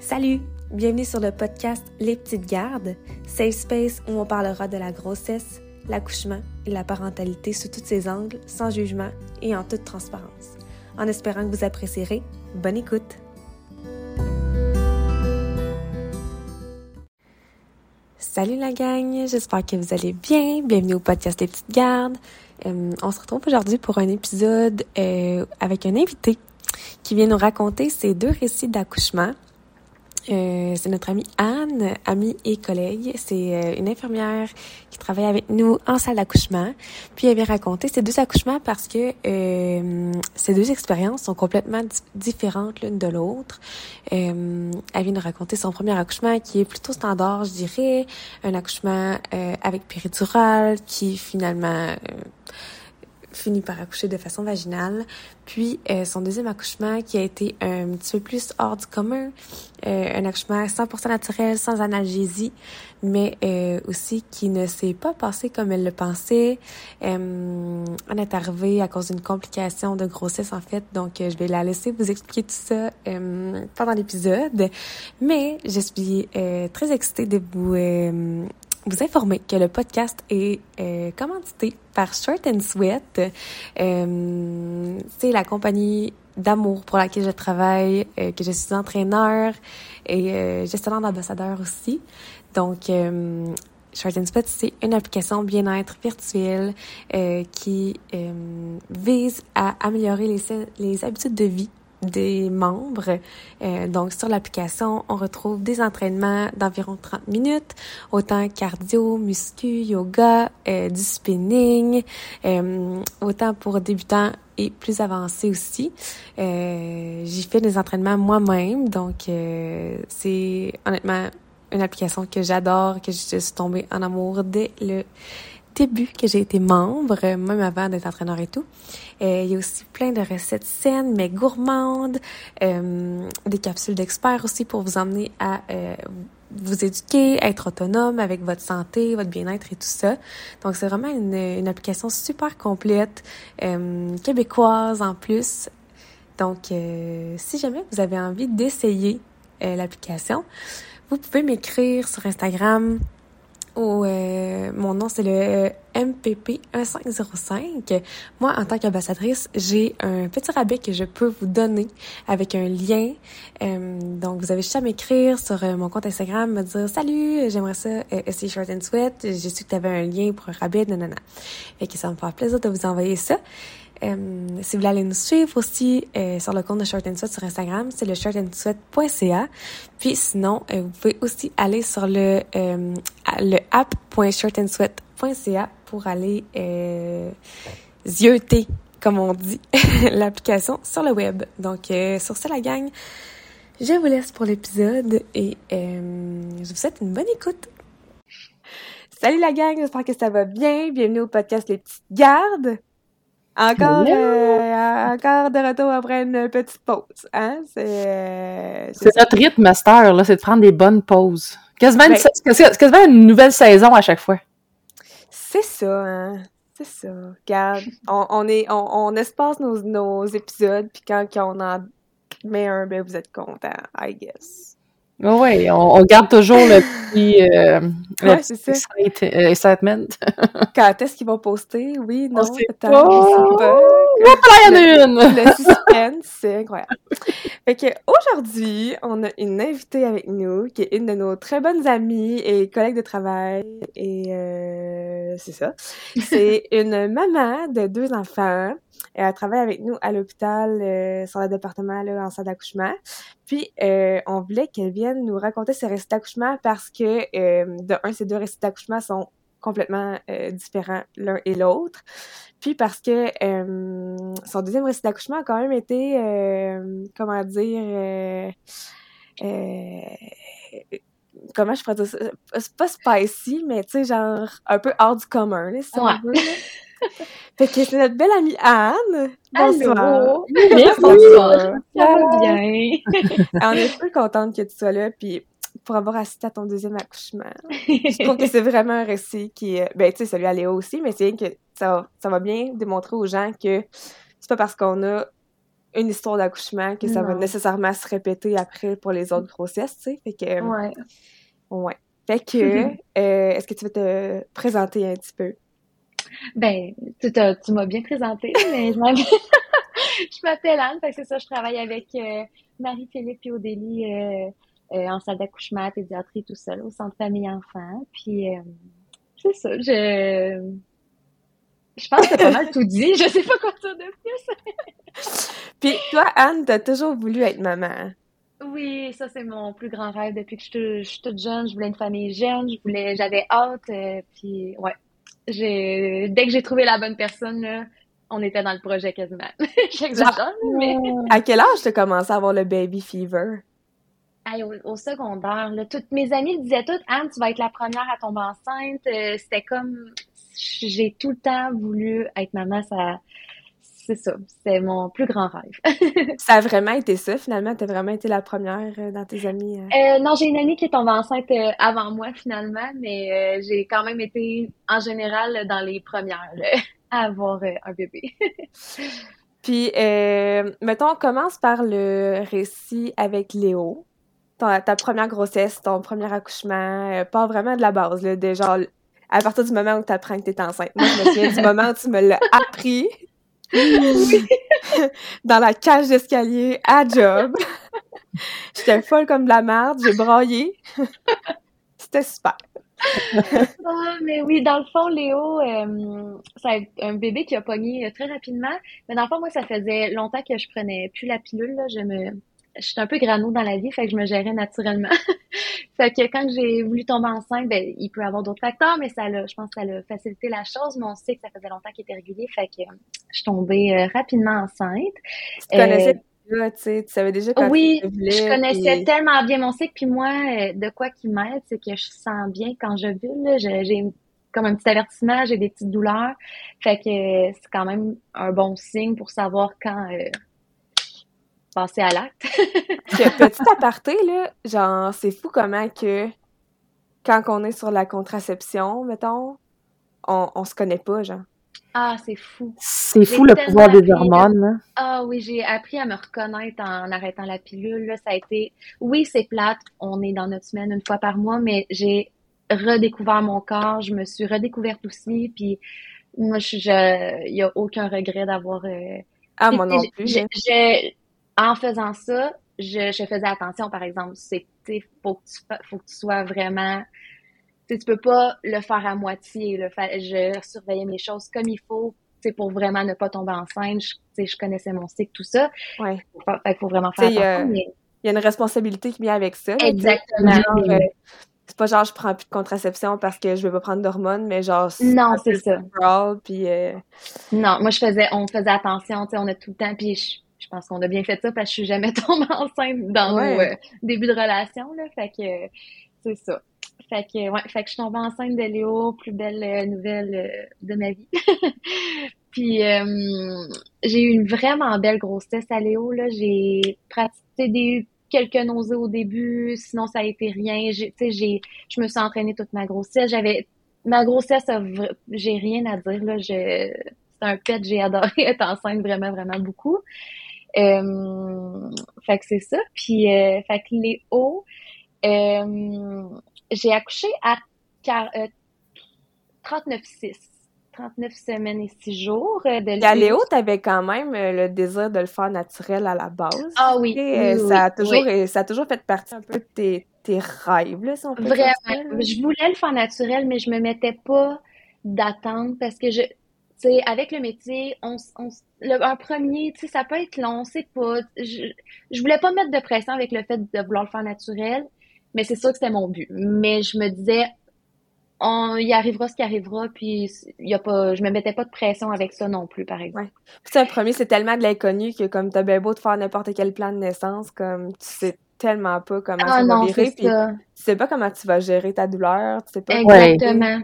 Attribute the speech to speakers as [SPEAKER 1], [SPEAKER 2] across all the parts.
[SPEAKER 1] Salut! Bienvenue sur le podcast Les Petites Gardes, safe space où on parlera de la grossesse, l'accouchement et la parentalité sous tous ses angles, sans jugement et en toute transparence. En espérant que vous apprécierez, bonne écoute! Salut la gang, j'espère que vous allez bien. Bienvenue au podcast Les Petites Gardes. Euh, on se retrouve aujourd'hui pour un épisode euh, avec un invité qui vient nous raconter ses deux récits d'accouchement. Euh, c'est notre amie Anne, amie et collègue. C'est euh, une infirmière qui travaille avec nous en salle d'accouchement. Puis elle vient raconter ces deux accouchements parce que euh, ces deux expériences sont complètement différentes l'une de l'autre. Euh, elle vient nous raconter son premier accouchement qui est plutôt standard, je dirais, un accouchement avec péridurale qui finalement finit par accoucher de façon vaginale. Puis euh, son deuxième accouchement qui a été un petit peu plus hors du commun, euh, un accouchement 100% naturel, sans analgésie, mais euh, aussi qui ne s'est pas passé comme elle le pensait. on est arrivé à cause d'une complication de grossesse en fait, donc je vais la laisser vous expliquer tout ça pendant l'épisode. Mais je suis très excitée de vous vous informer que le podcast est euh, commandité par Short and Sweat. Euh, c'est la compagnie d'amour pour laquelle je travaille, euh, que je suis entraîneur et euh, gestionnaire d'ambassadeur aussi. Donc, euh, Short and Sweat, c'est une application bien-être virtuelle qui vise à améliorer les, les habitudes de vie des membres. Euh, donc, sur l'application, on retrouve des entraînements d'environ 30 minutes, autant cardio, muscu, yoga, euh, du spinning, euh, autant pour débutants et plus avancés aussi. Euh, J'y fais des entraînements moi-même, donc euh, c'est honnêtement une application que j'adore, que je suis tombée en amour dès le début que j'ai été membre, même avant d'être entraîneur et tout. Euh, il y a aussi plein de recettes saines, mais gourmandes, euh, des capsules d'experts aussi pour vous emmener à euh, vous éduquer, être autonome avec votre santé, votre bien-être et tout ça. Donc, c'est vraiment une, application super complète, québécoise en plus. Donc, si jamais vous avez envie d'essayer l'application, vous pouvez m'écrire sur Instagram euh, mon nom, c'est le MPP 1505. Moi, en tant qu'ambassadrice, j'ai un petit rabais que je peux vous donner avec un lien. Euh, donc, vous avez juste à m'écrire sur euh, mon compte Instagram, me dire « Salut, j'aimerais ça essayer Short and Sweat. J'ai su que tu avais un lien pour un rabais, nanana. » Fait que ça me fera plaisir de vous envoyer ça. Euh, si vous voulez aller nous suivre aussi euh, sur le compte de Short and Sweat sur Instagram, c'est le shortandsweat.ca. Puis sinon, euh, vous pouvez aussi aller sur le le app.shortandsweat.ca pour aller zioter, comme on dit, l'application sur le web. Donc sur ça la gang, je vous laisse pour l'épisode et je vous souhaite une bonne écoute. Salut la gang, j'espère que ça va bien. Bienvenue au podcast Les Petites Gardes. Encore, euh, encore de retour après une petite pause. Hein? C'est,
[SPEAKER 2] euh, notre rythme, master, là, c'est de prendre des bonnes pauses. Quasiment, ben, une, quasiment une nouvelle saison à chaque fois.
[SPEAKER 1] C'est ça, hein? C'est ça. Regarde, on, on, est, on, on espace nos, nos épisodes, puis quand, quand on en met un, ben vous êtes content, I guess.
[SPEAKER 2] Oui, on, on, garde toujours le petit, euh, ouais, excitement.
[SPEAKER 1] Quand est-ce qu'ils vont poster? Oui, non,
[SPEAKER 2] peut-être. Pas. il y en a une!
[SPEAKER 1] Le suspense, c'est incroyable. Fait que aujourd'hui, on a une invitée avec nous qui est une de nos très bonnes amies et collègues de travail. Et euh, c'est ça. C'est une maman de deux enfants. Elle travaille avec nous à l'hôpital euh, sur le département là, en salle d'accouchement. Puis euh, on voulait qu'elle vienne nous raconter ses récits d'accouchement parce que euh, de un, ces deux récits d'accouchement sont complètement euh, différents l'un et l'autre. Puis parce que euh, son deuxième récit d'accouchement a quand même été, comment dire, comment je pourrais dire ça? C'est pas spicy, mais tu sais, genre un peu hors du commun, là, si ouais. on veut. fait que c'est notre belle amie Anne.
[SPEAKER 3] Bonsoir. Bonsoir. Ça va bien?
[SPEAKER 1] On est super contente que tu sois là, puis pour avoir assisté à ton deuxième accouchement. Je trouve que c'est vraiment un récit qui est... Ben, tu sais, celui à Léo aussi, mais c'est que ça, ça va bien démontrer aux gens que c'est pas parce qu'on a une histoire d'accouchement que ça va nécessairement se répéter après pour les autres grossesses, tu sais. Fait que.
[SPEAKER 3] Ouais.
[SPEAKER 1] Ouais. Fait que, euh, est-ce que tu veux te présenter un petit peu?
[SPEAKER 3] Ben, tu, tu m'as bien présenté, mais je m'appelle, je m'appelle Anne, que c'est ça, je travaille avec euh, Marie-Philippe et Odélie euh, euh, en salle d'accouchement, pédiatrie, tout seul, au centre famille enfant. Puis, c'est ça, je... Je pense que t'as pas mal tout dit. Je sais pas quoi dire de plus.
[SPEAKER 1] Puis toi, Anne, t'as toujours voulu être maman.
[SPEAKER 3] Oui, ça c'est mon plus grand rêve depuis que je suis toute jeune. Je voulais une famille jeune, je voulais, j'avais hâte. Euh, puis ouais, j'ai dès que j'ai trouvé la bonne personne, là, on était dans le projet quasiment. J'exagère, mais
[SPEAKER 1] à quel âge t'as commencé à avoir le baby fever?
[SPEAKER 3] au, secondaire, là, toutes mes amies disaient toutes Anne, tu vas être la première à tomber enceinte. Euh, c'était comme j'ai tout le temps voulu être maman. Ça, c'est ça. C'est mon plus grand rêve.
[SPEAKER 1] ça a vraiment été ça, finalement? T'as vraiment été la première euh, dans tes amis?
[SPEAKER 3] Euh? Euh, non, j'ai une amie qui est tombée enceinte avant moi, finalement, mais j'ai quand même été, en général, dans les premières à avoir un bébé.
[SPEAKER 1] Puis, mettons, on commence par le récit avec Léo. Ta, ta première grossesse, ton premier accouchement, pas vraiment de la base, là, déjà à partir du moment où tu apprends que tu es enceinte. Moi, je me souviens du moment où tu me l'as appris. dans la cage d'escalier à job. J'étais folle comme de la merde, j'ai braillé. C'était super.
[SPEAKER 3] ah, mais oui, dans le fond, Léo, euh, c'est un bébé qui a pogné euh, très rapidement. Mais dans le fond, moi, ça faisait longtemps que je prenais plus la pilule. Là. Je me je suis un peu grano dans la vie, fait que je me gérais naturellement. fait que quand j'ai voulu tomber enceinte, ben, il peut y avoir d'autres facteurs, mais ça l'a, je pense que ça a facilité la chose, mais on sait que ça faisait longtemps qu'il était régulier, fait que euh, je suis tombée euh, rapidement enceinte.
[SPEAKER 1] Tu connaissais euh, tu sais, tu savais déjà quand
[SPEAKER 3] Oui, je connaissais tellement bien mon cycle, puis moi, de quoi qui m'aide, c'est que je sens bien quand je vule, j'ai comme un petit avertissement, j'ai des petites douleurs, fait que c'est quand même un bon signe pour savoir quand passer à l'acte.
[SPEAKER 1] petit aparté, là, genre, c'est fou comment que quand on est sur la contraception, mettons, on, on se connaît pas, genre.
[SPEAKER 3] Ah, c'est fou.
[SPEAKER 2] C'est fou le pouvoir des hormones.
[SPEAKER 3] Ah oui, j'ai appris à me reconnaître en arrêtant la pilule. Là, ça a été, oui, c'est plate. On est dans notre semaine une fois par mois, mais j'ai redécouvert mon corps. Je me suis redécouverte aussi. Puis moi, il n'y a aucun regret d'avoir. Euh,
[SPEAKER 1] ah, moi non plus.
[SPEAKER 3] J'ai en faisant ça, je, je faisais attention, par exemple. C'est, faut que tu, faut que tu sois vraiment, tu peux pas le faire à moitié. Je surveillais mes choses comme il faut, pour vraiment ne pas tomber enceinte. Je, je connaissais mon cycle, tout ça.
[SPEAKER 1] Ouais.
[SPEAKER 3] Il faut vraiment faire attention.
[SPEAKER 1] Il y a une responsabilité qui vient avec ça.
[SPEAKER 3] Exactement.
[SPEAKER 1] Euh, c'est pas genre je prends plus de contraception parce que je vais pas prendre d'hormones, mais genre
[SPEAKER 3] non c'est ça.
[SPEAKER 1] puis euh,
[SPEAKER 3] non, moi je faisais, on faisait attention, tu sais, on a tout le temps, puis je, pense qu'on a bien fait ça parce que je suis jamais tombée enceinte dans nos euh, débuts de relation, là. Fait que c'est ça. Fait que, ouais, fait que je suis tombée enceinte de Léo, plus belle euh, nouvelle euh, de ma vie. Puis j'ai eu une vraiment belle grossesse à Léo, là. J'ai pratiqué des quelques nausées au début, sinon ça a été rien. J'ai, j'ai, je me suis entraînée toute ma grossesse. J'avais ma grossesse, j'ai rien à dire là. Je, c'est un pet, j'ai adoré être enceinte vraiment vraiment beaucoup. Euh, fait que c'est ça. Puis, euh, fait que Léo, euh, j'ai accouché à 39,6. 39 semaines et 6 jours. De
[SPEAKER 1] à Léo, tu avais quand même le désir de le faire naturel à la base.
[SPEAKER 3] Ah oui.
[SPEAKER 1] ça, a toujours, ça a toujours fait partie un peu de tes, tes rêves, là, si on peut
[SPEAKER 3] Vraiment. je voulais le faire naturel, mais je me mettais pas d'attente parce que je, sais, avec le métier, on, on le, un premier, tu sais, ça peut être long, c'est pas. Je, je voulais pas mettre de pression avec le fait de vouloir le faire naturel, mais c'est sûr que c'était mon but. Mais je me disais, on y arrivera ce qui arrivera, puis y a pas, je me mettais pas de pression avec ça non plus, par exemple. Ouais.
[SPEAKER 1] Puis un premier, c'est tellement de l'inconnu que comme t'as bien beau de faire n'importe quel plan de naissance, comme tu sais tellement pas comment
[SPEAKER 3] ah,
[SPEAKER 1] ça
[SPEAKER 3] va
[SPEAKER 1] virer,
[SPEAKER 3] puis tu
[SPEAKER 1] sais pas comment tu vas gérer ta douleur, tu sais pas.
[SPEAKER 3] Exactement.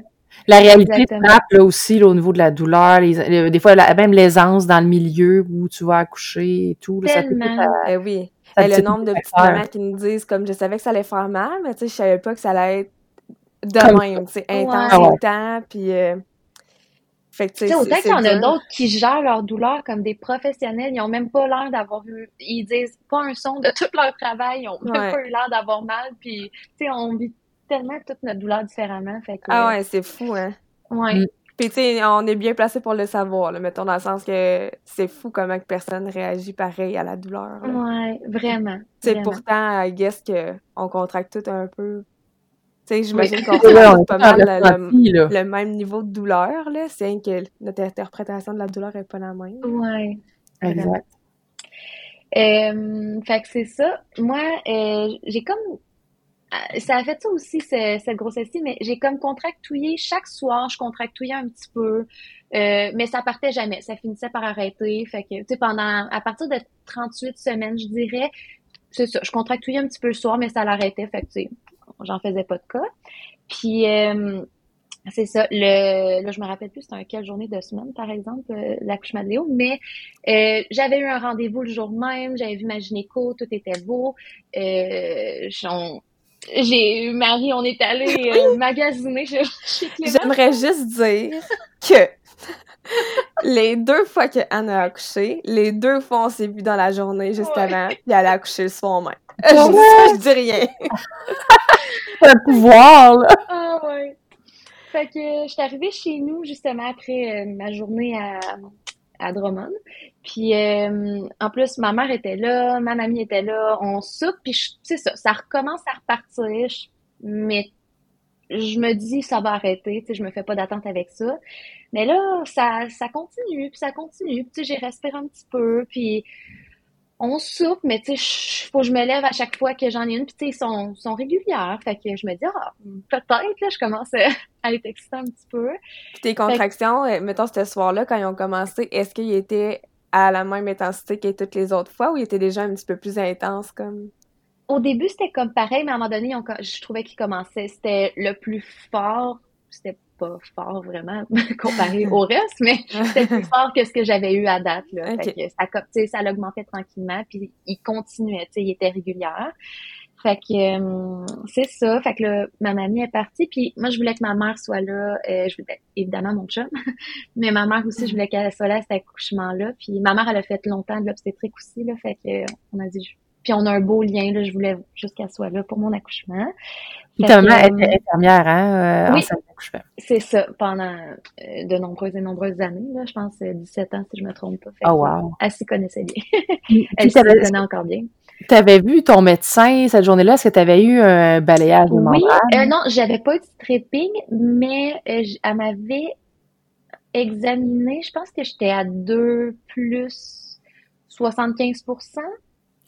[SPEAKER 2] La réalité frappe là, aussi là, au niveau de la douleur, les, des fois la même l'aisance dans le milieu où tu vas accoucher et tout. Là, ça peut
[SPEAKER 1] eh oui. Et le nombre de petits mamans qui nous disent comme je savais que ça allait faire mal, mais tu sais, je savais pas que ça allait être de même, tu sais, intense, ouais. puis euh, Fait
[SPEAKER 3] que, autant qu'il y en a d'autres qui gèrent leur douleur comme des professionnels, ils ont même pas l'air d'avoir eu, ils disent pas un son de tout leur travail, ils ont même pas eu l'air d'avoir mal, puis, tu sais, on vit tellement toute notre douleur différemment, fait que...
[SPEAKER 1] Ah ouais, c'est fou, hein?
[SPEAKER 3] Ouais. Mm.
[SPEAKER 1] Puis, tu sais, on est bien placé pour le savoir, là, mettons, dans le sens que c'est fou comment que personne réagit pareil à la douleur.
[SPEAKER 3] Ouais, vraiment.
[SPEAKER 1] Tu sais, pourtant, I guess qu'on contracte tout un peu. Tu sais, j'imagine qu'on fait pas mal le, même niveau de douleur, là. C'est que notre interprétation de la douleur est pas la même.
[SPEAKER 3] Ouais.
[SPEAKER 2] Exact.
[SPEAKER 3] Euh, fait que c'est ça. Moi, euh, j'ai comme ça a fait ça aussi, cette grossesse-ci, mais j'ai comme contractouillé chaque soir, je contractouillais un petit peu, euh, mais ça partait jamais, ça finissait par arrêter. Fait que, tu sais, pendant, à partir de 38 semaines, je dirais, c'est ça, je contractouillais un petit peu le soir, mais ça l'arrêtait, fait que, tu sais, j'en faisais pas de cas. Puis, euh, c'est ça. Le, là, je me rappelle plus c'était quelle journée de semaine, par exemple, l'accouchement de Léo, mais j'avais eu un rendez-vous le jour même, j'avais vu ma gynéco, tout était beau. Euh, j'ai Marie, on est allé euh, magasiner
[SPEAKER 1] J'aimerais juste dire que les deux fois que Anne a accouché, les deux fois on s'est vu dans la journée juste avant, puis elle a accouché le soir même. Je, dis, je dis rien.
[SPEAKER 2] C'est un pouvoir, là.
[SPEAKER 3] Ah ouais. Fait que je suis arrivée chez nous justement après euh, ma journée à, à Drummond. Puis euh, en plus, ma mère était là, ma mamie était là, on soupe, puis c'est ça, ça recommence à repartir, mais je me dis ça va arrêter, tu sais, je me fais pas d'attente avec ça. Mais là, ça, ça continue, puis ça continue, puis j'ai respiré un petit peu, puis on soupe, mais tu sais, faut que je me lève à chaque fois que j'en ai une, puis tu sais, sont, sont régulières. Fait que je me dis, ah, peut-être, là, je commence à être excitée un petit peu.
[SPEAKER 1] Puis tes contractions, euh, mettons, ce soir-là, quand ils ont commencé, est-ce qu'ils étaient à la même intensité que toutes les autres fois ou ils étaient déjà un petit peu plus intenses, comme?
[SPEAKER 3] Au début, c'était comme pareil, mais à un moment donné, je trouvais qu'ils commençaient, c'était le plus fort, c'était pas fort vraiment comparé au reste, mais c'était plus fort que ce que j'avais eu à date. Là. ça, ça l'augmentait tranquillement, puis il continuait, il était régulier. Fait que euh, c'est ça. Fait que là, ma mamie est partie. Puis moi, je voulais que ma mère soit là. Euh, je voulais évidemment mon chum. mais ma mère aussi, je voulais qu'elle soit là à cet accouchement-là. Puis ma mère, elle a fait longtemps de l'obstétrique aussi. Là, fait que on a dit. Puis on a un beau lien. Là, je voulais juste qu'elle soit là pour mon accouchement.
[SPEAKER 2] Ta mère était infirmière, hein,
[SPEAKER 3] euh, oui, c'est ça, pendant euh, de nombreuses et nombreuses années, là, je pense 17 ans si je me trompe pas.
[SPEAKER 2] oh wow!
[SPEAKER 3] Elle s'y connaissait bien. elle s'y connaissait encore bien.
[SPEAKER 2] Tu avais vu ton médecin cette journée-là? Est-ce que tu avais eu un balayage de
[SPEAKER 3] Oui, euh, non, j'avais pas eu de stripping, mais euh, elle m'avait examiné, je pense que j'étais à 2 plus 75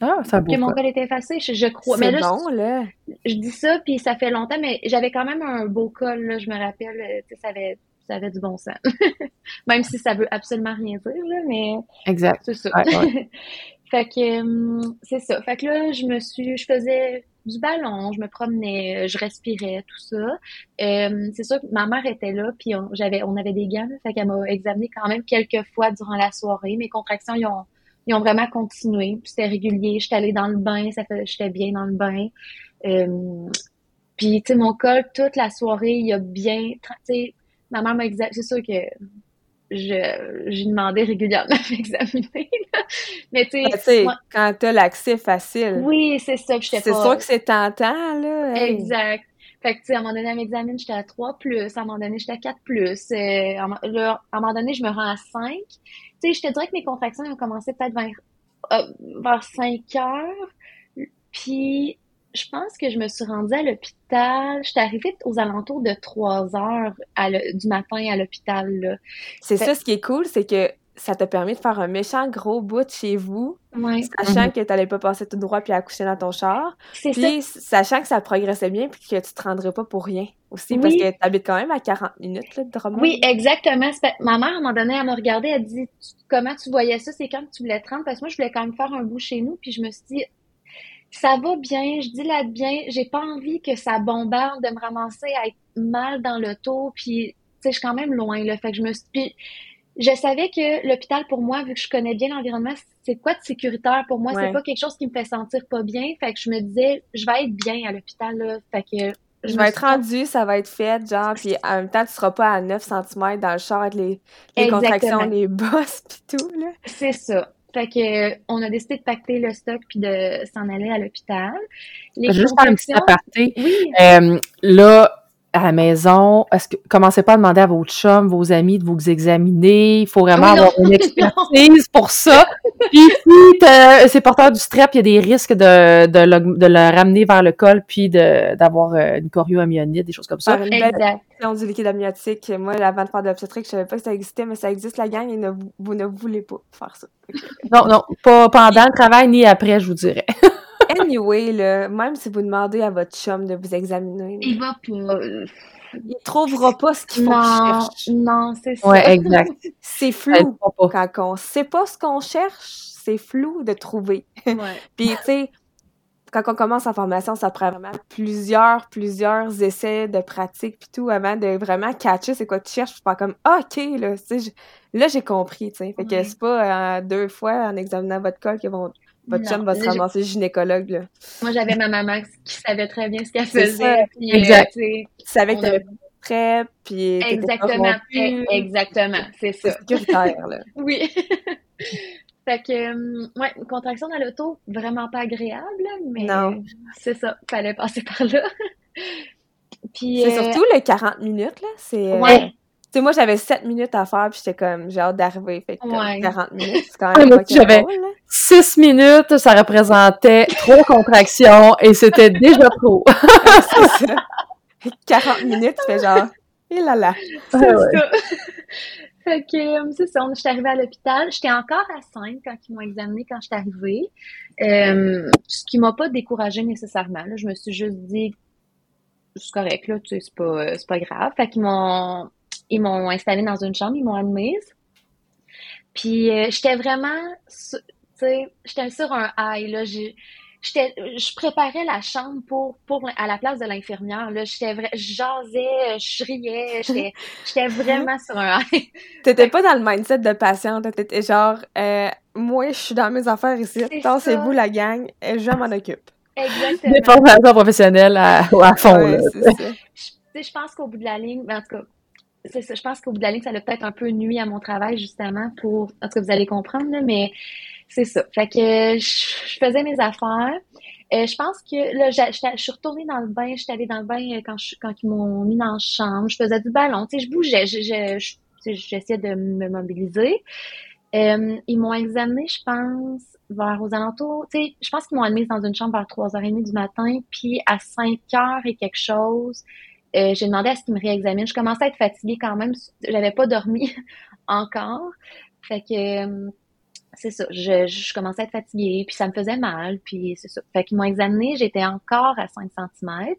[SPEAKER 2] ah, ça
[SPEAKER 3] Que mon col était effacé, je, crois.
[SPEAKER 1] C'est bon, là.
[SPEAKER 3] Je dis ça, puis ça fait longtemps, mais j'avais quand même un beau col, là, je me rappelle. Euh, ça avait, ça avait du bon sens. même si ça veut absolument rien dire, là, mais...
[SPEAKER 2] Exact.
[SPEAKER 3] C'est ça. fait que, hum, c'est ça. Fait que là, je me suis... Je faisais du ballon, je me promenais, je respirais, tout ça. Euh, c'est sûr que ma mère était là, puis on, j'avais, on avait des gants, fait qu'elle m'a examiné quand même quelques fois durant la soirée. Mes contractions, ils ont ils ont vraiment continué. C'était régulier. J'étais allée dans le bain, ça fait, j'étais bien dans le bain. Euh, puis, tu sais, mon col, toute la soirée, il a bien, tu sais, ma mère m'a examiné. C'est sûr que je, j'ai demandé régulièrement m'examiner. Mais tu
[SPEAKER 1] sais, ben, quand t'as l'accès facile.
[SPEAKER 3] Oui, c'est ça.
[SPEAKER 1] C'est sûr que c'est tentant, là.
[SPEAKER 3] Exact. Fait que, tu sais, à un moment donné, à m'examine, j'étais à 3 plus. À un moment donné, j'étais à 4 plus. Euh, à un moment donné, je me rends à 5 tu sais, je te dirais que mes contractions ont commencé peut-être vers, euh, vers 5 heures. Puis, je pense que je me suis rendue à l'hôpital. J'étais arrivée aux alentours de 3 heures du matin à l'hôpital.
[SPEAKER 1] C'est ça, ce qui est cool, c'est que ça t'a permis de faire un méchant gros bout de chez vous, sachant mhm. que tu n'allais pas passer tout droit puis accoucher dans ton char. Puis sachant que ça progressait bien puis que tu te rendrais pas pour rien aussi, parce que tu habites quand même à 40 minutes là, de Drummond.
[SPEAKER 3] Oui, exactement. Ma mère, à un moment donné, elle m'a regardé, elle dit Comment tu voyais ça? C'est quand tu voulais te rendre? Parce que moi, je voulais quand même faire un bout chez nous, puis je me suis dit ça va bien, je dis là bien, j'ai pas envie que ça bombarde de me ramasser à être mal dans le taux, puis tu sais, je suis quand même loin, là. Fait que je me suis je savais que l'hôpital, pour moi, vu que je connais bien l'environnement, c'est quoi de sécuritaire pour moi? C'est pas quelque chose qui me fait sentir pas bien. Fait que je me disais, je vais être bien à l'hôpital, là. Fait que
[SPEAKER 1] je vais être rendue, ça va être fait, genre, puis en même temps, tu seras pas à 9 cm dans le char avec les, les contractions, les bosses, puis tout, là.
[SPEAKER 3] C'est ça. Fait que, on a décidé de pacter le stock puis de s'en aller à l'hôpital.
[SPEAKER 2] Juste faire un petit aparté. Oui. Euh, là, à la maison, est-ce que commencez pas à demander à votre chum, vos amis de vous examiner. Il faut vraiment avoir une expertise pour ça. puis si c'est porteur du strep, il y a des risques de, de, le, de le ramener vers le col puis d'avoir euh, une chorioamyonite, des choses comme ça.
[SPEAKER 1] exact. du liquide amniotique. Moi, avant de faire de l'obstétrique, je savais pas que ça existait, mais ça existe la gang et ne, vous ne voulez pas faire ça.
[SPEAKER 2] non, non, pas pendant le travail ni après, je vous dirais.
[SPEAKER 1] Anyway, là, même si vous demandez à votre chum de vous examiner,
[SPEAKER 3] il va pas.
[SPEAKER 1] Il trouvera pas ce qu'il faut
[SPEAKER 3] cherche. Non, c'est ça.
[SPEAKER 2] Ouais, exact.
[SPEAKER 1] c'est flou. Quand on sait pas ce qu'on cherche, c'est flou de trouver.
[SPEAKER 3] Ouais.
[SPEAKER 1] Puis, tu sais, quand on commence en formation, ça prend vraiment plusieurs, plusieurs essais de pratique puis tout avant de vraiment catcher c'est quoi tu cherches. Puis pas comme, ah, OK, là, là, j'ai compris, tu sais. Fait que c'est pas euh, deux fois en examinant votre col qu'ils vont votre chum va se ramasser gynécologue, là.
[SPEAKER 3] Moi, j'avais ma maman qui savait très bien ce qu'elle faisait. Puis,
[SPEAKER 1] euh, exact. tu savais que t'avais prêt, puis
[SPEAKER 3] Exactement. E, exactement. C'est ça.
[SPEAKER 1] sécuritaire, là.
[SPEAKER 3] oui. fait que, hum, ouais, une contraction dans l'auto, vraiment pas agréable, mais.
[SPEAKER 1] Non.
[SPEAKER 3] C'est ça. Fallait passer par là.
[SPEAKER 1] puis. C'est euh, surtout les 40 minutes, là. C'est.
[SPEAKER 3] Euh, ouais
[SPEAKER 1] sais, moi, j'avais 7 minutes à faire, puis j'étais comme, j'ai hâte d'arriver. Fait que
[SPEAKER 3] ouais.
[SPEAKER 1] 40 minutes, c'est quand même pas
[SPEAKER 2] J'avais 6 minutes, ça représentait trois contractions, et c'était déjà trop.
[SPEAKER 1] c'est ça. 40 minutes, tu fais genre, et là là.
[SPEAKER 3] C'est ça. fait que, euh, c'est ça, je suis arrivée à l'hôpital. J'étais encore à 5 quand ils m'ont examinée quand je suis arrivée. Euh, ce qui m'a pas découragée nécessairement. Là. Je me suis juste dit, c'est correct, là, tu sais, c'est pas, c'est pas grave. Fait qu'ils m'ont ils m'ont installée dans une chambre, ils m'ont admise. Puis euh, j'étais vraiment, tu sais, j'étais sur un high, là. je préparais la chambre pour, pour à la place de l'infirmière. Là, j'étais vrai, je jasais, je riais, j'étais, vraiment sur un high.
[SPEAKER 1] T'étais pas dans le mindset de patiente, t'étais genre, euh, moi, je suis dans mes affaires ici, c'est vous la gang, je m'en occupe.
[SPEAKER 3] Exactement.
[SPEAKER 2] Des formations professionnelles à, à fond. là.
[SPEAKER 3] Je, je pense qu'au bout de la ligne, ben, en tout cas, ça. Je pense qu'au bout de la ça a peut-être un peu nuit à mon travail, justement, pour. En tout cas, vous allez comprendre, là, mais c'est ça. Fait que je, faisais mes affaires. Euh, je pense que là, je suis retournée dans le bain. J'étais allée dans le bain euh, quand, je, quand ils m'ont mis dans la chambre. Je faisais du ballon. Tu sais, je bougeais. J'essayais de me mobiliser. Euh, ils m'ont examiné, je pense, vers aux alentours. Tu sais, je pense qu'ils m'ont admise dans une chambre vers 3h30 du matin. Puis à 5h et quelque chose, euh, j'ai demandé à ce qu'il me réexamine. Je commençais à être fatiguée quand même. J'avais pas dormi encore. Fait que euh, c'est ça. Je, je, commençais à être fatiguée, puis ça me faisait mal, puis c'est ça. Fait qu'ils m'ont examiné, j'étais encore à 5 cm.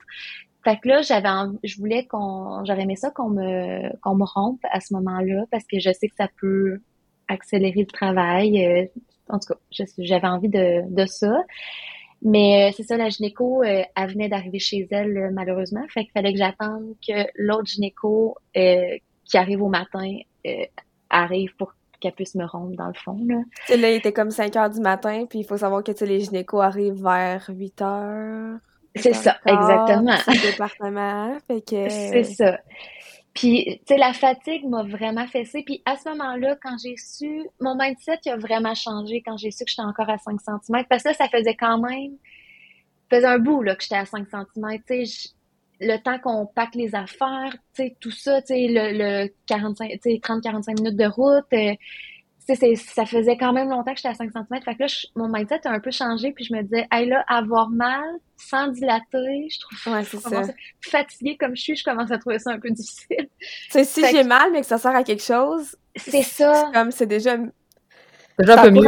[SPEAKER 3] Fait que là, j'avais je voulais qu'on j'aurais aimé ça qu'on me qu'on me rompe à ce moment-là parce que je sais que ça peut accélérer le travail. Euh, en tout cas, j'avais envie de, de ça. Mais euh, c'est ça, la gynéco, euh, elle venait d'arriver chez elle, euh, malheureusement. Fait qu'il fallait que j'attende que l'autre gynéco qui arrive au matin arrive pour qu'elle puisse me rompre, dans le fond. Là,
[SPEAKER 1] là il était comme 5 heures du matin, puis il faut savoir que les gynécos arrivent vers 8 heures.
[SPEAKER 3] C'est ça, exactement.
[SPEAKER 1] C'est département. Fait que...
[SPEAKER 3] C'est ça. Puis, tu sais, la fatigue m'a vraiment fessé. Puis, à ce moment-là, quand j'ai su, mon mindset a vraiment changé quand j'ai su que j'étais encore à 5 cm. Parce que ça faisait quand même, faisait un bout, là, que j'étais à 5 cm. Tu sais, le temps qu'on pack les affaires, tu sais, tout ça, tu sais, le, le 45, tu sais, 30-45 minutes de route, euh, ça faisait quand même longtemps que j'étais à 5 cm. Fait que là, mon mindset a un peu changé, puis je me disais, hey là, avoir mal sans dilater, je trouve
[SPEAKER 1] ouais, c'est ça.
[SPEAKER 3] fatiguée comme je suis, je commence à trouver ça un peu difficile.
[SPEAKER 1] Tu sais, si j'ai mal, mais que ça sert à quelque chose,
[SPEAKER 3] c'est ça.
[SPEAKER 1] comme c'est déjà
[SPEAKER 2] déjà un peu mieux.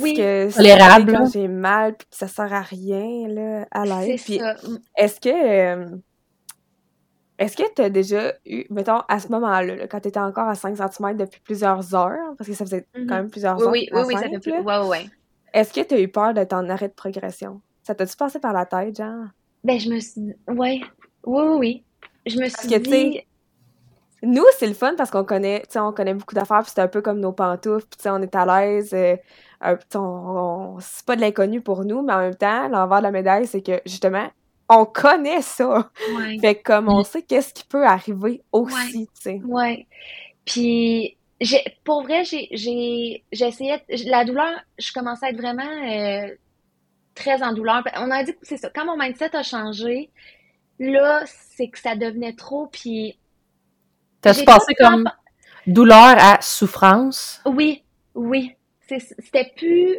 [SPEAKER 1] oui. que
[SPEAKER 2] Tolérable.
[SPEAKER 1] J'ai mal, puis que ça sert à rien, là, à l'aide. Puis, est-ce que... Euh, est-ce que tu as déjà eu, mettons, à ce moment-là, quand tu étais encore à 5 cm depuis plusieurs heures, parce que ça faisait quand mm-hmm. même plusieurs heures.
[SPEAKER 3] Oui, oui, oui, ça fait plus. Ouais, ouais.
[SPEAKER 1] Est-ce que tu as eu peur d'être en arrêt de progression? Ça t'a-tu passé par la tête, genre?
[SPEAKER 3] Ben, je me suis dit, ouais. Oui, oui, oui. Je me suis
[SPEAKER 1] parce
[SPEAKER 3] dit.
[SPEAKER 1] nous, c'est le fun parce qu'on connaît, tu sais, on connaît beaucoup d'affaires, puis c'est un peu comme nos pantoufles, puis tu sais, on est à l'aise. Euh, on, c'est pas de l'inconnu pour nous, mais en même temps, l'envers de la médaille, c'est que justement, on connaît ça. Fait comme on sait qu'est-ce qui peut arriver aussi, tu sais.
[SPEAKER 3] Ouais. Puis j'ai pour vrai, j'ai j'ai essayé la douleur, je commençais à être vraiment euh, très en douleur. On a dit que c'est ça. Quand mon mindset a changé, là, c'est que ça devenait trop puis
[SPEAKER 2] T'as passé comme douleur à souffrance?
[SPEAKER 3] Oui, oui. C'était plus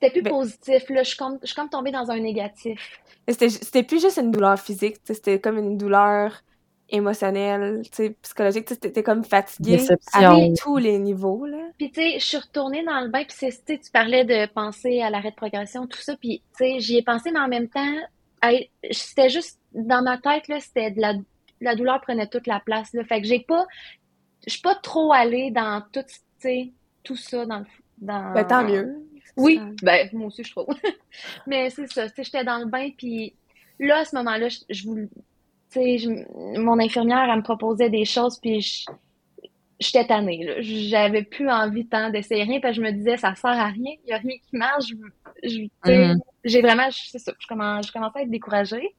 [SPEAKER 3] c'était plus ben positif. Là, je suis comme, je suis comme tombée dans un négatif.
[SPEAKER 1] C'était plus juste une douleur physique, c'était comme une douleur émotionnelle, psychologique, t'étais comme fatiguée à tous les niveaux, là.
[SPEAKER 3] Puis, tu sais, je suis retournée dans le bain, puis c'est, tu parlais de penser à l'arrêt de progression, tout ça, puis, tu sais, j'y ai pensé, mais en même temps, c'était juste, dans ma tête, là, c'était de la, la douleur prenait toute la place, là. Fait que j'ai pas, je suis pas trop allée dans tout, tu sais, tout ça dans le, dans...
[SPEAKER 1] Ben, tant mieux.
[SPEAKER 3] Oui, ben, moi aussi, je trouve. mais c'est ça, j'étais dans le bain, puis là, à ce moment-là, je, mon infirmière, elle me proposait des choses, puis j'étais tannée. J'avais plus envie tant d'essayer rien, parce que je me disais, ça sert à rien, il n'y a rien qui marche. Mm-hmm. J'ai vraiment, c'est ça, je, commence, je commençais à être découragée.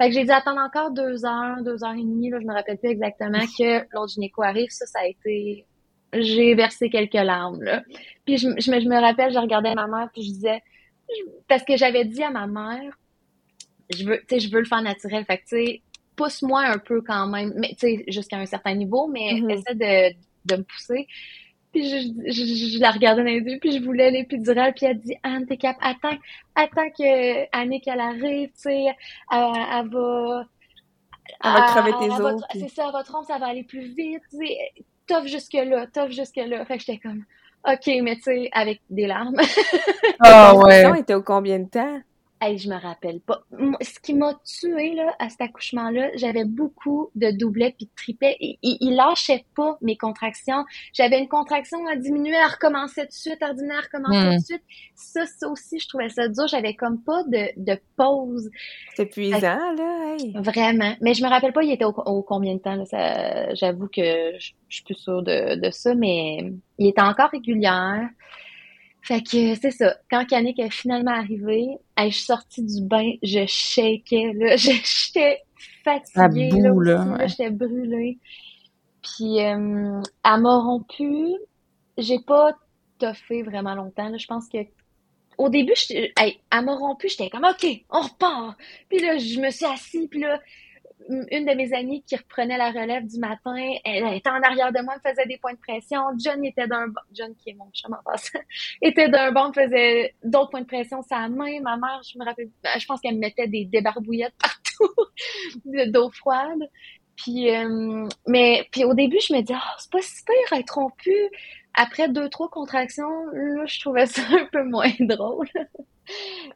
[SPEAKER 3] Fait que j'ai dû attendre encore deux heures, deux heures et demie, là, je me rappelle plus exactement, que l'autre gynéco arrive. Ça, ça a été... J'ai versé quelques larmes, là. Puis je, je, me, je me rappelle, je regardais ma mère, puis je disais... Parce que j'avais dit à ma mère, je veux, je veux le faire naturel. Fait que, tu sais, pousse-moi un peu quand même, mais tu sais, jusqu'à un certain niveau, mais mm-hmm. essaie de, de me pousser. Puis je, je, je, la regardais dans les yeux, puis je voulais l'épidurale, puis elle dit Anne, t'es cap, attends, attends que Annick elle arrive, tu sais, elle, elle, va.
[SPEAKER 1] Elle va crever tes os.
[SPEAKER 3] C'est ça, votre trompe, ça va aller plus vite, tough jusque-là, tough jusque-là. Fait que j'étais comme, OK, mais tu sais, avec des larmes.
[SPEAKER 1] Ah oh, ouais. était au combien de temps?
[SPEAKER 3] Hey, je me rappelle pas. Ce qui m'a tué là, à cet accouchement-là, j'avais beaucoup de doublets puis de triplets. Il, il, lâchait pas mes contractions. J'avais une contraction à diminuer, à recommencer tout de suite, ordinaire, recommencer tout de suite. Ça, ça aussi, je trouvais ça dur. J'avais comme pas de, de pause.
[SPEAKER 1] C'est épuisant, là.
[SPEAKER 3] Vraiment. Mais je me rappelle pas, il était au, combien de temps. J'avoue que je, je suis plus sûre de, de ça, mais il était encore régulière. Fait que c'est ça. Quand Yannick est finalement arrivé, je suis sortie du bain, je shakeais, là. J'étais fatiguée, là, J'étais brûlée. Puis, euh, elle m'a rompu. J'ai pas toffé vraiment longtemps, là. Je pense que au début, hey, elle m'a rompu, j'étais comme, OK, on repart. Puis là, je me suis assise, puis là, une de mes amies qui reprenait la relève du matin, elle, était en arrière de moi, me faisait des points de pression. John était d'un bon, John qui est mon chum en passant, était d'un bon, faisait d'autres points de pression sa main. Ma mère, je me rappelle, je pense qu'elle me mettait des débarbouillettes partout d'eau froide. Puis, euh, mais, puis au début, je me dis, oh, c'est pas si pire être rompu. Après deux, trois contractions, là, je trouvais ça un peu moins drôle.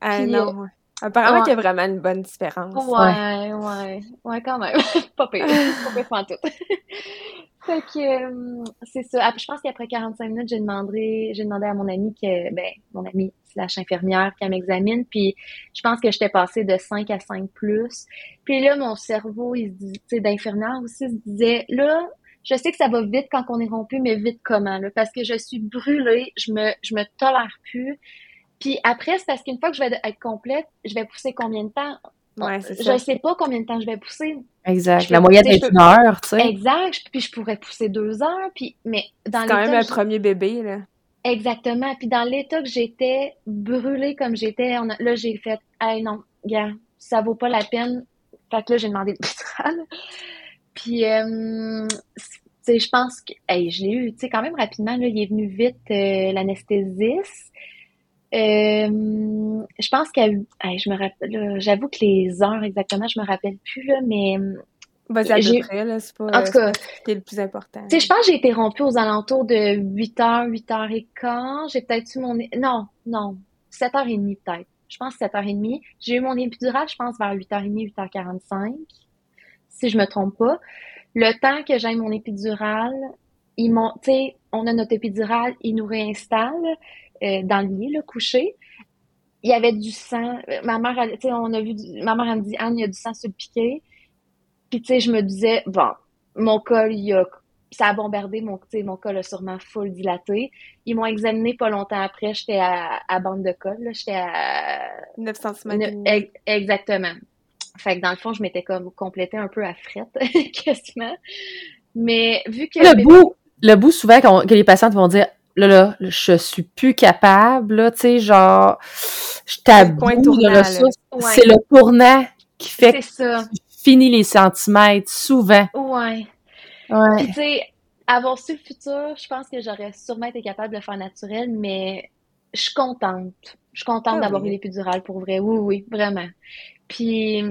[SPEAKER 1] Ah non. Apparemment qu'il y a vraiment une bonne différence.
[SPEAKER 3] Ouais, ouais, ouais, quand même. pas pire, pas pire en tout. fait que euh, c'est ça. Je pense qu'après 45 minutes, j'ai demandé, j'ai demandé à mon ami que, ben, mon ami slash infirmière qu'elle m'examine, puis je pense que j'étais passée de 5 à 5 plus. Puis là, mon cerveau, il se dit, tu sais, d'infirmière aussi, se disait, là, je sais que ça va vite quand on est rompu, mais vite comment, là? Parce que je suis brûlée, je me, je me tolère plus. Puis après, c'est parce qu'une fois que je vais être complète, je vais pousser combien de temps?
[SPEAKER 1] ouais,
[SPEAKER 3] je ne sais pas combien de temps je vais pousser.
[SPEAKER 2] Exact. La moyenne est une heure, tu sais.
[SPEAKER 3] Exact. Puis je pourrais pousser deux heures. Puis, mais
[SPEAKER 1] dans C'est quand même un premier bébé, là.
[SPEAKER 3] Exactement. Puis dans l'état que j'étais, brûlée comme j'étais, là, j'ai fait, hey, non, gars, ça vaut pas la peine. Fait que là, j'ai demandé le pétrole. Puis, euh, je pense que, hey, je l'ai eu, tu sais, quand même rapidement, là, il est venu vite euh, l'anesthésiste. Euh, je pense que je me rappelle, j'avoue que les heures exactement, je me rappelle plus, là, mais.
[SPEAKER 1] Vas-y à peu près, là, c'est pas, en tout cas, le plus important.
[SPEAKER 3] Tu sais, je pense que j'ai été rompue aux alentours de 8h, 8h15. J'ai peut-être eu mon. Non, non, 7h30 peut-être. Je pense 7h30. J'ai eu mon épidural, je pense, vers 8h30, 8h45, si je me trompe pas. Le temps que j'aille mon épidural, ils m'ont, tu sais, on a notre épidural, ils nous réinstallent. Euh, dans le lit, là, couché. Il y avait du sang. Ma mère, tu sais, on a vu, ma mère, elle me dit, Anne, il y a du sang sur le piquet. Puis, tu sais, je me disais, bon, mon col, il a ça a bombardé mon, mon col a sûrement full dilaté. Ils m'ont examiné pas longtemps après. J'étais à, à, bande de col. J'étais à
[SPEAKER 1] 9 cm.
[SPEAKER 3] exactement. Fait que dans le fond, je m'étais comme complété un peu à frette, quasiment. Mais vu que.
[SPEAKER 2] Le bout, le bout souvent que les patientes vont dire là, là, je suis plus capable, là, tu sais, genre, je t'avoue de ressources. C'est le tournant qui fait que ça. tu finis les centimètres, souvent.
[SPEAKER 3] Ouais. Ouais. tu sais, avoir su le futur, je pense que j'aurais sûrement été capable de le faire naturel, mais je suis contente. Je suis contente ah d'avoir eu l'épidurale pour vrai. Oui, oui, vraiment. Puis,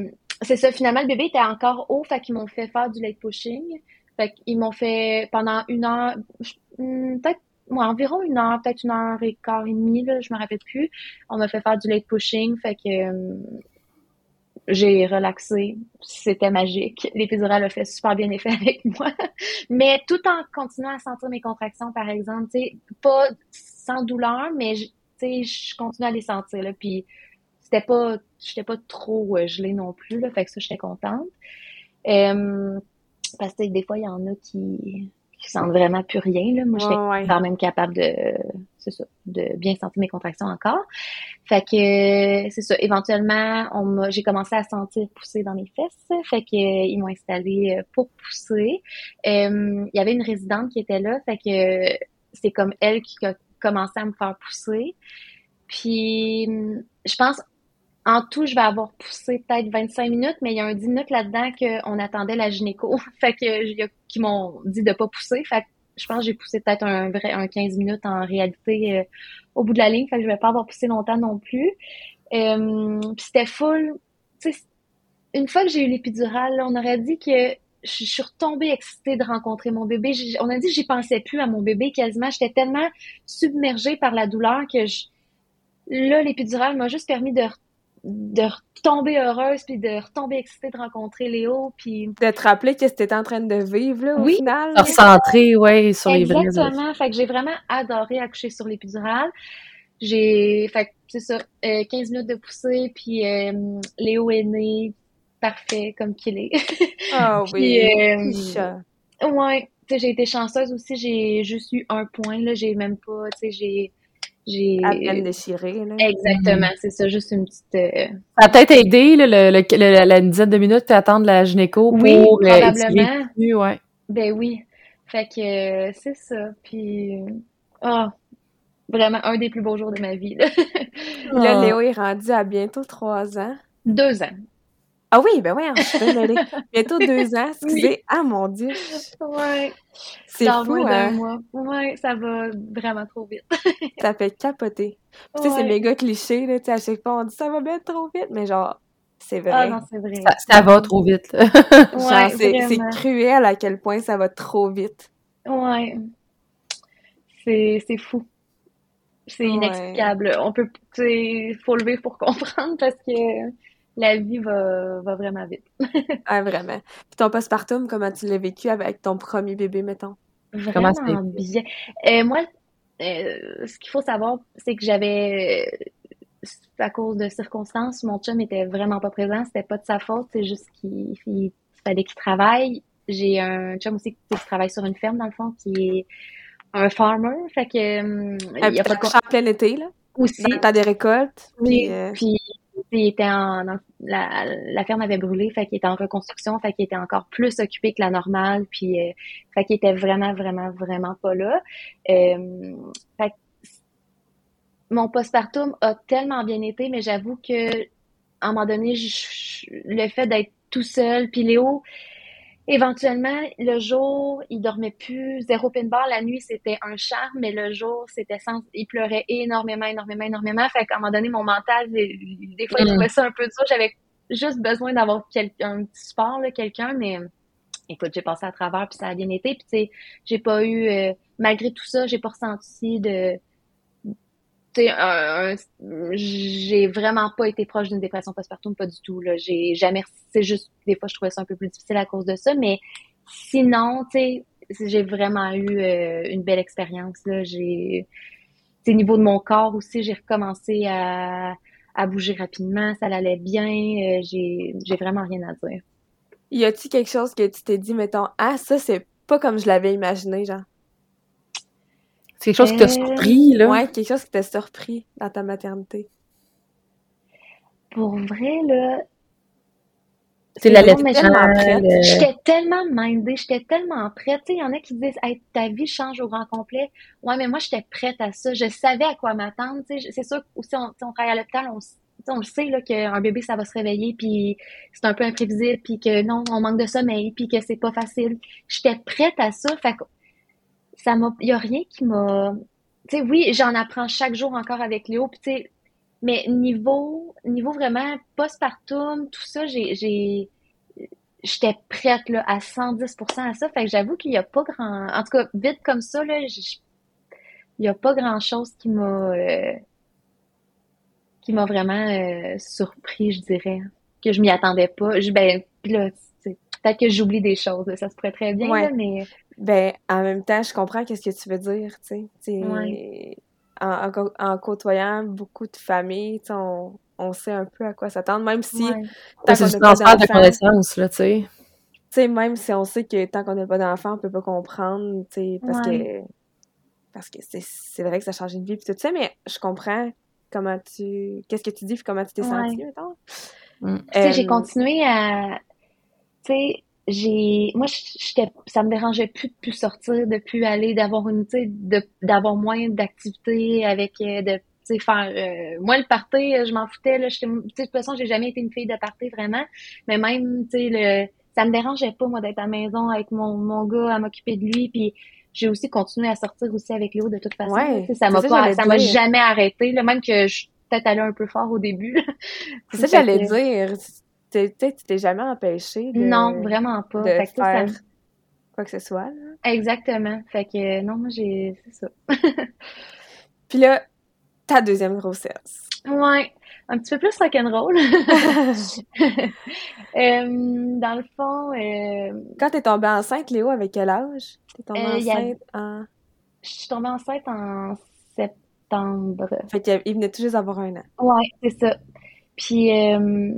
[SPEAKER 3] c'est ça, finalement, le bébé était encore haut, fait qu'ils m'ont fait faire du late pushing. Fait qu'ils m'ont fait pendant une heure, hmm, peut-être environ une heure, peut-être une heure et quart et demie, là, je me rappelle plus. On m'a fait faire du late pushing, fait que euh, j'ai relaxé. C'était magique. L'épidural a fait super bien effet avec moi. mais tout en continuant à sentir mes contractions, par exemple, tu pas sans douleur, mais je continue à les sentir, là. Puis c'était pas, j'étais pas trop euh, gelée non plus, là. Fait que ça, j'étais contente. Euh, parce que des fois, il y en a qui qui sentent vraiment plus rien. Là. Moi, j'étais quand même capable de, c'est ça, de bien sentir mes contractions encore. Fait que c'est ça. Éventuellement, on j'ai commencé à sentir pousser dans mes fesses. Fait que ils m'ont installé euh, pour pousser. Euh, il y avait une résidente qui était là. Fait que c'est comme elle qui a commencé à me faire pousser. Puis je pense en tout, je vais avoir poussé peut-être 25 minutes, mais il y a un 10 minutes là-dedans qu'on attendait la gynéco. fait que, qui m'ont dit de pas pousser. Fait que je pense que j'ai poussé peut-être un vrai, un 15 minutes en réalité euh, au bout de la ligne. Fait que je vais pas avoir poussé longtemps non plus. Euh, puis c'était full. une fois que j'ai eu l'épidurale, on aurait dit que je suis retombée excitée de rencontrer mon bébé. On a dit que j'y pensais plus à mon bébé quasiment. J'étais tellement submergée par la douleur que je, là, l'épidurale m'a juste permis de de retomber heureuse puis de retomber excitée de rencontrer Léo puis
[SPEAKER 1] de te rappeler que c'était en train de vivre là, au
[SPEAKER 3] oui.
[SPEAKER 1] final.
[SPEAKER 2] Recentrer ouais sur les vrais
[SPEAKER 3] exactement. fait que j'ai vraiment adoré accoucher sur l'épidurale. J'ai fait c'est ça 15 euh, minutes de poussée puis euh, Léo est né parfait comme qu'il est.
[SPEAKER 1] Ah oui euh,
[SPEAKER 3] ouais tu sais j'ai été chanceuse aussi j'ai juste eu un point là j'ai même pas tu sais j'ai j'ai
[SPEAKER 1] à peine déchiré. Là.
[SPEAKER 3] Exactement, c'est ça, juste une petite. Euh,
[SPEAKER 2] ça a peut-être aidé le, le, la dizaine de minutes d'attendre la gynéco pour
[SPEAKER 3] oui, probablement.
[SPEAKER 2] ouais.
[SPEAKER 3] Ben oui. Fait que euh, c'est ça. Puis oh, vraiment un des plus beaux jours de ma vie. Là,
[SPEAKER 1] là Léo est rendu à bientôt trois ans.
[SPEAKER 3] Deux ans.
[SPEAKER 1] Ah oui, ben oui, je suis Bientôt deux ans, excusez. Ah mon Dieu.
[SPEAKER 3] Ouais.
[SPEAKER 1] C'est fou, hein?
[SPEAKER 3] Mois. Ouais, ça va vraiment trop vite.
[SPEAKER 1] ça fait capoter. Tu sais, c'est méga cliché, là, tu sais, à chaque fois, on dit ça va bien trop vite, mais genre, c'est vrai.
[SPEAKER 3] Ah non, c'est vrai.
[SPEAKER 2] Ça, va trop vite.
[SPEAKER 1] ouais, c'est cruel à quel point ça va trop vite.
[SPEAKER 3] Ouais. C'est fou. C'est inexplicable. On peut, tu sais, faut le vivre pour comprendre parce que la vie va, va vraiment vite.
[SPEAKER 1] ah, vraiment. Puis ton postpartum, comment tu l'as vécu avec ton premier bébé, mettons?
[SPEAKER 3] Vraiment bien. Euh, moi, euh, ce qu'il faut savoir, c'est que j'avais, à cause de circonstances, mon chum était vraiment pas présent. C'était pas de sa faute, c'est juste qu'il fallait qu'il travaille. J'ai un chum aussi qui travaille sur une ferme, dans le fond, qui est un farmer. Fait que.
[SPEAKER 1] Euh, il y a pas de... en plein été, là?
[SPEAKER 3] Aussi.
[SPEAKER 1] T'as des récoltes.
[SPEAKER 3] Oui. Puis, il était en, la, ferme avait brûlé, fait qu'il était en reconstruction, fait qu'il était encore plus occupé que la normale, puis euh, fait qu'il était vraiment, vraiment, vraiment pas là. Euh, fait mon postpartum a tellement bien été, mais j'avoue que à un moment donné, le fait d'être tout seul, puis Léo, Éventuellement, le jour, il dormait plus, zéro pin bar. La nuit, c'était un charme, mais le jour, c'était sans, il pleurait énormément, énormément, énormément. Fait qu'à un moment donné, mon mental, des fois, il mm. trouvait ça un peu dur. J'avais juste besoin d'avoir un petit support, quelqu'un, mais écoute, j'ai passé à travers, puis ça a bien été. Puis tu sais, j'ai pas eu, euh, malgré tout ça, j'ai pas ressenti de, j'ai vraiment pas été proche d'une dépression postpartum, pas du tout. Là. J'ai jamais, c'est juste, des fois, je trouvais ça un peu plus difficile à cause de ça, mais sinon, tu sais, j'ai vraiment eu euh, une belle expérience. Là. J'ai, au niveau de mon corps aussi, j'ai recommencé à, à bouger rapidement, ça allait bien. Euh, j'ai, j'ai vraiment rien à dire.
[SPEAKER 1] Y a-t-il quelque chose que tu t'es dit, mettons, ah, ça, c'est pas comme je l'avais imaginé, genre.
[SPEAKER 2] C'est quelque chose qui t'a euh, surpris, là?
[SPEAKER 1] Ouais, quelque chose qui t'a surpris dans ta maternité.
[SPEAKER 3] Pour vrai, là,
[SPEAKER 2] c'est la lettre
[SPEAKER 3] J'étais tellement mindée, j'étais tellement prête. Il y en a qui disent ta vie change au grand complet. Ouais, mais moi, j'étais prête à ça. Je savais à quoi m'attendre. C'est sûr aussi, on, on travaille à l'hôpital, on, on le sait qu'un bébé, ça va se réveiller, puis c'est un peu imprévisible, puis que non, on manque de sommeil, puis que c'est pas facile. J'étais prête à ça. Fait que ça m'a. Il y a rien qui m'a. Tu sais, oui, j'en apprends chaque jour encore avec Léo, puis tu sais, mais niveau, niveau vraiment postpartum, tout ça, j'ai, j'ai, j'étais prête là, à 110% à ça. Fait que j'avoue qu'il n'y a pas grand, en tout cas vite comme ça là, il n'y a pas grand chose qui m'a, euh, qui m'a vraiment euh, surpris, je dirais, que je m'y attendais pas. Je, ben là, peut-être que j'oublie des choses, ça se pourrait très bien, là, mais
[SPEAKER 1] ben en même temps, je comprends qu'est-ce que tu veux dire, tu sais en, côtoyant beaucoup de familles, on, on sait un peu à quoi s'attendre, même si...
[SPEAKER 2] Ouais. C'est de connaissance, là, tu sais.
[SPEAKER 1] Tu sais, même si on sait que tant qu'on n'a pas d'enfant, on peut pas comprendre, tu sais, parce que... Parce que c'est vrai que ça change une vie, puis tout ça, mais je comprends comment tu... Qu'est-ce que tu dis, puis comment tu t'es sentie, mettons.
[SPEAKER 3] Mm. Tu sais, j'ai euh, continué à... Tu sais, j'ai moi j'étais ça me dérangeait plus de plus sortir de plus aller d'avoir une tu sais d'avoir moins d'activités avec euh, de tu sais faire euh, moi le party je m'en foutais là j'étais de toute façon j'ai jamais été une fille de party vraiment mais même tu sais le ça me dérangeait pas moi d'être à la maison avec mon mon gars à m'occuper de lui puis j'ai aussi continué à sortir aussi avec Léo de toute façon
[SPEAKER 1] ouais,
[SPEAKER 3] ça m'a pas ça m'a jamais arrêté là même que je peut-être allé un peu fort au début
[SPEAKER 1] c'est ça que j'allais dire tu t'es jamais empêché de,
[SPEAKER 3] non vraiment pas.
[SPEAKER 1] de faire quoi que ce soit
[SPEAKER 3] exactement. Fait que non moi j'ai c'est ça.
[SPEAKER 1] Puis là ta deuxième grossesse.
[SPEAKER 3] Ouais un petit peu plus rock'n'roll. Euh, dans le fond euh...
[SPEAKER 1] quand t'es tombée enceinte Léo avec quel âge? T'es tombée euh, enceinte en
[SPEAKER 3] je suis tombée enceinte en septembre.
[SPEAKER 1] Fait qu'il venait tout juste d'avoir un an.
[SPEAKER 3] Ouais c'est ça. Puis euh,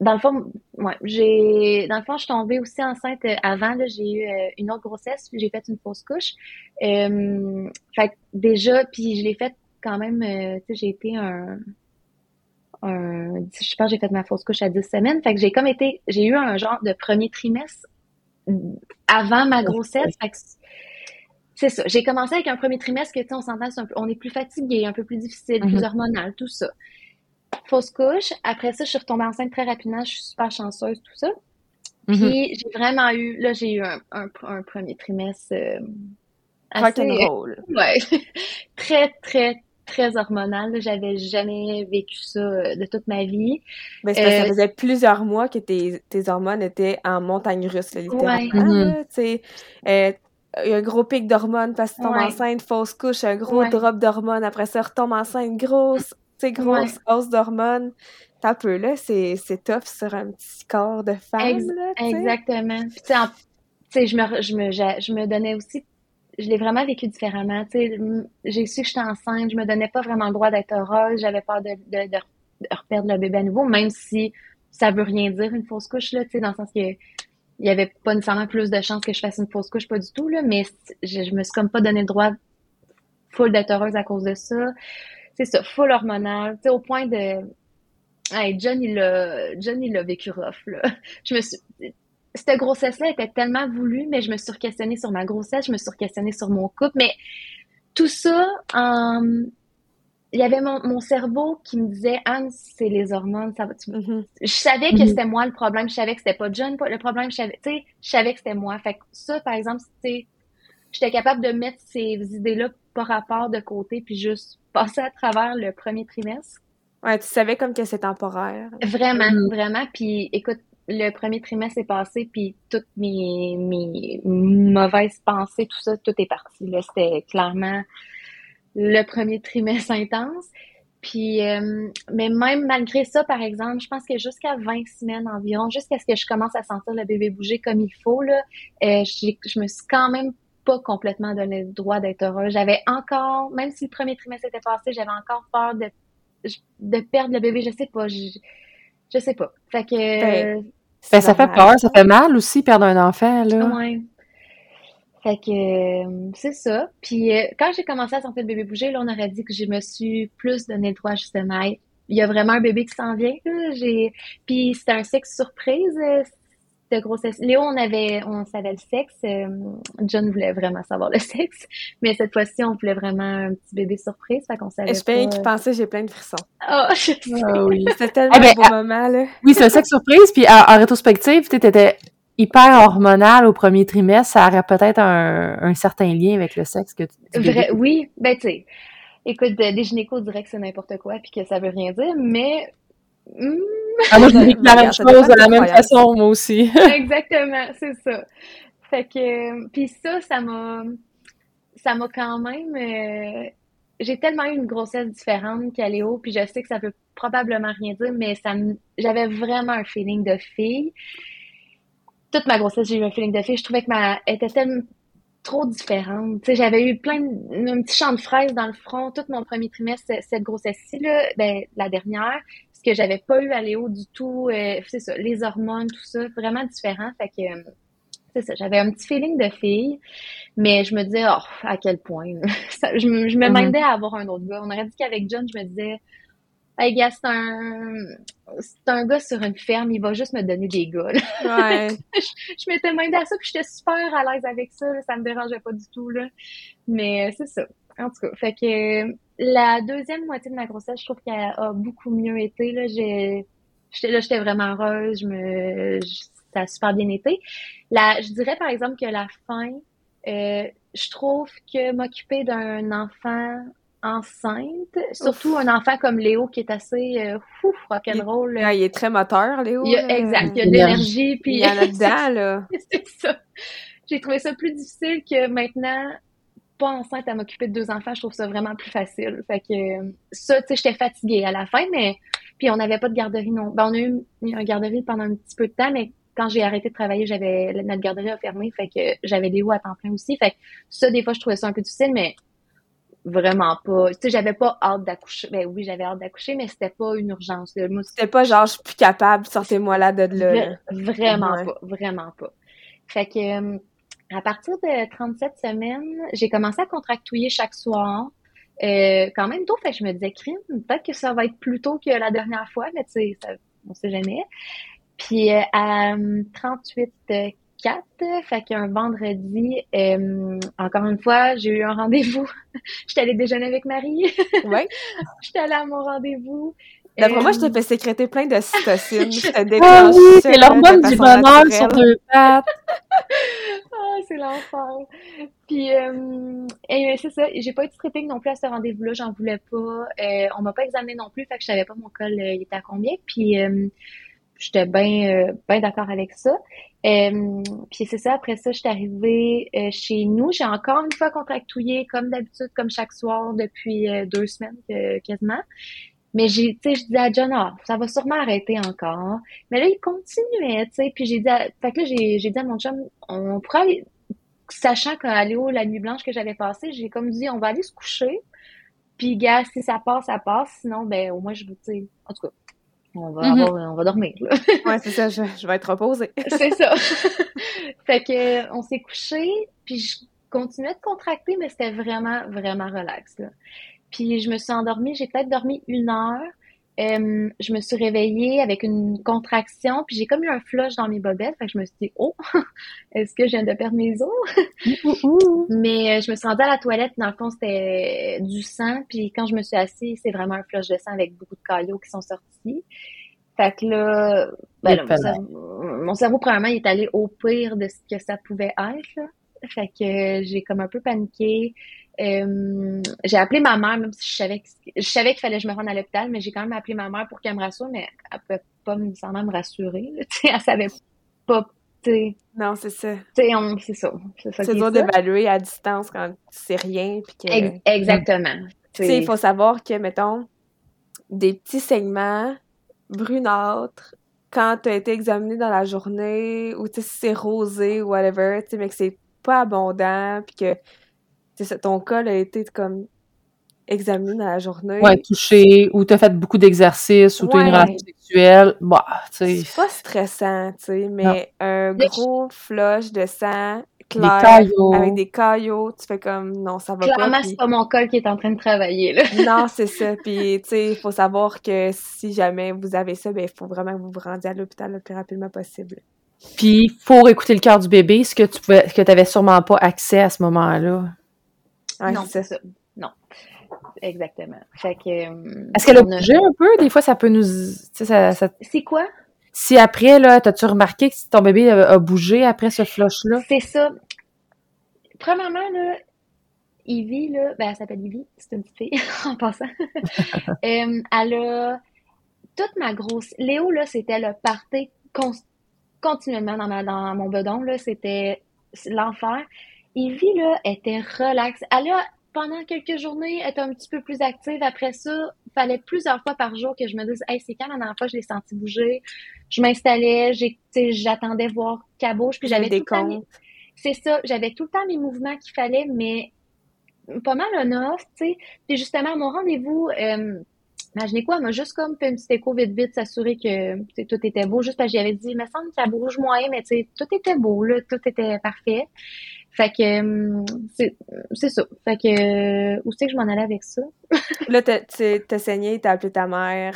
[SPEAKER 3] dans le fond, ouais, j'ai, dans le fond, je suis tombée aussi enceinte euh, avant. Là, j'ai eu euh, une autre grossesse, j'ai fait une fausse couche. Euh, fait déjà, puis je l'ai faite quand même. Euh, tu sais, j'ai été un, un, je pense, j'ai fait ma fausse couche à 10 semaines. Fait que j'ai comme été, j'ai eu un genre de premier trimestre avant ma grossesse. Fait que c'est ça. J'ai commencé avec un premier trimestre que, tu sais, on s'entend, on est plus fatigué, un peu plus difficile, plus mm-hmm. hormonal, tout ça fausse couche. Après ça, je suis retombée enceinte très rapidement. Je suis super chanceuse, tout ça. Puis mm-hmm. j'ai vraiment eu, là, j'ai eu un, un, premier trimestre euh,
[SPEAKER 1] assez... Rock'n'roll.
[SPEAKER 3] Ouais. très, très, très hormonal. J'avais jamais vécu ça euh, de toute ma vie.
[SPEAKER 1] Mais ça euh, faisait plusieurs mois que tes, tes hormones étaient en montagne russe, littéralement. Ouais. Euh, il y a un gros pic d'hormones parce que tu tombes enceinte, fausse couche, un gros drop d'hormones. Après ça, retombe enceinte, grosse sais, grosse hausse d'hormones. T'as peu, là, c'est tough sur un petit corps de femme, là,
[SPEAKER 3] Exactement. Puis, tu sais, je me, je, me, je me donnais aussi je l'ai vraiment vécu différemment. J'ai su que j'étais enceinte, je me donnais pas vraiment le droit d'être heureuse, j'avais peur de, de, de, reperdre le bébé à nouveau, même si ça veut rien dire une fausse couche, là, dans le sens que il y avait pas nécessairement plus de chances que je fasse une fausse couche, pas du tout, là, mais je, je me suis comme pas donné le droit full d'être heureuse à cause de ça c'est ça, full hormonal, tu au point de, hey, John, il l'a, John, il l'a vécu rough, là. Je me suis, cette grossesse-là était tellement voulue, mais je me suis questionnée sur ma grossesse, je me suis questionnée sur mon couple, mais tout ça, il y avait mon, mon, cerveau qui me disait Anne, c'est les hormones, ça va. Mm-hmm. Je savais que mm-hmm. c'était moi le problème, je savais que c'était pas John le problème, je savais, tu sais, je savais que c'était moi. Fait que ça, par exemple, c'était j'étais capable de mettre ces idées-là par rapport de côté puis juste passer à travers le premier trimestre.
[SPEAKER 1] Ouais, tu savais comme que c'est temporaire.
[SPEAKER 3] Vraiment, vraiment. Puis écoute, le premier trimestre est passé, puis toutes mes, mes mauvaises pensées, tout ça, tout est parti. Là, c'était clairement le premier trimestre intense. Puis, euh, mais même malgré ça, par exemple, je pense que jusqu'à 20 semaines environ, jusqu'à ce que je commence à sentir le bébé bouger comme il faut, là, euh, je me suis quand même pas complètement donné le droit d'être heureux. J'avais encore, même si le premier trimestre était passé, j'avais encore peur de, de perdre le bébé. Je sais pas. Je, je sais pas. Fait que.
[SPEAKER 2] Ben, ben ça fait peur, ça fait mal aussi perdre un enfant, là.
[SPEAKER 3] Ouais. Fait que c'est ça. Puis quand j'ai commencé à sentir le bébé bouger, là, on aurait dit que je me suis plus donné le droit justement. Il y a vraiment un bébé qui s'en vient. J'ai... Puis c'était un sexe surprise de grossesse. Léo, on avait, on savait le sexe. Euh, John voulait vraiment savoir le sexe, mais cette fois-ci, on voulait vraiment un petit bébé surprise, fait qu'on savait.
[SPEAKER 1] Je paye qui pensait, j'ai plein de frissons.
[SPEAKER 3] Ah, je
[SPEAKER 1] ah oui. C'était tellement eh ben, un beau moment là.
[SPEAKER 2] Oui, c'est un sexe surprise, puis en, rétrospective, tu étais hyper hormonal au premier trimestre, ça aurait peut-être un, un, certain lien avec le sexe que tu.
[SPEAKER 3] Vrai, oui, ben tu sais. Écoute, des gynécos diraient que c'est n'importe quoi puis que ça veut rien dire, mais
[SPEAKER 2] ah, moi, je dis la même chose de la même façon, moi aussi.
[SPEAKER 3] Exactement, c'est ça. Fait que, puis ça, ça m'a, ça m'a quand même, euh, j'ai tellement eu une grossesse différente qu'à Léo, puis je sais que ça peut probablement rien dire, mais ça j'avais vraiment un feeling de fille. Toute ma grossesse, j'ai eu un feeling de fille. Je trouvais que ma, elle était tellement trop différente. Tu sais, j'avais eu plein de, un petit champ de fraises dans le front tout mon premier trimestre, cette grossesse-ci, là, ben, la dernière que j'avais pas eu à Léo du tout. Euh, c'est ça, les hormones, tout ça, vraiment différent. Fait que euh, c'est ça, j'avais un petit feeling de fille, mais je me disais, oh, à quel point. je me, je mm-hmm. à avoir un autre gars. On aurait dit qu'avec John, je me disais, hey gars, c'est un, c'est un gars sur une ferme, il va juste me donner des gars.
[SPEAKER 1] Ouais.
[SPEAKER 3] je, m'étais mindée à ça, puis j'étais super à l'aise avec ça, ça me dérangeait pas du tout, là. Mais euh, c'est ça. En tout cas, fait que la deuxième moitié de ma grossesse, je trouve qu'elle a beaucoup mieux été. Là, j'ai, j'étais là, j'étais vraiment heureuse. Je me, ça a super bien été. La, je dirais par exemple que la fin, euh, je trouve que m'occuper d'un enfant enceinte, surtout un enfant comme Léo qui est assez euh, fou, rock'n'roll.
[SPEAKER 1] Il, il est très moteur, Léo.
[SPEAKER 3] Il a, exact, il y a de l'énergie. Puis...
[SPEAKER 1] Il y en a dedans, là.
[SPEAKER 3] C'est ça. J'ai trouvé ça plus difficile que maintenant pas enceinte à m'occuper de deux enfants, je trouve ça vraiment plus facile. Fait que ça, tu sais, j'étais fatiguée à la fin, mais puis on n'avait pas de garderie non. Ben, on a eu une garderie pendant un petit peu de temps, mais quand j'ai arrêté de travailler, j'avais notre garderie a fermé, fait que j'avais des hauts à temps plein aussi. Fait que ça, des fois, je trouvais ça un peu difficile, mais vraiment pas. Tu sais, j'avais pas hâte d'accoucher. Ben oui, j'avais hâte d'accoucher, mais c'était pas une urgence.
[SPEAKER 1] C'était pas genre je suis plus capable, sortez-moi là de là.
[SPEAKER 3] Vraiment pas, vraiment pas. Fait que euh, à partir de 37 semaines, j'ai commencé à contractouiller chaque soir. Euh, quand même tôt, fait que je me disais, crime, peut-être que ça va être plus tôt que la dernière fois, mais tu sais, on sait jamais. Puis euh, à 38 4, fait qu'un vendredi, euh, encore une fois, j'ai eu un rendez-vous. J'étais allée déjeuner avec Marie.
[SPEAKER 1] Oui.
[SPEAKER 3] J'étais allée à mon rendez-vous.
[SPEAKER 1] D'après moi, je t'ai fait sécréter plein de cytocine.
[SPEAKER 2] ah oui, c'est l'hormone du bonheur sur deux pattes.
[SPEAKER 3] ah, c'est l'enfer. Puis, euh, et c'est ça, j'ai pas eu de stripping non plus à ce rendez-vous-là, j'en voulais pas. Euh, on m'a pas examiné non plus, fait que je savais pas mon col, euh, il était à combien. Puis, euh, j'étais bien ben d'accord avec ça. puis c'est ça, après ça, je suis arrivée chez nous. J'ai encore une fois contractouillé comme d'habitude, comme chaque soir depuis deux semaines quasiment. Mais j'ai, tu sais, je disais à John, ah, ça va sûrement arrêter encore. Mais là, il continuait, tu sais. Puis j'ai dit, à, fait que là, j'ai, j'ai dit à mon chum, on pourrait aller, sachant qu'à Léo, la nuit blanche que j'avais passée, j'ai comme dit, on va aller se coucher. Puis, gars, si ça passe, ça passe. Sinon, ben, au moins, je vous, tu sais, en tout cas, on va, mm-hmm. on va dormir, là.
[SPEAKER 1] ouais, c'est ça, je, je, vais être reposée.
[SPEAKER 3] c'est ça. fait que, on s'est couché, puis je continuais de contracter, mais c'était vraiment, vraiment relax, là. Puis je me suis endormie, j'ai peut-être dormi une heure. Euh, je me suis réveillée avec une contraction, puis j'ai comme eu un flush dans mes bobettes. Fait que je me suis dit, oh, est-ce que je viens de perdre mes os? Mais euh, je me suis rendue à la toilette, dans le fond, c'était du sang. Puis quand je me suis assise, c'est vraiment un flush de sang avec beaucoup de caillots qui sont sortis. Fait que là, ben là mon, cerveau, mon, cerveau, premièrement, il est allé au pire de ce que ça pouvait être. Là. Fait que j'ai comme un peu paniqué. Euh, j'ai appelé ma mère, même si je savais je savais qu'il fallait que je me rende à l'hôpital, mais j'ai quand même appelé ma mère pour qu'elle me rassure, mais elle peut pas nécessairement me rassurer. sais elle savait pas. T'sais.
[SPEAKER 1] Non, c'est ça.
[SPEAKER 3] C'est ça.
[SPEAKER 1] C'est dur d'évaluer à distance quand tu sais rien. Puis que...
[SPEAKER 3] exactement.
[SPEAKER 1] Il faut savoir que, mettons, des petits segments brunâtres, quand tu as été examiné dans la journée, ou si c'est rosé ou whatever, mais que c'est pas abondant, puis que ça, ton col a été comme examiné dans la journée.
[SPEAKER 2] Ouais, touché, ou t'as fait beaucoup d'exercices, ou t'as une relation sexuelle. Bah, tu sais.
[SPEAKER 1] C'est pas stressant, tu sais, mais un gros flush de sang clair, avec des caillots, tu fais comme non, ça va
[SPEAKER 3] pas. Clairement, c'est pas mon col qui est en train de travailler là.
[SPEAKER 1] non, c'est ça. Puis tu sais, il faut savoir que si jamais vous avez ça, ben il faut vraiment que vous vous rendiez à l'hôpital le plus rapidement possible.
[SPEAKER 2] Puis pour écouter le cœur du bébé, ce que tu pouvais, que tu avais sûrement pas accès à ce moment-là.
[SPEAKER 3] Non, c'est ça. Non. Exactement. Fait que.
[SPEAKER 2] Euh, Est-ce qu'elle a bougé un peu? Des fois, ça peut nous. Ça, ça...
[SPEAKER 3] C'est quoi?
[SPEAKER 2] Si après, là, t'as-tu remarqué que ton bébé a, bougé après ce flush-là?
[SPEAKER 3] C'est ça. Premièrement, là, Ivy, là, ben, elle s'appelle Ivy, c'est une petite fille, en passant. Euh, elle a toute ma grosse. Léo, là, c'était le party continuellement dans, ma, dans mon bedon, là, c'était l'enfer. Ivy, là, était relaxe. Elle a pendant quelques journées, être un petit peu plus active. Après ça, il fallait plusieurs fois par jour que je me dise Hey, c'est quand la dernière fois je l'ai senti bouger? Je m'installais, j'attendais voir qu'elle bouge, puis j'avais des comptes. C'est ça, j'avais tout le temps mes mouvements qu'il fallait, mais pas mal un off, tu sais. Puis justement, mon rendez-vous, euh, imaginez quoi, elle m'a juste comme fait une petite écho vite vite, s'assurer que tout était beau, juste parce que j'avais dit, il me semble que ça bouge moins, mais tu sais, tout était beau, là, tout était parfait. Fait que hum, c'est ça. Fait que où c'est que je m'en allais avec ça?
[SPEAKER 1] là, t'as saigné, t'as appelé ta mère.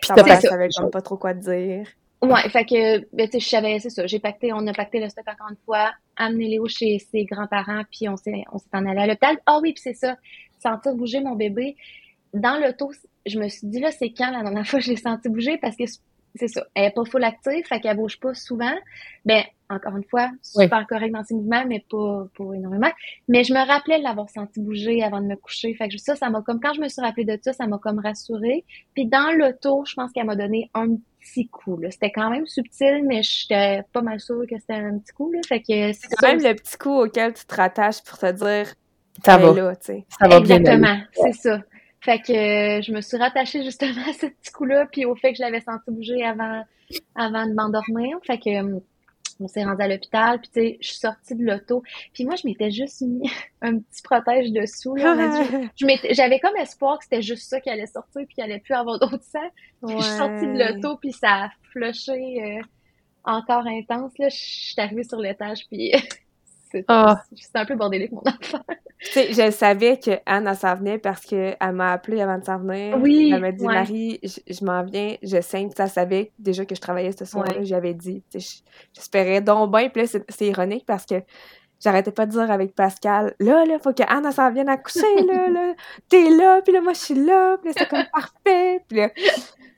[SPEAKER 1] Puis ta mère savait comme pas trop quoi te dire.
[SPEAKER 3] Ouais, fait que ben, tu sais, je savais, c'est ça. J'ai pacté, on a pacté le stock encore une fois, amené Léo chez ses grands-parents, puis on s'est on s'est en allé à l'hôpital. Ah oui, puis c'est ça. Sentir bouger mon bébé. Dans l'auto, je me suis dit là, c'est quand la dernière fois que je l'ai senti bouger? Parce que c'est ça. Elle est pas full active, fait qu'elle bouge pas souvent. Ben, encore une fois, super correct dans ses mouvements, mais pas, pas énormément. Mais je me rappelais de l'avoir senti bouger avant de me coucher. Fait que ça, ça m'a comme, quand je me suis rappelée de ça, ça m'a comme rassurée. Puis dans l'auto, je pense qu'elle m'a donné un petit coup, là. C'était quand même subtil, mais j'étais pas mal sûre que c'était un petit coup, là. Fait que
[SPEAKER 1] c'est quand même le petit coup auquel tu te rattaches pour te dire, ça va. Là, ça
[SPEAKER 3] va Exactement, c'est ça. Fait que euh, je me suis rattachée justement à ce petit coup-là, puis au fait que je l'avais senti bouger avant, avant de m'endormir. Fait que euh, on s'est rendu à l'hôpital, puis tu sais, je suis sortie de l'auto. Puis moi, je m'étais juste mis un petit protège dessous. Là, j'avais comme espoir que c'était juste ça qui allait sortir, puis qu'il allait plus avoir d'autre sang. je suis sortie de l'auto, puis ça a flushé euh, encore intense. Là, je suis arrivée sur l'étage, puis Ah. C'est un peu bordélique, mon
[SPEAKER 1] sais, je savais que Anne, elle s'en venait parce qu'elle m'a appelé avant de s'en venir. Oui. Elle m'a dit, Marie, je, m'en viens, je saigne. Ça savait déjà que je travaillais ce soir-là. J'avais dit, j'espérais donc bien. Puis là, c'est ironique parce que j'arrêtais pas de dire avec Pascal, là, là, faut que Anne, s'en vienne accoucher, là, là. T'es là, puis là, moi, je suis là. Puis là, c'est comme parfait. Puis là,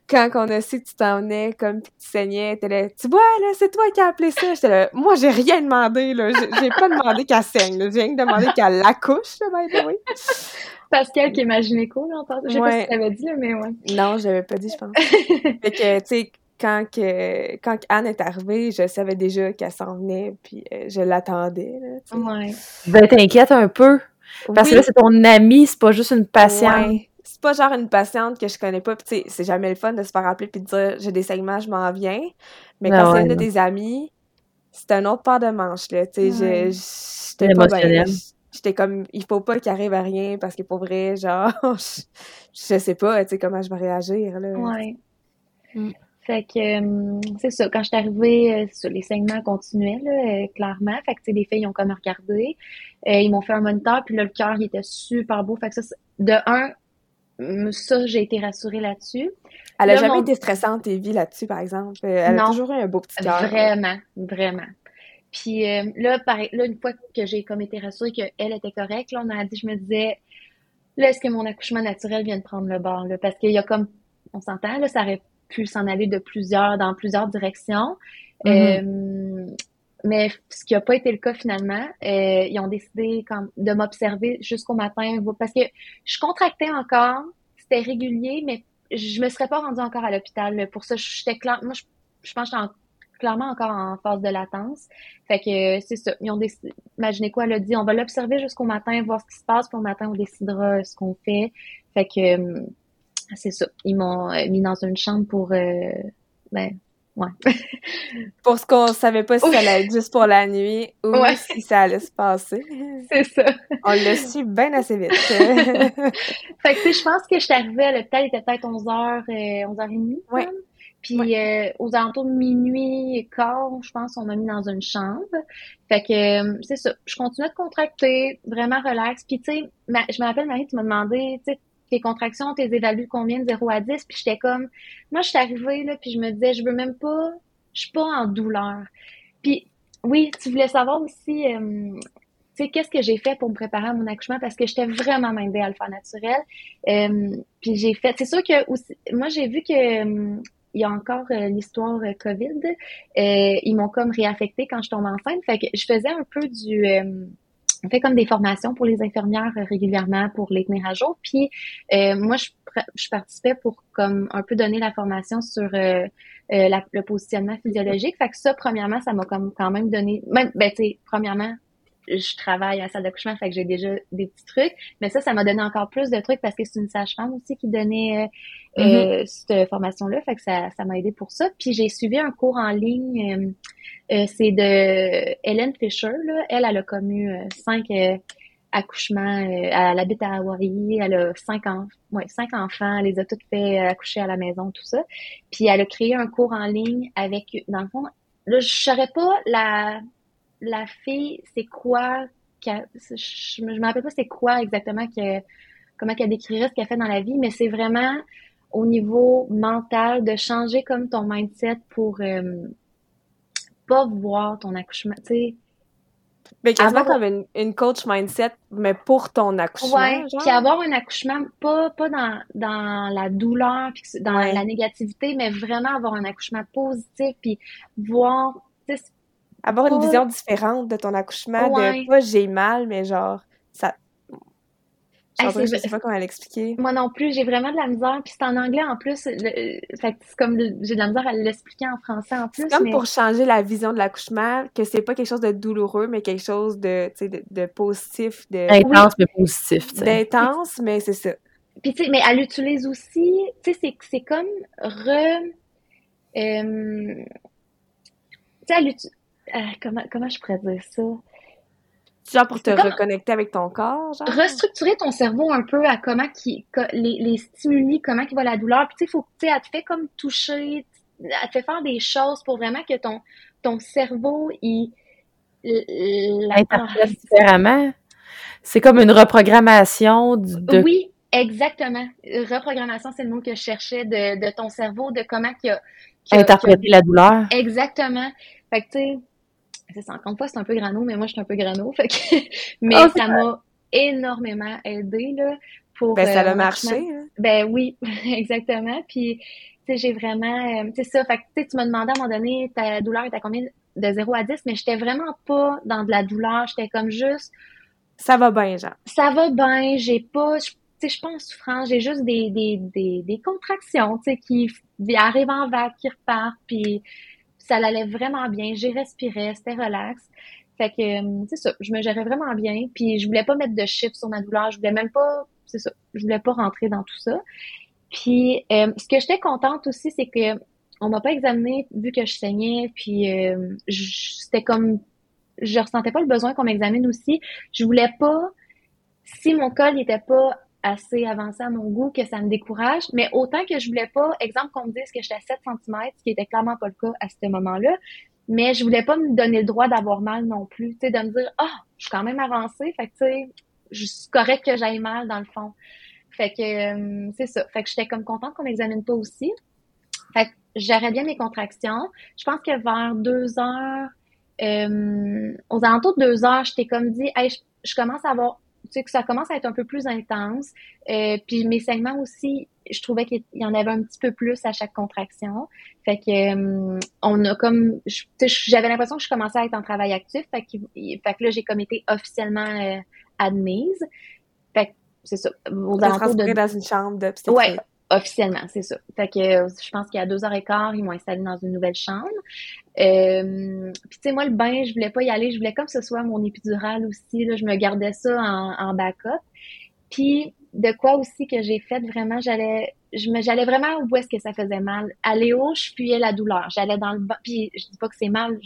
[SPEAKER 1] quand on a su que tu t'en venais, comme tu saignais, t'es là, tu vois, là, c'est toi qui as appelé ça. J'étais là, moi, j'ai rien demandé, là. J'ai pas demandé qu'elle saigne, J'ai rien demandé qu'elle l'accouche, là, oui.
[SPEAKER 3] Pascal qui est ma gynéco, là, en Je sais pas si tu l'avais dit, mais ouais.
[SPEAKER 1] Non, je l'avais pas dit, je pense. fait que, tu sais, quand, que, quand Anne est arrivée, je savais déjà qu'elle s'en venait, puis euh, je l'attendais, là,
[SPEAKER 3] Ouais.
[SPEAKER 2] Ben, t'inquiète un peu. Parce que là, c'est ton amie, c'est pas juste une patiente
[SPEAKER 1] c'est pas genre une patiente que je connais pas, c'est jamais le fun de se faire appeler puis de dire j'ai des segments, je m'en viens. Mais quand c'est une de tes amis, c'est un autre part de manche, là. Tu sais, j'étais pas J'étais comme, il faut pas qu'il arrive à rien parce que pour vrai, genre, je, sais pas, tu sais, comment je vais réagir, là.
[SPEAKER 3] Ouais. Mm. Fait que, hum, c'est ça, quand je suis arrivée, euh, les saignements continuaient, là, euh, clairement. Fait que, tu sais, les filles, ils ont comme regardé. Euh, ils m'ont fait un moniteur, puis là, le cœur, il était super beau. Fait que ça, de un, ça, j'ai été rassurée là-dessus.
[SPEAKER 1] Elle a jamais été stressante, Evie, là-dessus, par exemple. Euh, elle a toujours eu un beau petit cœur.
[SPEAKER 3] Vraiment, vraiment. Puis euh, là, pareil, là, une fois que j'ai comme été rassurée qu'elle était correcte, là, on a dit, je me disais, là, est-ce que mon accouchement naturel vient de prendre le bord, là? Parce qu'il y a comme, on s'entend, là, ça aurait pu s'en aller de plusieurs, dans plusieurs directions. Mm-hmm. euh, mais ce qui n'a pas été le cas finalement, euh, ils ont décidé comme, de m'observer jusqu'au matin parce que je contractais encore, c'était régulier, mais je me serais pas rendue encore à l'hôpital. Pour ça, j'étais clair, moi, je, je pense que j'étais clairement encore en phase de latence. Fait que c'est ça. Ils ont décidé, imaginez quoi, elle a dit, on va l'observer jusqu'au matin, voir ce qui se passe, puis au matin, on décidera ce qu'on fait. Fait que euh, c'est ça. Ils m'ont mis dans une chambre pour euh, ben, Ouais.
[SPEAKER 1] pour ce qu'on savait pas si ça allait être juste pour la nuit ou si ça allait se passer.
[SPEAKER 3] C'est ça.
[SPEAKER 1] On l'a su bien assez vite.
[SPEAKER 3] fait que, je pense que je suis arrivée à l'hôpital, il était peut-être 11h, 11h30.
[SPEAKER 1] Oui.
[SPEAKER 3] Puis euh, aux alentours de minuit et quart, je pense, on m'a mis dans une chambre. Fait que euh, c'est ça. Je continuais de contracter, vraiment relax. Puis tu sais, je me rappelle, Marie, tu m'as demandé, tu sais, tes contractions, t'es évaluées combien de 0 à 10? Puis j'étais comme, moi, je suis arrivée, là, puis je me disais, je veux même pas, je suis pas en douleur. Puis oui, tu voulais savoir aussi, euh, tu sais, qu'est-ce que j'ai fait pour me préparer à mon accouchement? Parce que j'étais vraiment mindée à le naturel. Euh, puis j'ai fait, c'est sûr que aussi, moi j'ai vu que euh, il y a encore l'histoire COVID. ils m'ont comme réaffecté quand je tombe enceinte. Fait que je faisais un peu du on fait comme des formations pour les infirmières régulièrement pour les tenir à jour. Puis moi, je, je, participais pour comme un peu donner la formation sur le positionnement physiologique. Fait que ça, premièrement, ça m'a comme quand même donné. Même, ben, tu premièrement, je travaille à la salle d'accouchement, fait que j'ai déjà des petits trucs. Mais ça, ça m'a donné encore plus de trucs parce que c'est une sage-femme aussi qui donnait euh, mm-hmm. euh cette formation-là. Fait que ça, ça m'a aidé pour ça. Puis j'ai suivi un cours en ligne. Euh, euh c'est de Hélène Fisher. Là. Elle, elle a commu euh, cinq accouchements. elle habite à Hawaii. Elle a cinq, enfants. ouais, cinq enfants. Elle les a toutes fait accoucher à la maison, tout ça. Puis elle a créé un cours en ligne avec, dans le fond, là, je saurais pas la la fille, c'est quoi je, me rappelle pas c'est quoi exactement que comment qu'elle décrirait ce qu'elle fait dans la vie, mais c'est vraiment au niveau mental de changer comme ton mindset pour euh, pas voir ton accouchement, tu sais.
[SPEAKER 1] Mais quasiment comme une, coach mindset, mais pour ton accouchement. Ouais,
[SPEAKER 3] puis avoir un accouchement, pas, pas dans, dans la douleur, puis dans la négativité, mais vraiment avoir un accouchement positif, puis voir,
[SPEAKER 1] avoir une vision différente de ton accouchement, de pas j'ai mal, mais genre, ça. je sais pas comment l'expliquer.
[SPEAKER 3] Moi non plus, j'ai vraiment de la misère. Puis c'est en anglais en plus. fait c'est comme j'ai de la misère à l'expliquer en français en plus.
[SPEAKER 1] C'est comme pour changer la vision de l'accouchement, que c'est pas quelque chose de douloureux, mais quelque chose de, de, de positif. De...
[SPEAKER 2] Intense, mais positif.
[SPEAKER 1] D'intense, mais c'est ça.
[SPEAKER 3] Puis tu sais, mais elle utilise aussi, tu sais, c'est comme re. Euh, tu sais, elle utilise euh, comment, comment je pourrais dire ça?
[SPEAKER 1] Genre pour te reconnecter avec ton corps, genre?
[SPEAKER 3] Restructurer ton cerveau un peu à comment qui, les, les stimuli, comment qui va la douleur. Puis tu sais, faut que, elle te fait comme toucher, elle te fait faire des choses pour vraiment que ton, ton cerveau, il,
[SPEAKER 2] interprète différemment. C'est comme une reprogrammation de...
[SPEAKER 3] Oui, exactement. Reprogrammation, c'est le mot que je cherchais de, de ton cerveau, de comment qu'il a,
[SPEAKER 2] Interpréter la douleur.
[SPEAKER 3] Exactement. Fait que, tu sais, c'est ça, encore une fois, c'est un peu grano, mais moi, je suis un peu grano. Fait que, mais oh, ça m'a énormément aidé, là, pour.
[SPEAKER 1] Ben, ça a euh, marché. Hein?
[SPEAKER 3] Ben oui, exactement. Puis, tu sais, j'ai vraiment. Euh, c'est ça. Fait que, tu m'as demandé à un moment donné, ta douleur était à combien de 0 à 10, mais j'étais vraiment pas dans de la douleur. J'étais comme juste.
[SPEAKER 1] Ça va bien, genre.
[SPEAKER 3] Ça va bien. J'ai pas. Tu sais, je suis pas en souffrance. J'ai juste des, des, des, des contractions, tu sais, qui arrivent en vague, qui repartent. Puis, ça allait vraiment bien. J'ai respiré, c'était relax. Fait que, euh, c'est ça, je me gérais vraiment bien. Puis je voulais pas mettre de chiffres sur ma douleur. Je voulais même pas, c'est ça, je voulais pas rentrer dans tout ça. Puis euh, ce que j'étais contente aussi, c'est que on m'a pas examiné vu que je saignais. Puis euh, c'était comme, je ressentais pas le besoin qu'on m'examine aussi. Je voulais pas, si mon col n'était pas assez avancé à mon goût que ça me décourage. Mais autant que je voulais pas, exemple qu'on me dise que j'étais à 7 cm, ce qui était clairement pas le cas à ce moment-là, mais je voulais pas me donner le droit d'avoir mal non plus, tu sais, de me dire, ah, je suis quand même avancée, fait que tu sais, je suis correct que j'aille mal dans le fond. Fait que, euh, c'est ça. Fait que j'étais comme contente qu'on m'examine pas aussi. Fait que j'aurais bien mes contractions. Je pense que vers deux heures, euh, aux alentours de deux heures, j'étais comme dit, hey, je commence à avoir sais, que ça commence à être un peu plus intense. Euh, puis mes saignements aussi, je trouvais qu'il y en avait un petit peu plus à chaque contraction. Fait que euh, on a comme, j'avais l'impression que je commençais à être en travail actif. Fait que, fait que là, j'ai comme été officiellement euh, admise. Fait que c'est ça.
[SPEAKER 1] Aux alentours de... dans une chambre de
[SPEAKER 3] Ouais, officiellement, c'est ça. Fait que je pense a deux heures et quart, ils m'ont installé dans une nouvelle chambre. Euh, puis tu sais, moi, le bain, je voulais pas y aller. Je voulais comme ce soit mon épidural aussi. Là, je me gardais ça en, en backup. Puis de quoi aussi que j'ai fait vraiment, j'allais je me j'allais vraiment où est-ce que ça faisait mal. À Léo, je fuyais la douleur. J'allais dans le bain. Puis je dis pas que c'est mal,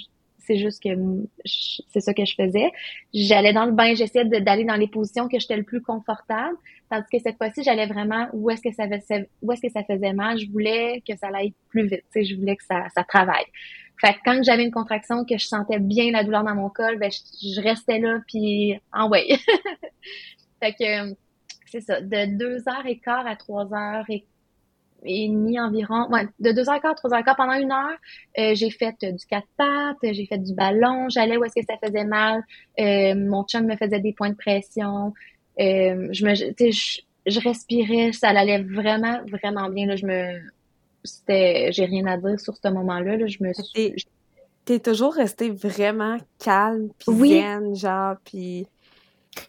[SPEAKER 3] c'est juste que c'est ça que je faisais. J'allais dans le bain, j'essayais d'aller dans les positions que j'étais le plus confortable, tandis que cette fois-ci, j'allais vraiment où est-ce que ça faisait, où est-ce que ça faisait mal. Je voulais que ça aille plus vite, je voulais que ça, ça travaille. Fait que quand j'avais une contraction, que je sentais bien la douleur dans mon col, ben je, restais là, puis en way. fait que c'est ça, de deux heures et quart à trois heures et et demi environ. Ouais, de deux heures quart, trois heures quart, pendant une heure, euh, j'ai fait du quatre pattes, j'ai fait du ballon, j'allais où est-ce que ça faisait mal. Euh, mon chum me faisait des points de pression. Euh, je me, je, je respirais, ça allait vraiment, vraiment bien. Là, je me, c'était, j'ai rien à dire sur ce moment-là. Là, je me suis.
[SPEAKER 1] T'es toujours resté vraiment calme, puis zen, genre, puis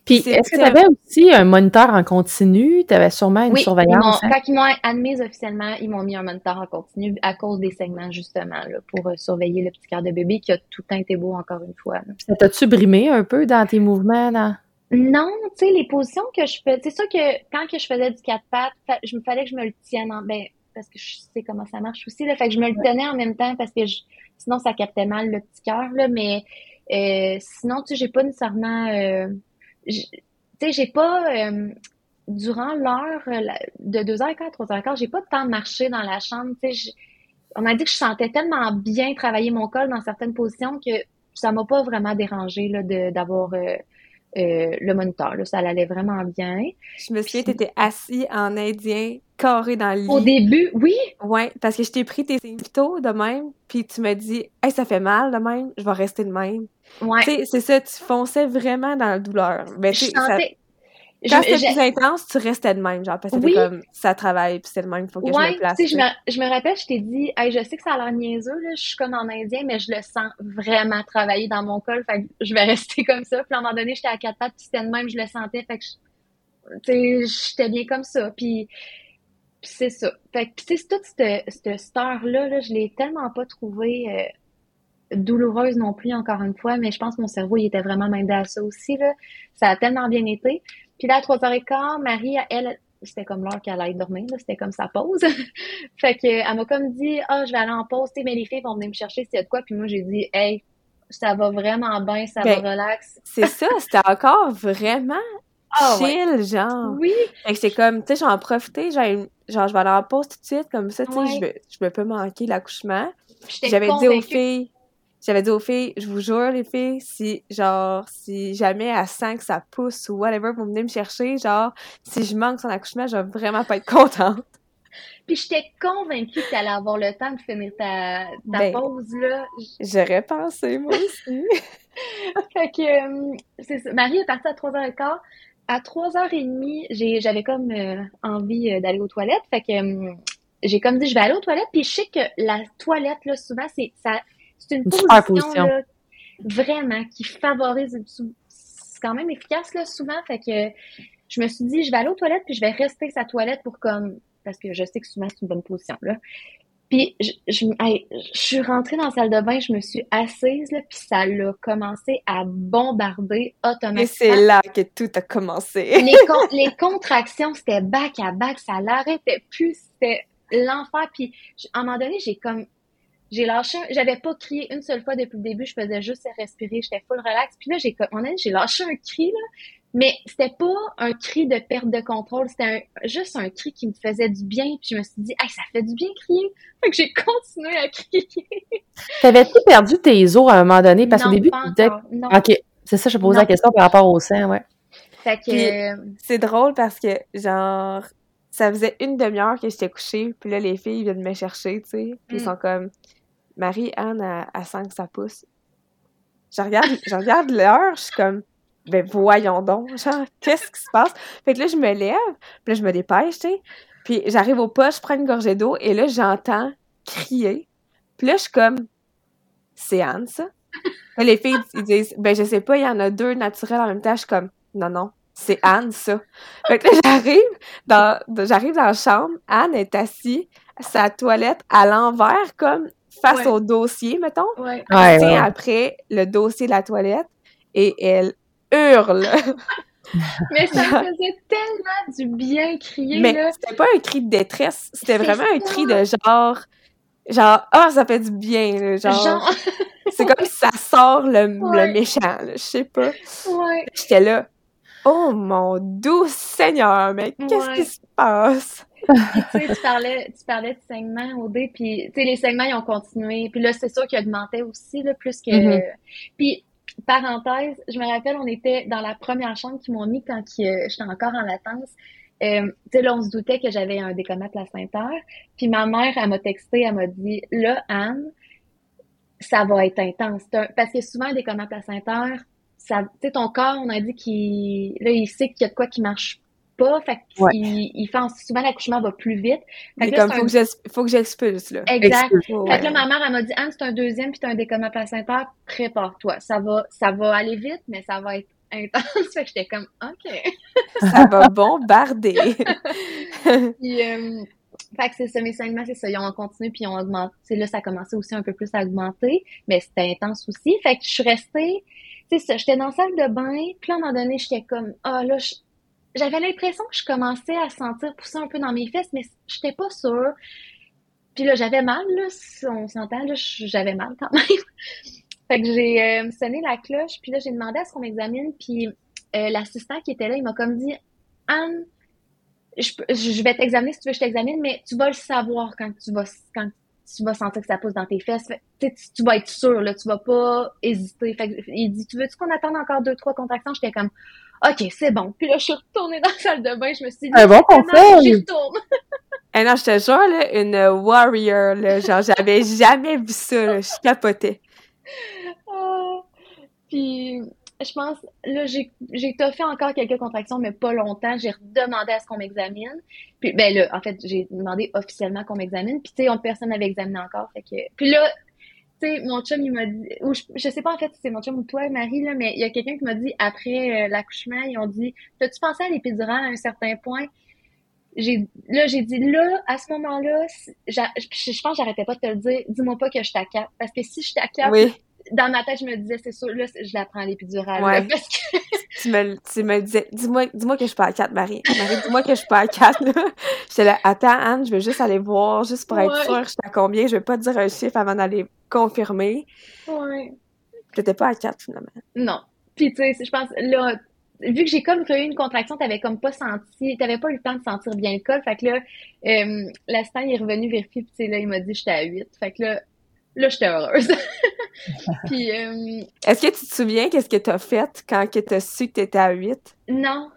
[SPEAKER 2] puis, est-ce que tu avais aussi un moniteur en continu? Tu avais sûrement une surveillance?
[SPEAKER 3] Hein? quand ils m'ont admise officiellement, ils m'ont mis un moniteur en continu à cause des segments, justement, là, pour euh, surveiller le petit cœur de bébé qui a tout le temps été beau, encore une fois.
[SPEAKER 2] Ça t'a-tu brimé un peu dans tes mouvements?
[SPEAKER 3] Non, tu sais, les positions que je fais, c'est sûr que quand que je faisais du quatre pattes, je me fallait que je me le tienne en, ben, parce que je sais comment ça marche aussi, là, fait que je me le tenais en même temps parce que sinon ça captait mal le petit cœur, là, mais euh, sinon, tu sais, j'ai pas nécessairement, euh, tu sais, j'ai pas, euh, durant l'heure euh, de 2h15, 3h15, j'ai pas de temps de marcher dans la chambre. Tu sais, on a dit que je sentais tellement bien travailler mon col dans certaines positions que ça m'a pas vraiment dérangé là, d'avoir euh, le moniteur. Là. Ça allait vraiment bien.
[SPEAKER 1] Je me souviens, tu étais assis en indien, carré dans le lit.
[SPEAKER 3] Au début, oui.
[SPEAKER 1] Ouais, parce que je t'ai pris tes symptômes de même, puis tu m'as dit, hey, ça fait mal de même, je vais rester de même. Ouais. c'est ça, tu fonçais vraiment dans la douleur. Ben, je sentais... Quand c'était plus intense, tu restais de même, genre, parce que oui. comme, ça travaille, puis c'est le même, il faut que je me place.
[SPEAKER 3] Je me, je me rappelle, je t'ai dit, hey, je sais que ça a l'air niaiseux, là, je suis comme en indien, mais je le sens vraiment travailler dans mon col, fait que je vais rester comme ça. Puis à un moment donné, j'étais à quatre pattes, puis c'était de même, je le sentais, fait que, tu sais, j'étais bien comme ça. Puis, c'est ça. Fait que, sais, toute cette, cette star-là, là, je l'ai tellement pas trouvée... Euh, douloureuse non plus, encore une fois, mais je pense que mon cerveau, il était vraiment mindé à ça aussi, là. Ça a tellement bien été. Puis là, à 3h15, Marie, elle, c'était comme l'heure qu'elle allait dormir, c'était comme sa pause. fait que, elle m'a comme dit, ah, oh, je vais aller en pause, mais les filles vont venir me chercher s'il y a de quoi. Puis moi, j'ai dit, hey, ça va vraiment bien, ça va ben, relax.
[SPEAKER 1] c'est ça, c'était encore vraiment ah, chill, genre.
[SPEAKER 3] Oui.
[SPEAKER 1] Fait que c'est comme, tu sais, j'en profité, genre, genre, je vais aller en pause tout de suite, comme ça, tu sais, je, je me peux manquer l'accouchement. J'avais dit aux filles, j'avais dit aux filles, je vous jure, les filles, si, genre, si jamais à 5 ça pousse ou whatever, vous venez me chercher, genre, si je manque son accouchement, je vais vraiment pas être contente.
[SPEAKER 3] Puis j'étais convaincue que t'allais avoir le temps de finir ta, ta ben, pause, là.
[SPEAKER 1] J'aurais pensé, moi aussi.
[SPEAKER 3] fait que, euh, c'est ça. Marie est partie à 3h15. À 3h30, j'avais comme euh, envie euh, d'aller aux toilettes. Fait que, j'ai comme dit, je vais aller aux toilettes. Puis je sais que la toilette, là, souvent, c'est ça c'est une, position, vraiment qui favorise. C'est quand même efficace là, souvent. Fait que je me suis dit, je vais aller aux toilettes puis je vais rester sa toilette pour comme parce que je sais que souvent c'est une bonne position là. Puis je, je, suis rentrée dans la salle de bain, je me suis assise là, puis ça a commencé à bombarder automatiquement. Et
[SPEAKER 1] c'est là que tout a commencé.
[SPEAKER 3] les, les contractions, c'était back à back, ça l'arrêtait plus, c'était l'enfer. Puis à un moment donné, j'ai comme j'ai lâché, j'avais pas crié une seule fois depuis le début, je faisais juste respirer, j'étais full relax. Puis là, j'ai j'ai lâché un cri là, mais c'était pas un cri de perte de contrôle, c'était juste un cri qui me faisait du bien. Puis je me suis dit, ah, ça fait du bien crier. Fait que j'ai continué à crier.
[SPEAKER 2] T'avais-tu perdu tes os à un moment donné? Parce qu'au début, tu disais, ok, c'est ça, je posais la question par rapport au sein, ouais.
[SPEAKER 3] Fait que
[SPEAKER 1] c'est drôle parce que genre ça faisait une demi-heure que j'étais couchée, puis là les filles viennent me chercher, tu sais, puis ils mm. sont comme Marie-Anne à, à 5 ça pousse. Je regarde, je regarde l'heure, je suis comme, ben voyons donc, genre, qu'est-ce qui se passe? Fait que là, je me lève, puis là, je me dépêche, tu sais. Puis j'arrive au poste, je prends une gorgée d'eau, et là, j'entends crier. Puis là, je suis comme, c'est Anne, ça? les filles, ils disent, ben je sais pas, il y en a deux naturels en même temps. Je suis comme, non, non, c'est Anne, ça. Fait que là, j'arrive dans, j'arrive dans la chambre, Anne est assise à sa toilette à l'envers, comme face au dossier, mettons.
[SPEAKER 3] Ouais.
[SPEAKER 1] après le dossier de la toilette et elle hurle.
[SPEAKER 3] mais ça faisait tellement du bien crier.
[SPEAKER 1] Mais c'était pas un cri de détresse, c'était vraiment un cri de genre, genre, ah, oh, ça fait du bien, genre. genre... C'est comme si ça sort le, le méchant, je sais pas.
[SPEAKER 3] Ouais.
[SPEAKER 1] J'étais là, oh mon doux Seigneur, mais qu'est-ce qui se passe?
[SPEAKER 3] tu sais, tu parlais, tu parlais de saignements au dé, puis tu sais, les saignements, ils ont continué. Puis là, c'est sûr qu'ils augmentaient aussi, là, plus que...
[SPEAKER 2] Mm-hmm.
[SPEAKER 3] Puis, parenthèse, je me rappelle, on était dans la première chambre qu'ils m'ont mis quand j'étais encore en latence. Euh, tu sais, là, on se doutait que j'avais un décoma placentaire. Puis ma mère, elle m'a texté, elle m'a dit, là, Anne, ça va être intense. Parce que souvent, un décoma placentaire, ça, tu sais, ton corps, on a dit qu'il, là, il sait qu'il y a de quoi qui marche pas, fait qu'il il fait souvent l'accouchement va plus vite.
[SPEAKER 1] Fait que là, comme, faut, que j'expulse, là.
[SPEAKER 3] Exact. Fait que là, ma mère, elle m'a dit, Anne, c'est un deuxième puis t'as un décoma placentaire, prépare-toi. Ça va, ça va aller vite, mais ça va être intense. fait que j'étais comme, OK.
[SPEAKER 1] ça va bombarder.
[SPEAKER 3] puis, euh, fait que c'est ça, mes saignements, c'est ça. Ils ont continué puis ils ont augmenté. là, ça a commencé aussi un peu plus à augmenter, mais c'était intense aussi. Fait que je suis restée, tu sais, j'étais dans la salle de bain, puis là, à un moment donné, j'étais comme, ah, oh, là, j'avais l'impression que je commençais à sentir pousser un peu dans mes fesses, mais j'étais pas sûre. Puis là, j'avais mal, là, si on s'entend, là, j'avais mal quand même. fait que j'ai euh, sonné la cloche, puis là, j'ai demandé à ce qu'on m'examine, puis euh, l'assistant qui était là, il m'a comme dit, Anne, je, je vais t'examiner si tu veux que je t'examine, mais tu vas le savoir quand tu vas, quand tu vas sentir que ça pousse dans tes fesses. tu, tu vas être sûr, là, tu vas pas hésiter. Fait que, il dit, tu veux-tu qu'on attende encore deux, trois contractions? J'étais comme, OK, c'est bon. Puis là, je suis retournée dans la salle de bain. Je me suis dit,
[SPEAKER 2] un bon conseil.
[SPEAKER 3] J'y retourne.
[SPEAKER 1] Eh non, je te jure, là, une warrior, là. Genre, j'avais jamais vu ça, là. Je capotais.
[SPEAKER 3] Ah. puis, je pense, là, j'ai fait encore quelques contractions, mais pas longtemps. J'ai redemandé à ce qu'on m'examine. Puis, ben là, en fait, j'ai demandé officiellement qu'on m'examine. Puis, tu sais, personne n'avait examiné encore. Fait que... Puis là, mon chum, il m'a dit, ou je, sais pas en fait si c'est mon chum ou toi, Marie, là, mais il y a quelqu'un qui m'a dit, après euh, l'accouchement, ils ont dit, t'as-tu pensé à l'épidurale à un certain point? J'ai, là, j'ai dit, là, à ce moment-là, je, pense que j'arrêtais pas de te le dire, dis-moi pas que je t'accapte. Parce que si je t'accapte, oui dans ma tête, je me disais, c'est sûr, là, je la prends l'épidurale. Ouais. parce que...
[SPEAKER 1] tu, me, tu me disais, dis-moi dis que je suis pas à 4, Marie. Marie, dis-moi que je suis pas à 4. J'étais là, attends, Anne, je veux juste aller voir, juste pour être sûre, je suis à combien. Je vais pas te dire un chiffre avant d'aller confirmer.
[SPEAKER 3] Ouais.
[SPEAKER 1] T'étais pas à 4, finalement.
[SPEAKER 3] Non. Puis, tu sais, je pense, là, vu que j'ai comme eu une contraction, t'avais comme pas senti, t'avais pas eu le temps de sentir bien le col. Fait que là, euh, l'instant, il est revenu vérifier, puis là, il m'a dit j'étais à 8. Fait que là, là, j'étais heureuse. Puis. Euh,
[SPEAKER 1] Est-ce que tu te souviens qu'est-ce que t'as fait quand tu as su que t'étais à 8?
[SPEAKER 3] Non.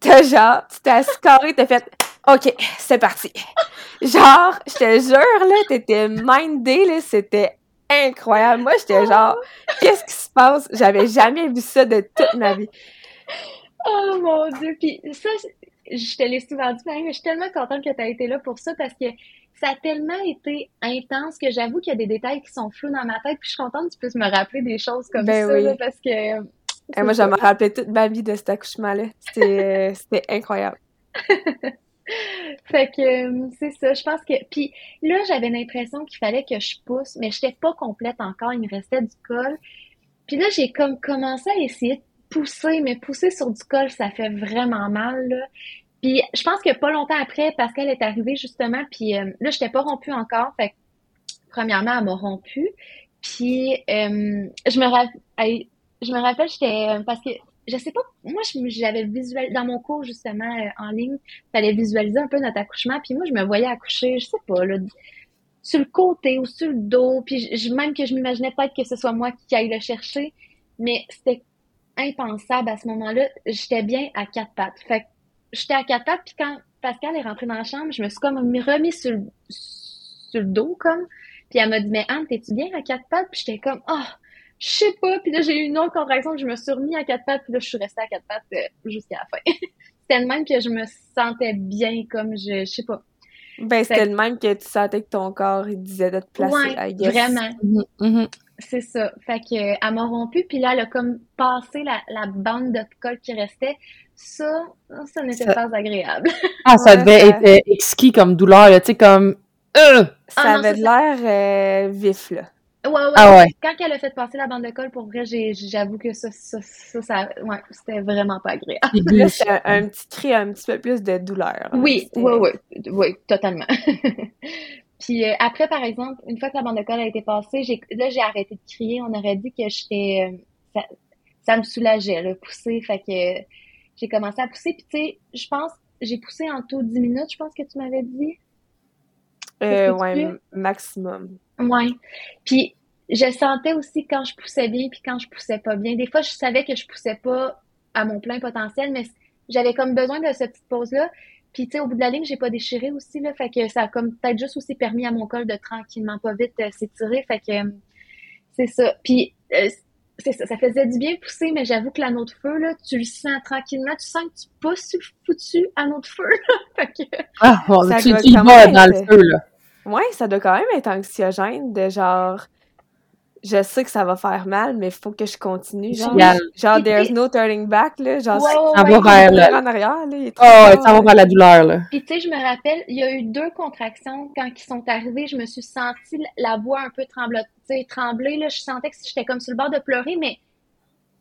[SPEAKER 1] T'as genre, tu t'es assis t'as fait OK, c'est parti. genre, je te jure, là, t'étais mindé, là, c'était incroyable. Moi, j'étais genre, qu'est-ce qui se passe? J'avais jamais vu ça de toute ma vie.
[SPEAKER 3] Oh mon Dieu! Puis ça, je te l'ai souvent dit, mais je suis tellement contente que tu as été là pour ça parce que ça a tellement été intense que j'avoue qu'il y a des détails qui sont flous dans ma tête. Puis je suis contente que tu puisses me rappeler des choses comme ben ça parce que. Et
[SPEAKER 1] eh, moi, je me rappelais toute ma vie de cet accouchement-là. C'était euh, incroyable.
[SPEAKER 3] fait que euh, c'est ça, je pense que. Puis là, j'avais l'impression qu'il fallait que je pousse, mais je n'étais pas complète encore. Il me restait du col. Puis là, j'ai comme commencé à essayer de pousser, mais pousser sur du col, ça fait vraiment mal. Là. Puis je pense que pas longtemps après, Pascal est arrivé justement, puis euh, là, je n'étais pas rompue encore. Fait premièrement, elle m'a rompue. Puis euh, je me rappelle, je me rappelle, j'étais euh, parce que je sais pas, moi j'avais visualisé dans mon cours justement en ligne, fallait visualiser un peu notre accouchement, puis moi je me voyais accoucher, je sais pas là, sur le côté ou sur le dos, puis même que je m'imaginais peut-être que ce soit moi qui aille le chercher, mais c'était impensable à ce moment-là. J'étais bien à quatre pattes. Fait que j'étais à quatre pattes, puis quand Pascal est rentré dans la chambre, je me suis comme remis sur le, sur le dos, comme. Puis elle m'a dit, mais Anne, t'es-tu bien à quatre pattes? Puis j'étais comme, oh, je sais pas. Puis là, j'ai eu une autre contraction, je me suis remis à quatre pattes, puis là, je suis restée à quatre pattes euh, jusqu'à la fin. c'était le même que je me sentais bien, comme je, je sais pas.
[SPEAKER 1] Ben, c'était le même que tu sentais que ton corps, il disait de te placer.
[SPEAKER 3] Ouais, vraiment.
[SPEAKER 1] Mm-hmm.
[SPEAKER 3] C'est ça. Fait que, elle m'a rompu, puis là, elle a comme passé la, la bande de colle qui restait. Ça, ça n'était pas agréable.
[SPEAKER 2] Ah, ça devait être exquis comme douleur, tu sais, comme. Euh!
[SPEAKER 1] Ça ah, avait l'air euh, vif, là.
[SPEAKER 3] Ouais, ouais.
[SPEAKER 2] Ah, ouais.
[SPEAKER 3] Quand elle a fait passer la bande de colle, pour vrai, j'avoue que ça, ça, ça, ouais, c'était vraiment pas agréable.
[SPEAKER 1] Là, c'est un, petit cri, un petit peu plus de douleur.
[SPEAKER 3] Oui, oui, oui, oui, totalement. Puis euh, après, par exemple, une fois que la bande de colle a été passée, j'ai, là, j'ai arrêté de crier. On aurait dit que j'étais... Euh, ça, ça, me soulageait, le pousser. Fait que j'ai commencé à pousser. Puis tu sais, je pense, j'ai poussé en tout 10 minutes, je pense que tu m'avais dit.
[SPEAKER 1] Euh, ouais, maximum.
[SPEAKER 3] Ouais. Puis je sentais aussi quand je poussais bien puis quand je poussais pas bien. Des fois, je savais que je poussais pas à mon plein potentiel, mais j'avais comme besoin de cette petite pause-là. Puis, tu sais, au bout de la ligne, j'ai pas déchiré aussi, là. Fait que ça a comme peut-être juste aussi permis à mon col de tranquillement, pas vite, euh, s'étirer. Fait que euh, c'est ça. Puis, euh, c'est ça. Ça faisait du bien pousser, mais j'avoue que l'anneau de feu, là, tu le sens tranquillement. Tu sens que tu pousses foutu anneau de feu, fait que...
[SPEAKER 2] Ah, bon, tu, tu vas dans le feu, là.
[SPEAKER 1] Ouais, ça doit quand même être anxiogène de genre je sais que ça va faire mal, mais il faut que je continue. Genre, genre there's no turning back, là. Genre,
[SPEAKER 2] ça va vers
[SPEAKER 1] en arrière, là.
[SPEAKER 2] Oh, ça va vers la douleur, là.
[SPEAKER 3] Puis, tu sais, je me rappelle, il y a eu deux contractions quand ils sont arrivés. Je me suis sentie la voix un peu tremblée, trembler, là. Je sentais que j'étais comme sur le bord de pleurer, mais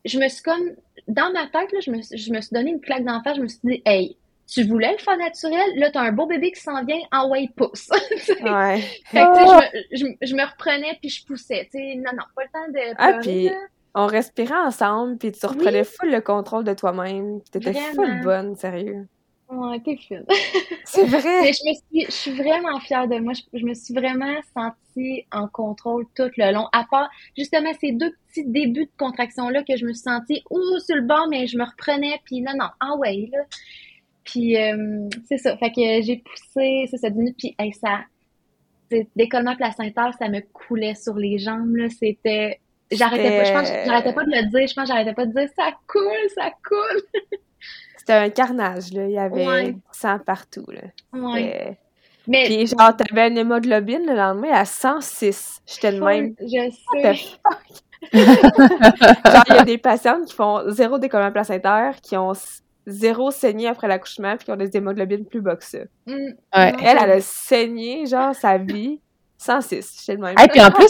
[SPEAKER 3] je me suis comme, dans ma tête, là, je me, je me suis donné une claque d'en face. Je me suis dit, hey, tu voulais le faire naturel, là, t'as un beau bébé qui s'en vient, en way pousse.
[SPEAKER 1] ouais.
[SPEAKER 3] Fait que, je, me, je, me reprenais puis je poussais. sais, non, non, pas le temps de.
[SPEAKER 1] Ah, puis on respirait ensemble, puis tu reprenais full le contrôle de toi-même. T'étais full bonne, sérieux.
[SPEAKER 3] Ouais, t'es fine.
[SPEAKER 1] C'est vrai.
[SPEAKER 3] Mais je me suis, je suis vraiment fière de moi. Je, me suis vraiment sentie en contrôle tout le long. À part, justement, ces deux petits débuts de contraction-là que je me suis sentie, ouh, sur le bord, mais je me reprenais, puis non, non, ah ouais, là. Puis euh, c'est ça. Fait que j'ai poussé, c'est ça, 10 minutes, puis hey, ça, décollement placentaire, ça me coulait sur les jambes, là. C'était. J'arrêtais pas, je pense, j'arrêtais pas de le dire, je pense, j'arrêtais pas de dire ça coule, ça coule.
[SPEAKER 1] C'était un carnage, là. Il y avait ouais. sang partout, là.
[SPEAKER 3] Ouais.
[SPEAKER 1] Mais... Puis genre, t'avais une hémoglobine le lendemain à 106. J'étais le même.
[SPEAKER 3] Je sais.
[SPEAKER 1] genre, il y a des patientes qui font zéro décollement placentaire, qui ont zéro saigné après l'accouchement puis qui ont des hémoglobines plus bas que ça. Ouais. Elle, elle a saigné, genre, sa vie, 106, chez le même.
[SPEAKER 2] Et puis en plus,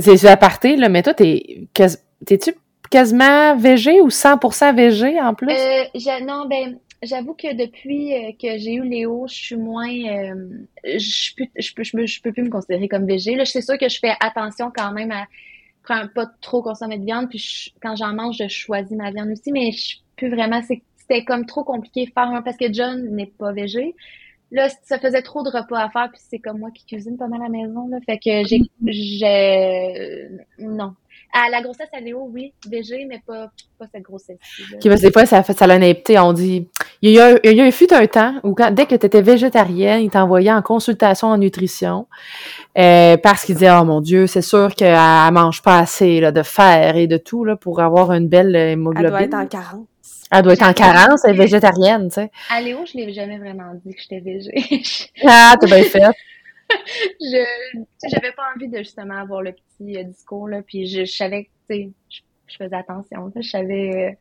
[SPEAKER 2] c'est aparté, là, mais toi, t'es, t'es-tu quasiment VG ou 100% VG en plus?
[SPEAKER 3] Euh, non, ben, j'avoue que depuis euh, que j'ai eu Léo, je suis moins, euh, je, peux, je, peux, je, peux, plus me considérer comme VG. Là, c'est sûr que je fais attention quand même à pas trop consommer de viande, puis quand j'en mange, je choisis ma viande aussi, mais je plus vraiment, c'est c'était comme trop compliqué de faire un parce que John n'est pas végé. Là, ça faisait trop de repas à faire, puis c'est comme moi qui cuisine pas mal à la maison, là. Fait que j'ai, j'ai, non. À la grossesse à Léo, oui, végé, mais pas, pas cette grossesse.
[SPEAKER 2] Qui parce que des fois, ça ça l'honnêteté. On dit, il y a eu, il y a eu fut un temps où quand, dès que tu étais végétarienne, il t'envoyait en consultation en nutrition, euh, parce qu'il disait, oh mon Dieu, c'est sûr qu'elle mange pas assez, là, de fer et de tout, là, pour avoir une belle hémoglobine.
[SPEAKER 1] Elle doit être en 40.
[SPEAKER 2] Elle doit être en carence, elle est végétarienne, tu sais.
[SPEAKER 3] À Léo, je l'ai jamais vraiment dit que j'étais végé.
[SPEAKER 2] ah, t'as bien fait.
[SPEAKER 3] je j'avais pas envie de justement avoir le petit euh, discours là puis je, savais que tu sais je, faisais attention je savais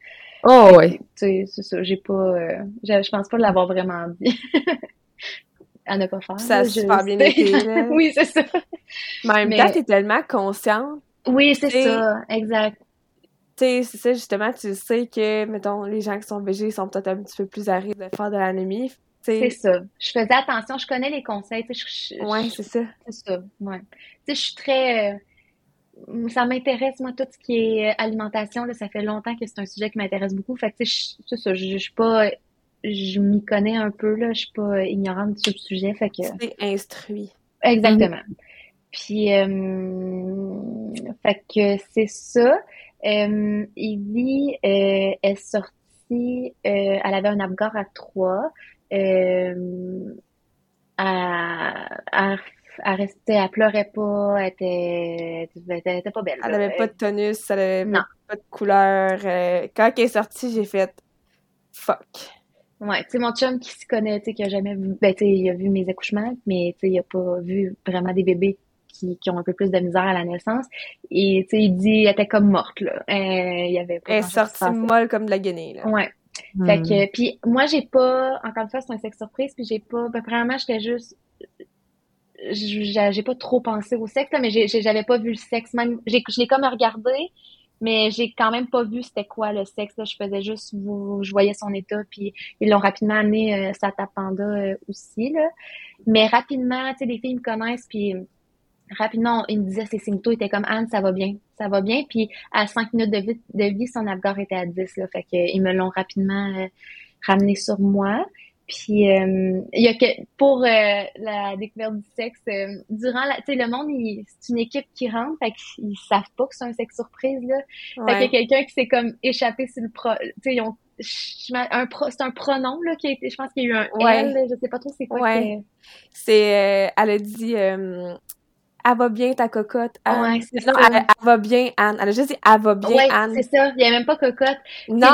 [SPEAKER 3] euh,
[SPEAKER 2] oh ouais.
[SPEAKER 3] tu sais c'est ça j'ai pas euh, je pense pas l'avoir vraiment dit. À ne pas faire
[SPEAKER 1] ça a super bien été
[SPEAKER 3] oui c'est ça.
[SPEAKER 1] Mais en même temps t'es tellement consciente.
[SPEAKER 3] Oui c'est ça exact
[SPEAKER 1] tu sais, c'est ça, justement, tu sais que, mettons, les gens qui sont végés sont peut-être un petit peu plus à risque de faire de l'anémie.
[SPEAKER 3] C'est ça. Je faisais attention, je connais les conseils. Je,
[SPEAKER 1] ouais, c'est ça.
[SPEAKER 3] C'est ça, ouais. Tu sais, je suis très... Euh, ça m'intéresse, moi, tout ce qui est euh, alimentation. Là, ça fait longtemps que c'est un sujet qui m'intéresse beaucoup. Fait tu sais, c'est ça, je, je suis pas... Je m'y connais un peu, là. Je suis pas ignorante sur le sujet, fait que...
[SPEAKER 1] C'est instruit.
[SPEAKER 3] Exactement. Puis, euh, fait que c'est ça. Euh, Evie euh, est sortie, euh, elle avait un abgar à trois. Euh, elle, restait, elle pleurait pas, elle était, elle était pas belle.
[SPEAKER 1] Elle avait pas de tonus, elle avait pas de couleur. Euh, quand elle est sortie, j'ai fait fuck.
[SPEAKER 3] Ouais, tu sais, mon chum qui se connaît, tu sais, qui a jamais vu, ben, tu sais, il a vu mes accouchements, mais tu sais, il a pas vu vraiment des bébés qui, qui, ont un peu plus de misère à la naissance. Et tu sais, il dit, elle était comme morte, là. Euh, il y avait
[SPEAKER 1] pas Elle est sortie molle comme de la guenille, là.
[SPEAKER 3] Ouais. Fait hmm. que, puis moi, j'ai pas, encore une fois, c'est un sexe surprise, puis j'ai pas, ben, premièrement, j'étais juste, j'ai pas trop pensé au sexe, là, mais j'avais pas vu le sexe, même, je l'ai comme regardé, Mais j'ai quand même pas vu c'était quoi le sexe. Là. Je faisais juste, je voyais son état, puis ils l'ont rapidement amené euh, sa tapanda euh, aussi. Là. Mais rapidement, tu sais, les filles me connaissent, puis rapidement, ils me disaient ses signaux étaient comme Anne, ça va bien, ça va bien. Puis à cinq minutes de vie, de vie son Apgar était à 10. Là, fait qu'ils me l'ont rapidement euh, ramené sur moi. Puis euh, il y a que pour euh, la découverte du sexe, durant la, tu sais, le monde, c'est une équipe qui rentre, fait qu'ils savent pas que c'est un sexe surprise là. Fait qu'il y a quelqu'un qui s'est comme échappé sur le pro, tu sais, ils ont un pro, c'est un pronom là qui a été, je pense qu'il y a eu un elle, je sais pas trop c'est quoi.
[SPEAKER 1] Ouais. C'est, elle a dit elle va bien ta cocotte.
[SPEAKER 3] Anne.
[SPEAKER 1] Ouais, non, elle, va bien Anne. Elle a juste dit elle va bien ouais, Anne.
[SPEAKER 3] c'est ça. Il n'y a même pas cocotte.
[SPEAKER 1] Non.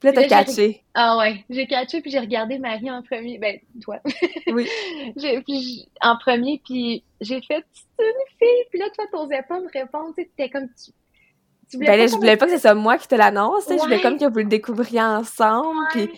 [SPEAKER 1] Puis là, t'as catché.
[SPEAKER 3] Ah ouais, j'ai catché puis j'ai regardé Marie en premier. Ben, toi.
[SPEAKER 1] Oui.
[SPEAKER 3] puis en premier, puis j'ai fait c'est une fille. Puis là, toi, t'osais pas me répondre. Tu étais comme tu.
[SPEAKER 1] tu voulais ben là, je voulais pas que c'est ça moi qui te l'annonce. Je voulais comme que vous le découvriez ensemble. Puis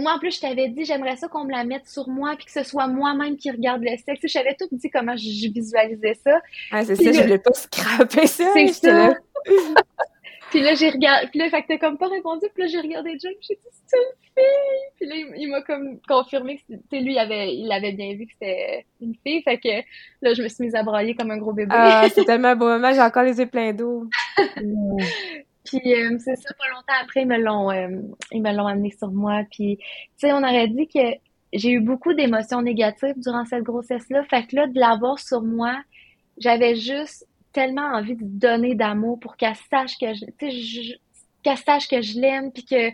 [SPEAKER 3] moi, en plus, je t'avais dit, j'aimerais ça qu'on me la mette sur moi, puis que ce soit moi-même qui regarde le sexe. Je t'avais tout dit comment je, visualisais ça.
[SPEAKER 1] Ah, c'est ça, je voulais pas scraper ça.
[SPEAKER 3] C'est ça. puis là, j'ai regardé, puis là, fait que t'as comme pas répondu, puis là, j'ai regardé John, j'ai dit, c'est une fille! Puis là, il, m'a comme confirmé que c'était lui, il avait, il avait bien vu que c'était une fille, fait que là, je me suis mise à brailler comme un gros bébé.
[SPEAKER 1] Ah, c'est tellement un beau moment, j'ai encore les yeux pleins d'eau.
[SPEAKER 3] Puis euh, c'est ça, pas longtemps après, ils me l'ont euh, ils me l'ont amené sur moi. Puis tu sais, on aurait dit que j'ai eu beaucoup d'émotions négatives durant cette grossesse-là. Fait que là, de l'avoir sur moi, j'avais juste tellement envie de donner d'amour pour qu'elle sache que je, je qu'elle sache que je l'aime, puis que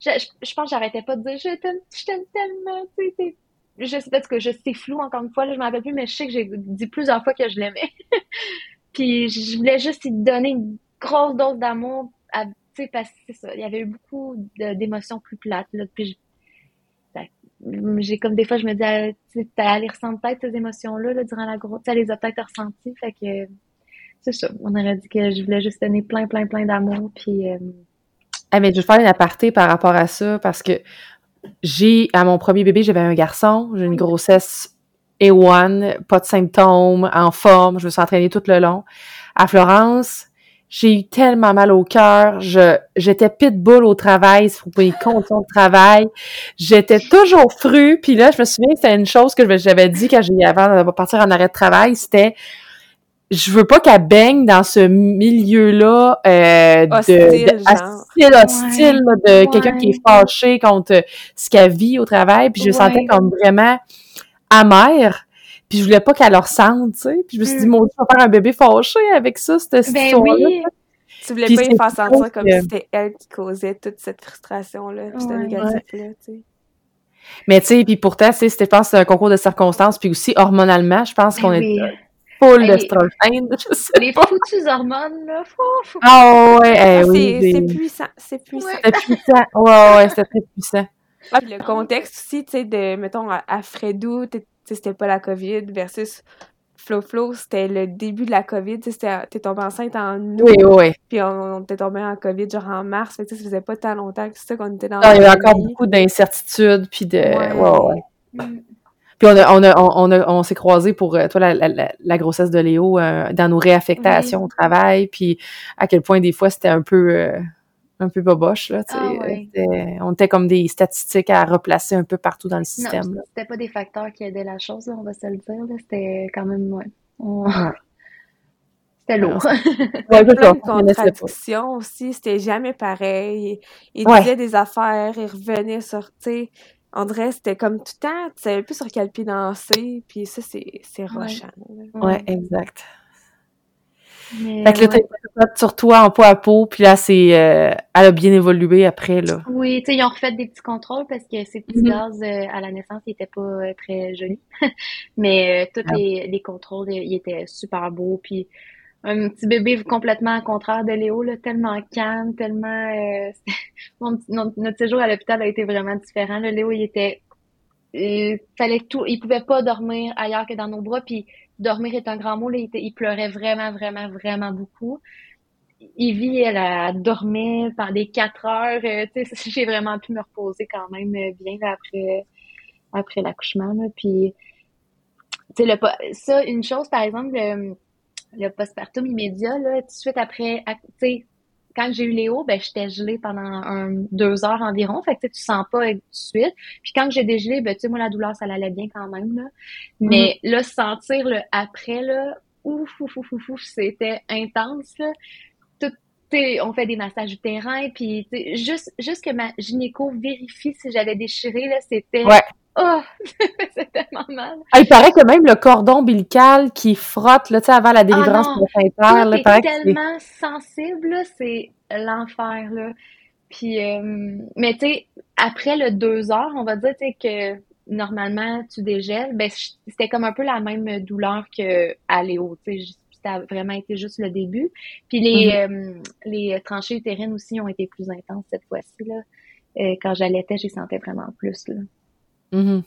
[SPEAKER 3] je, je, pense que j'arrêtais pas de dire je t'aime, je t'aime tellement, tu sais, je sais pas ce que je c'est flou encore une fois, là, je m'en rappelle plus, mais je sais que j'ai dit plusieurs fois que je l'aimais. puis je voulais juste lui donner une grosse dose d'amour, tu sais, parce que c'est ça, il y avait eu beaucoup d'émotions plus plates, là, puis j'ai comme des fois, je me dis, ah, tu les ressentir peut-être ces émotions-là, là, durant la grosse, tu les a peut-être ressenties, fait que, c'est ça, on aurait dit que je voulais juste donner plein, plein, plein d'amour, puis... Euh...
[SPEAKER 2] Ah, mais je vais faire une aparté par rapport à ça, parce que j'ai, à mon premier bébé, j'avais un garçon, j'ai une grossesse A1, pas de symptômes, en forme, je me suis entraînée tout le long. À Florence, j'ai eu tellement mal au cœur. Je, j'étais pitbull au travail, pour les conditions de travail. J'étais toujours fru. Puis là, je me souviens que c'était une chose que j'avais dit quand j'ai avant de partir en arrêt de travail, c'était je veux pas qu'elle baigne dans ce milieu-là euh,
[SPEAKER 1] de,
[SPEAKER 2] hostile, hostile de quelqu'un qui est fâché contre ce qu'elle vit au travail. Puis je me sentais comme vraiment amère. Puis je voulais pas qu'elle leur sente, tu sais. Puis je me suis dit, mm. mon Dieu, je vais faire un bébé fâché avec ça, cette ben histoire-là. Oui.
[SPEAKER 1] Tu voulais pas y faire sentir comme si c'était elle qui causait toute cette frustration-là, puis négatif-là, tu sais.
[SPEAKER 2] Mais tu sais, puis pourtant, tu sais, je pense c'est un concours de circonstances, puis aussi hormonalement, je pense ben qu'on est full de d'estrogène, je sais
[SPEAKER 3] Les foutues hormones, là, fou,
[SPEAKER 2] Ah ouais, eh
[SPEAKER 1] oui. C'est puissant, c'est puissant.
[SPEAKER 2] C'est puissant, ouais, ouais, c'est très puissant.
[SPEAKER 1] Ah, puis le contexte aussi, tu sais, de, mettons, à, à Fredou, c'était pas la COVID versus Flo Flo, c'était le début de la COVID. T'es tombé enceinte en août.
[SPEAKER 2] Oui, oui.
[SPEAKER 1] Puis on, on était tombé en COVID genre en mars. Fait que ça faisait pas tant longtemps que ça qu'on était dans
[SPEAKER 2] Il y avait encore beaucoup d'incertitudes. Puis de. Ouais, ouais. Mm. Puis on, a, on, a, on, a, on s'est croisés pour euh, toi la, la, la, grossesse de Léo euh, dans nos réaffectations au travail. Puis à quel point des fois c'était un peu. Euh, un peu boboche. Là, ah, On était comme des statistiques à replacer un peu partout dans le système.
[SPEAKER 3] Non, c'était pas des facteurs qui aidaient la chose, on va se le dire. C'était quand même... Ouais. C'était lourd.
[SPEAKER 1] Ouais, plein de contradictions aussi. C'était jamais pareil. Il, disait des affaires, il revenait sur... Dirait c'était comme tout le temps, tu savais plus sur quel pied danser, puis ça, c'est rochant.
[SPEAKER 2] Ouais, exact fait que là, sur toi en peau à peau, puis là, c'est, euh, elle a bien évolué après, là.
[SPEAKER 3] Oui, tu sais, ils ont refait des petits contrôles parce que ces petits mm-hmm. gaz euh, à la naissance, ils étaient pas euh, très jolis. Mais tous ah. les, les, contrôles, ils étaient super beaux. Puis un petit bébé complètement au contraire de Léo, là, tellement calme, tellement... notre, séjour à l'hôpital a été vraiment différent. Le Léo, il était... Il fallait tout... Il pouvait pas dormir ailleurs que dans nos bras, puis dormir est un grand mot. Là, il, pleurait vraiment, vraiment, vraiment beaucoup. Ivy, elle a dormi pendant quatre heures. Euh, j'ai vraiment pu me reposer quand même bien après, après l'accouchement. Puis, le, ça, une chose, par exemple, le postpartum immédiat, là, tout de suite après, tu sais, quand j'ai eu Léo, ben j'étais gelée pendant un, deux heures environ. Fait que tu sens pas tout de suite. Puis quand j'ai dégelé, ben tu sais, moi, la douleur, ça allait bien quand même. Là. Mais mm-hmm. là, sentir le après, là, ouf, ouf, ouf, ouf, ouf c'était intense. Là. Tout, on fait des massages du terrain, puis juste, juste que ma gynéco vérifie si j'avais déchiré, là, c'était
[SPEAKER 2] ouais.
[SPEAKER 3] Oh, c'est tellement mal.
[SPEAKER 2] Ah, il paraît que même le cordon ombilical qui frotte là, avant la délivrance
[SPEAKER 3] ah
[SPEAKER 2] placentaire,
[SPEAKER 3] c'est tellement sensible, c'est l'enfer là. Puis, euh, mais tu sais, après le deux heures, on va dire que normalement tu dégèles, ben c'était comme un peu la même douleur que tu sais, ça a vraiment été juste le début. Puis les, mm-hmm. euh, les tranchées utérines aussi ont été plus intenses cette fois-ci là. Euh, quand j'allaitais, j'y sentais vraiment plus là.
[SPEAKER 2] Mm-hmm.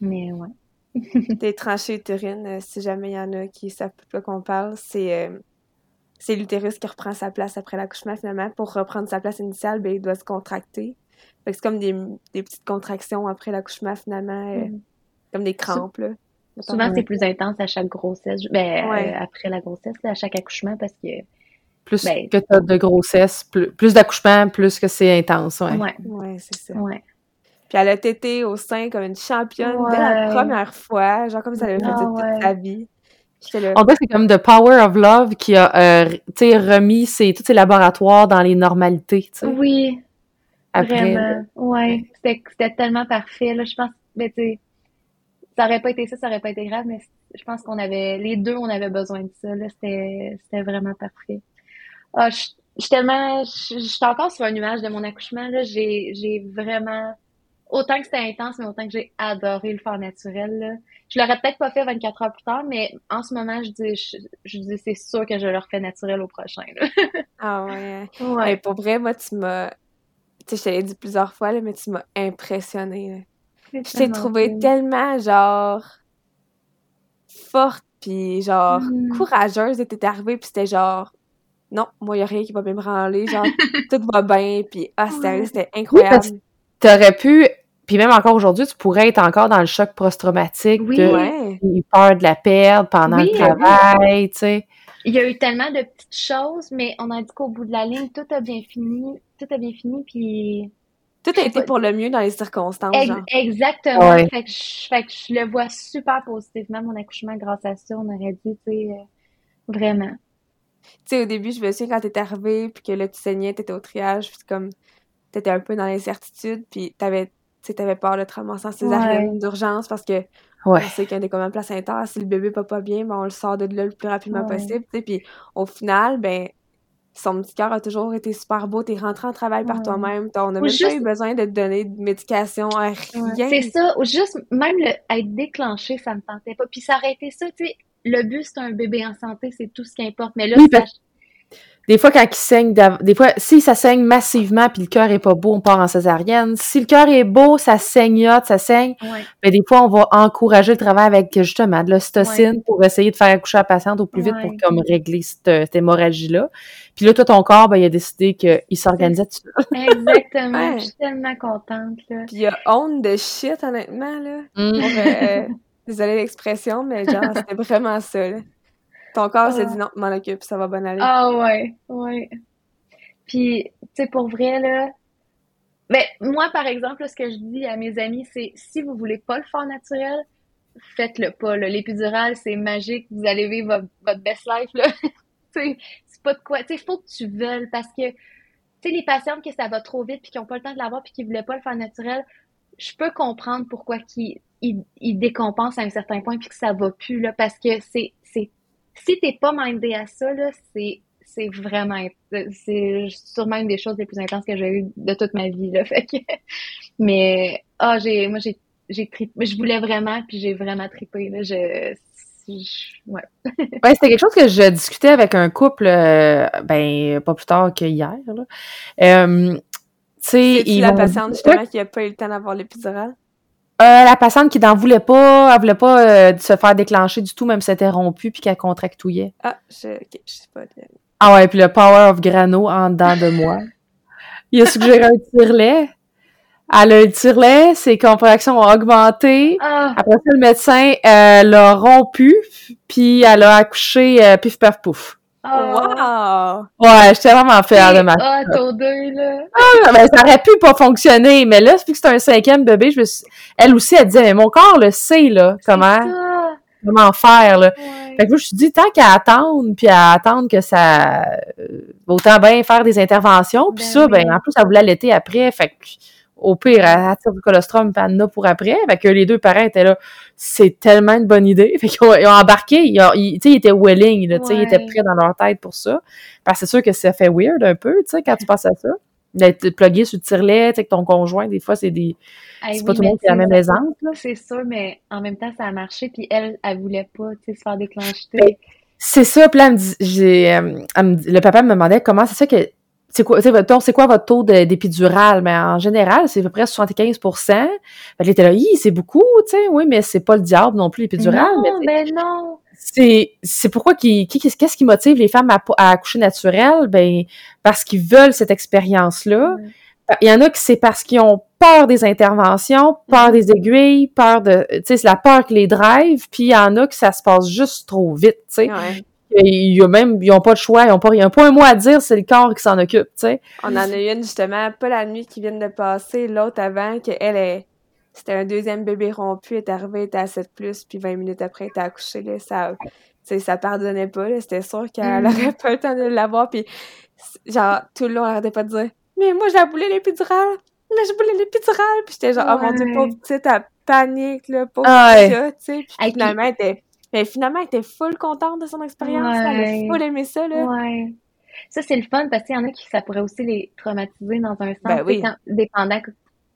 [SPEAKER 3] Mais ouais.
[SPEAKER 1] Des tranchées utérines, euh, si jamais il y en a qui savent pas qu'on parle, c'est euh, c'est l'utérus qui reprend sa place après l'accouchement finalement. Pour reprendre sa place initiale, ben, il doit se contracter. c'est comme des, des, petites contractions après l'accouchement finalement, euh, mm-hmm. comme des crampes. Là.
[SPEAKER 3] Souvent, c'est plus intense à chaque grossesse, ben, après la grossesse, à chaque accouchement, parce que
[SPEAKER 2] plus ben que tu as de grossesse, plus, plus d'accouchement, plus que c'est intense. Ouais,
[SPEAKER 3] ouais.
[SPEAKER 1] ouais c'est ça.
[SPEAKER 3] Ouais.
[SPEAKER 1] Puis elle a tété au sein comme une championne dès la première fois, genre comme ça avait fait ah toute sa vie.
[SPEAKER 2] En fait, c'est comme The Power of Love qui a euh, remis ses, tous ses laboratoires dans les normalités.
[SPEAKER 3] Oui. Après, vraiment. Ouais. C'était tellement parfait. Là. Je pense, mais tu ça aurait pas été ça, ça aurait pas été grave, mais je pense qu'on avait, les deux, on avait besoin de ça. C'était vraiment parfait. Ah, je suis tellement, je suis encore sur un nuage de mon accouchement. J'ai vraiment autant que c'était intense, mais autant que j'ai adoré le faire naturel. Là. Je l'aurais peut-être pas fait 24 heures plus tard, mais en ce moment, je dis, je, dis c'est sûr que je le refais naturel au prochain.
[SPEAKER 1] ah ouais. ouais. pour vrai, moi, tu m'as. Tu sais, je te l'ai dit plusieurs fois, là, mais tu m'as impressionné. Je t'ai trouvé tellement, genre, forte, puis genre, mm. courageuse de t'être arrivée, puis c'était genre, non, moi, il a rien qui va me branler, genre, tout va bien, puis ah, c'était incroyable. Oui,
[SPEAKER 2] T'aurais pu puis même encore aujourd'hui, tu pourrais être encore dans le choc post-traumatique
[SPEAKER 3] oui,
[SPEAKER 2] de
[SPEAKER 3] ouais.
[SPEAKER 2] peur de la perdre pendant le travail, tu sais.
[SPEAKER 3] Il y a eu tellement de petites choses, mais on a dit qu'au bout de la ligne, tout a bien fini, tout a bien fini, puis...
[SPEAKER 1] Tout a été pour le mieux dans les circonstances, genre.
[SPEAKER 3] Exactement. Fait, que je, fait, que je, le vois super positivement, mon accouchement, grâce à ça, on aurait dit, tu sais, euh, vraiment.
[SPEAKER 1] Tu sais, au début, je me souviens quand t'es arrivée, puis que là, tu saignais, t'étais au triage, puis comme, t'étais un peu dans l'incertitude, puis t'avais tu avais peur de te ramasser en césarienne d'urgence parce que
[SPEAKER 2] ouais. on
[SPEAKER 1] sait qu'il y a des commandes placentaires. Si le bébé va pas bien, ben, on le sort de là le plus rapidement possible. Puis au final, ben son petit cœur a toujours été super beau. T'es rentré en travail par toi-même. On n'a même pas eu besoin de te donner de médication, rien.
[SPEAKER 3] C'est ça. Ou juste, même le, être déclenché, ça me tentait pas. Puis ça aurait été ça, tu sais. Le but, c'est un bébé en santé, c'est tout ce qui importe. Mais là, ça,
[SPEAKER 2] des fois, quand il saigne, des fois, si ça saigne massivement puis le cœur est pas beau, on part en césarienne. Si le cœur est beau, ça saignote, ça saigne. Mais des fois, on va encourager le travail avec justement de l'ocytocine pour essayer de faire accoucher la patiente au plus vite pour comme régler cette, hémorragie-là. Puis là, toi, ton corps, ben, il a décidé qu'il s'organisait tout
[SPEAKER 3] Exactement. Je suis tellement contente. Là.
[SPEAKER 1] Puis il y a honte de shit, honnêtement. là. Mm. Euh, désolée l'expression, mais genre, c'était vraiment ça. Là. Ton corps s'est dit non, m'en occupe, ça va bien aller.
[SPEAKER 3] Ah ouais, ouais. Puis, tu sais, pour vrai, là, mais ben, moi, par exemple, ce que je dis à mes amis, c'est si vous voulez pas le faire naturel, faites-le pas. L'épidural, c'est magique, vous allez vivre votre, best life. Là. c'est pas de quoi. Tu sais, faut que tu veuilles parce que, tu sais, les patientes que ça va trop vite puis qui ont pas le temps de l'avoir puis qui voulaient pas le faire naturel, je peux comprendre pourquoi ils, ils, décompensent à un certain point puis que ça va plus, là, parce que c'est si t'es pas mindé à ça, là, c'est c'est vraiment c'est sûrement une des choses les plus intenses que j'ai eues de toute ma vie là fait que mais ah j'ai moi j'ai j'ai je voulais vraiment puis j'ai vraiment trippé là je, ouais.
[SPEAKER 2] ouais c'était quelque chose que je discutais avec un couple euh, ben pas plus tard que hier là. Euh, tu sais
[SPEAKER 1] la patiente justement qui a pas eu le temps d'avoir l'épidural
[SPEAKER 2] euh, la patiente qui n'en voulait pas, elle voulait pas euh, se faire déclencher du tout, même si c'était rompu puis qu'elle contractouillait.
[SPEAKER 1] Ah, je, ok, je sais pas.
[SPEAKER 2] Ah ouais, puis le power of grano en dedans de moi. Il a suggéré un tire-lait. Elle a le tirelet, ses contractions ont augmenté. Ah. Après ça, le médecin euh, l'a rompu, puis elle a accouché euh, pif paf pouf.
[SPEAKER 1] Oh. Wow!
[SPEAKER 2] Ouais, j'étais vraiment fière de ma
[SPEAKER 3] Ah, ton deux, là!
[SPEAKER 2] Ah, ben, ça aurait pu pas fonctionner, mais là, vu que c'est un cinquième bébé, je me elle aussi, elle disait, mais mon corps le sait, là, comment, comment faire, là. Fait que je me suis dit, tant qu'à attendre, puis à attendre que ça, euh, autant bien faire des interventions, puis ben ça, ben, en plus, elle voulait allaiter après, fait que, au pire, elle tire du colostrum, puis elle pour après. Fait que les deux parents étaient là, c'est tellement une bonne idée. Fait qu'ils ont, ils ont embarqué, ils, ils, ils étaient willing, là, ils étaient prêts dans leur tête pour ça. Parce que c'est sûr que ça fait weird un peu, tu sais, quand tu penses à ça. D'être plugué sur le tirelet, tu sais, que ton conjoint, des fois, c'est des... c'est pas tout le monde qui a la même aisance,
[SPEAKER 3] C'est sûr, mais en même temps, ça a marché, puis elle, elle voulait pas, tu sais, se faire déclencher.
[SPEAKER 2] Ben, c'est ça, puis là, elle me dit, j'ai, euh, le papa me demandait comment c'est ça que c'est quoi, c'est quoi votre taux d'épidural? Mais en général, c'est à peu près 75 Fait que était là, c'est beaucoup, tu sais, oui, mais c'est pas le diable non plus, l'épidural.
[SPEAKER 3] Non, mais, ben non!
[SPEAKER 2] C'est, c'est pourquoi qui, qu'est-ce qui motive les femmes à, à accoucher naturel? Ben, parce qu'ils veulent cette expérience-là. Il y en a qui c'est parce qu'ils ont peur des interventions, peur mm-hmm. des aiguilles, peur de, tu sais, c'est la peur qui les drive, puis il y en a que ça se passe juste trop vite, tu sais. Il même, ils ont pas de choix, ils ont pas, a pas un mot à dire, c'est le corps qui s'en occupe, tu sais.
[SPEAKER 1] On en a eu une, justement, pas la nuit qui vient de passer, l'autre avant, qu'elle est, c'était un deuxième bébé rompu, elle est arrivée, elle était à 7 plus, puis 20 minutes après, elle était accouchée, là, ça, tu sais, ça pardonnait pas, là, c'était sûr qu'elle mm. aurait pas le temps de l'avoir, puis genre, tout le long, elle arrêtait pas de dire, mais moi, j'ai voulu l'épidurale, mais je voulais l'épidurale, puis j'étais genre, oh mon dieu, pauvre petite, elle panique, là, pauvre ah tu sais, puis finalement, elle était mais finalement, elle était full contente de son expérience. Elle a full aimé ça, là.
[SPEAKER 3] Ouais. Ça, c'est le fun parce qu'il y en a qui, ça pourrait aussi les traumatiser dans un sens. Ben oui. dépendant que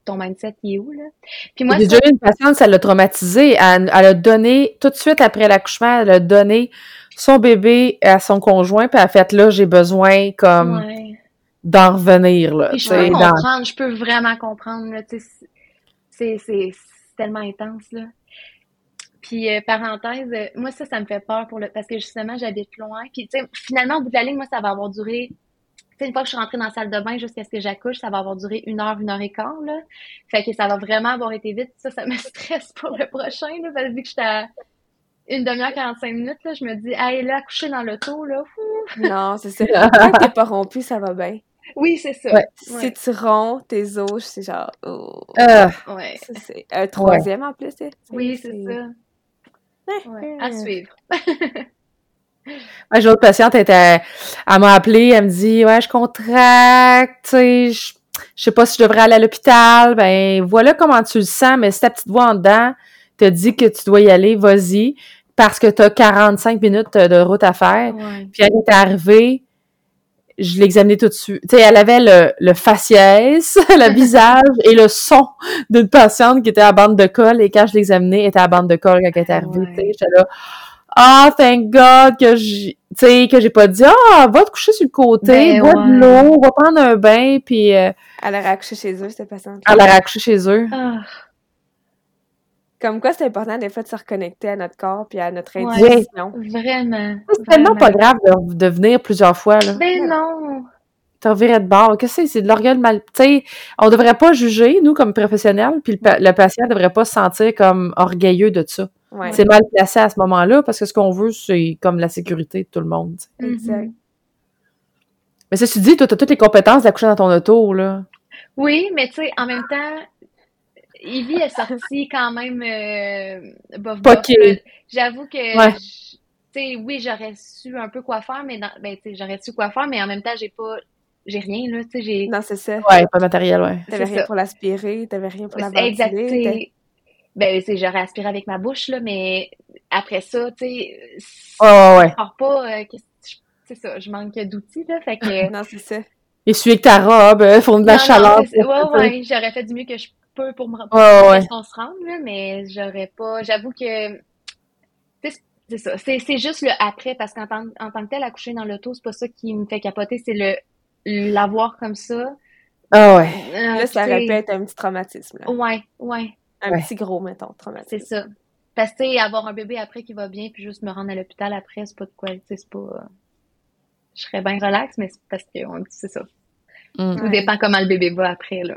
[SPEAKER 3] ton mindset il est où, là.
[SPEAKER 2] Puis moi, J'ai déjà eu une patiente, ça l'a traumatisée. Elle, a donné, tout de suite après l'accouchement, elle a donné son bébé à son conjoint, puis elle a fait, là, j'ai besoin, comme, d'en revenir, là.
[SPEAKER 3] je peux comprendre, je peux vraiment comprendre, là, c'est tellement intense, là. Puis euh, parenthèse, euh, moi ça, ça me fait peur pour le parce que justement j'habite loin. Puis tu sais, finalement au bout de la ligne, moi ça va avoir duré. Tu sais, une fois que je suis rentrée dans la salle de bain jusqu'à ce que j'accouche, ça va avoir duré une heure, une heure et quart là. Fait que ça va vraiment avoir été vite. Ça, ça me stresse pour le prochain là, parce que vu que j'étais à une demi-heure 45 minutes là, je me dis, hey là, accoucher dans l'auto là.
[SPEAKER 1] Non, c'est ça. Quand t'es pas rompu, ça va bien.
[SPEAKER 3] Oui, c'est ça.
[SPEAKER 1] Si tu romps tes os, c'est genre. Oh. Euh. Ouais. C'est un troisième en plus.
[SPEAKER 3] Oui, c'est ça à suivre.
[SPEAKER 2] j'ai autre patiente, elle, elle m'a appelé, elle me dit Ouais, je contracte, sais, je, sais pas si je devrais aller à l'hôpital. Ben voilà comment tu le sens, mais si ta petite voix en dedans te dit que tu dois y aller, vas-y, parce que tu as 45 minutes de route à faire. Puis elle est arrivée, je l'examinais tout de suite. Tu sais, elle avait le, le faciès, le visage et le son d'une patiente qui était à bande de colle et quand je l'examinais, elle était à bande de colle quand elle était arrivée. Tu sais, j'étais là, ah, oh, thank God que j'ai, tu sais, que j'ai pas dit, ah, va te coucher sur le côté, ben bois de l'eau, va prendre un bain, puis... Euh,
[SPEAKER 1] elle a accouché chez eux, cette patiente.
[SPEAKER 2] Elle a accouché chez eux. Ah.
[SPEAKER 1] Comme quoi, c'est important des fois de se reconnecter à notre corps puis à notre intuition.
[SPEAKER 3] vraiment.
[SPEAKER 2] C'est tellement pas grave de, venir plusieurs fois. Là.
[SPEAKER 3] Ben non!
[SPEAKER 2] T'as reviré de bord. Qu'est-ce que c'est? C'est de l'orgueil mal. Tu sais, on devrait pas juger, nous, comme professionnels, puis le, le, patient devrait pas se sentir comme orgueilleux de ça. C'est mal placé à ce moment-là parce que ce qu'on veut, c'est comme la sécurité de tout le monde.
[SPEAKER 1] Exact.
[SPEAKER 2] Mais ça, tu dis, toi, t'as toutes les compétences d'accoucher dans ton auto, là.
[SPEAKER 3] Oui, mais tu sais, en même temps, Evie est sortie quand même euh, bof, J'avoue que, tu sais, oui, j'aurais su un peu quoi faire, mais dans, ben, j'aurais su quoi faire, mais en même temps, j'ai pas, j'ai rien, là, tu sais, j'ai...
[SPEAKER 1] Non, c'est ça.
[SPEAKER 2] Ouais, pas de matériel, ouais.
[SPEAKER 1] T'avais rien pour l'aspirer, t'avais rien pour la ventiler. Exact,
[SPEAKER 3] ben, c'est j'aurais aspiré avec ma bouche, là, mais après ça, tu sais,
[SPEAKER 2] oh, ouais.
[SPEAKER 3] je pas, euh, c'est ça, je manque d'outils, là, fait que...
[SPEAKER 1] non, c'est ça.
[SPEAKER 2] Essuyer avec ta robe, euh, fond de la chaleur.
[SPEAKER 3] ouais, ouais, j'aurais fait du mieux que je peu pour me rappeler qu'on se rende, là, mais j'aurais pas. J'avoue que c'est ça. C'est juste le après, parce qu'en tant, en tant que tel, accoucher dans l'auto, c'est pas ça qui me fait capoter, c'est le l'avoir comme ça.
[SPEAKER 2] Ah ouais.
[SPEAKER 1] Euh, là, ça répète un petit traumatisme. Là.
[SPEAKER 3] Ouais, ouais.
[SPEAKER 1] Un petit gros, mettons, traumatisme.
[SPEAKER 3] C'est ça. Parce que, avoir un bébé après qui va bien, puis juste me rendre à l'hôpital après, c'est pas de quoi, c'est pas. Je serais bien relax, mais c'est parce que c'est ça Mm. Tout dépend comment le bébé va après, là.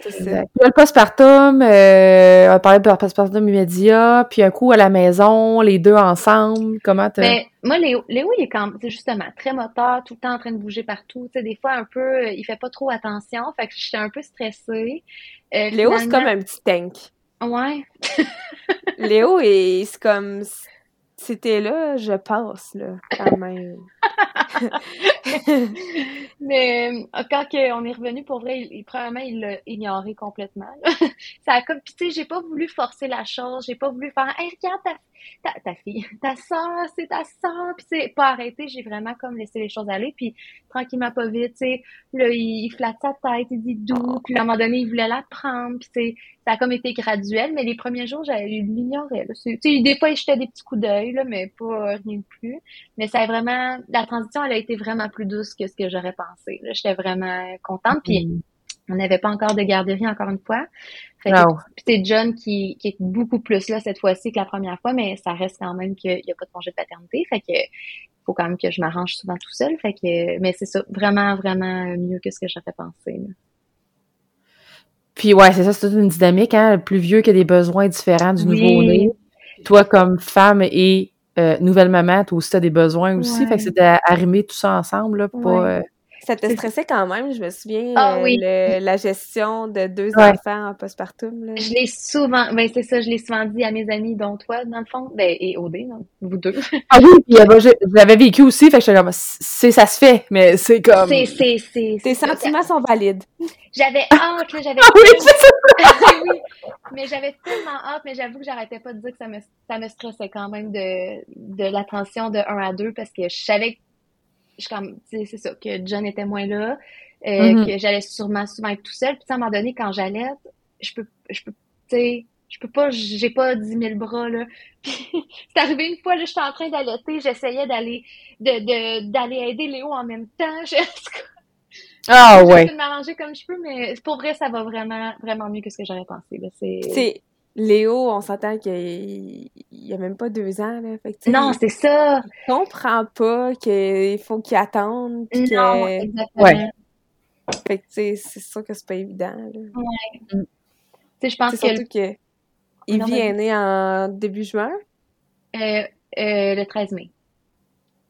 [SPEAKER 2] c'est ça. le postpartum, euh, on parlait de postpartum immédiat, puis un coup à la maison, les deux ensemble, comment tu
[SPEAKER 3] Mais ben, moi, Léo, Léo, il est quand justement très moteur, tout le temps en train de bouger partout. Tu sais, des fois, un peu, il fait pas trop attention, fait que j'étais un peu stressée.
[SPEAKER 1] Euh, Léo, c'est comme un petit tank.
[SPEAKER 3] Ouais.
[SPEAKER 1] Léo, c'est comme c'était là, je passe, là, quand même.
[SPEAKER 3] Mais euh, quand on est revenu, pour vrai, il, probablement, il l'a ignoré complètement. ça a comme, tu sais, j'ai pas voulu forcer la chose, j'ai pas voulu faire, hey, regarde ta, ta, fille, ta soeur, c'est ta soeur, puis c'est pas arrêté, j'ai vraiment comme laissé les choses aller, puis tranquillement, pas vite, tu sais, là, il, flatte sa tête, il dit doux, puis à un moment donné, il voulait la prendre, puis c'est ça a comme été graduel, mais les premiers jours, j'avais l'ignorais. Des fois, je jetais des petits coups d'œil, mais pas rien de plus. Mais ça a vraiment, la transition, elle a été vraiment plus douce que ce que j'aurais pensé. J'étais vraiment contente. Puis mm. on n'avait pas encore de garderie, encore une fois. Fait c'est John qui, qui est beaucoup plus là cette fois-ci que la première fois, mais ça reste quand même qu'il n'y a pas de congé de paternité. Fait que faut quand même que je m'arrange souvent tout seul. Fait que, mais c'est ça, vraiment, vraiment mieux que ce que j'aurais pensé.
[SPEAKER 2] Puis ouais, c'est ça, c'est toute une dynamique, hein. Le plus vieux qui a des besoins différents du nouveau-né. Toi, comme femme et euh, nouvelle maman, toi aussi, t'as des besoins aussi. Fait que c'est d'arrimer tout ça ensemble, là, pour pas... Euh,
[SPEAKER 1] ça te stressait quand même, je me souviens, ah euh, la gestion de deux enfants en postpartum. Là.
[SPEAKER 3] Je l'ai souvent, ben c'est ça, je l'ai souvent dit à mes amis, dont toi, dans le fond, ben, et Odé, vous deux.
[SPEAKER 2] Ah oui, puis ben, je, l'avais vécu aussi, fait que comme, c'est, ça se fait, mais c'est comme...
[SPEAKER 3] C'est, c'est, c'est...
[SPEAKER 1] Tes sentiments sont valides.
[SPEAKER 3] J'avais hâte, là, j'avais... Ah
[SPEAKER 2] oui,
[SPEAKER 3] oui, mais j'avais tellement hâte, mais j'avoue que j'arrêtais pas de dire que ça me, ça me stressait quand même de, de la transition de 1 à 2, parce que je savais que je comme, c'est ça, que John était moins là, euh, mm-hmm. que j'allais sûrement souvent être tout seul. Puis à un moment donné, quand j'allais, je peux, je peux, tu sais, je peux pas, j'ai pas 10 000 bras, là. Puis c'est arrivé une fois, là, j'étais en train d'allaiter, j'essayais d'aller, de, de, d'aller aider Léo en même temps. Je,
[SPEAKER 2] ah ouais.
[SPEAKER 3] de m'arranger comme je peux, mais pour vrai, ça va vraiment, vraiment mieux que ce que j'aurais pensé, là.
[SPEAKER 1] C'est, Léo, on s'entend qu'il y a même pas deux ans. Là.
[SPEAKER 3] non, c'est ça.
[SPEAKER 1] Il comprend pas qu'il faut qu'il attende.
[SPEAKER 3] Non, exactement. Ouais.
[SPEAKER 1] Fait que, c'est sûr que c'est pas évident. Là.
[SPEAKER 3] Ouais. Mm. je pense que...
[SPEAKER 1] Surtout que... Ivy est né en début juin?
[SPEAKER 3] Euh, euh, le 13 mai.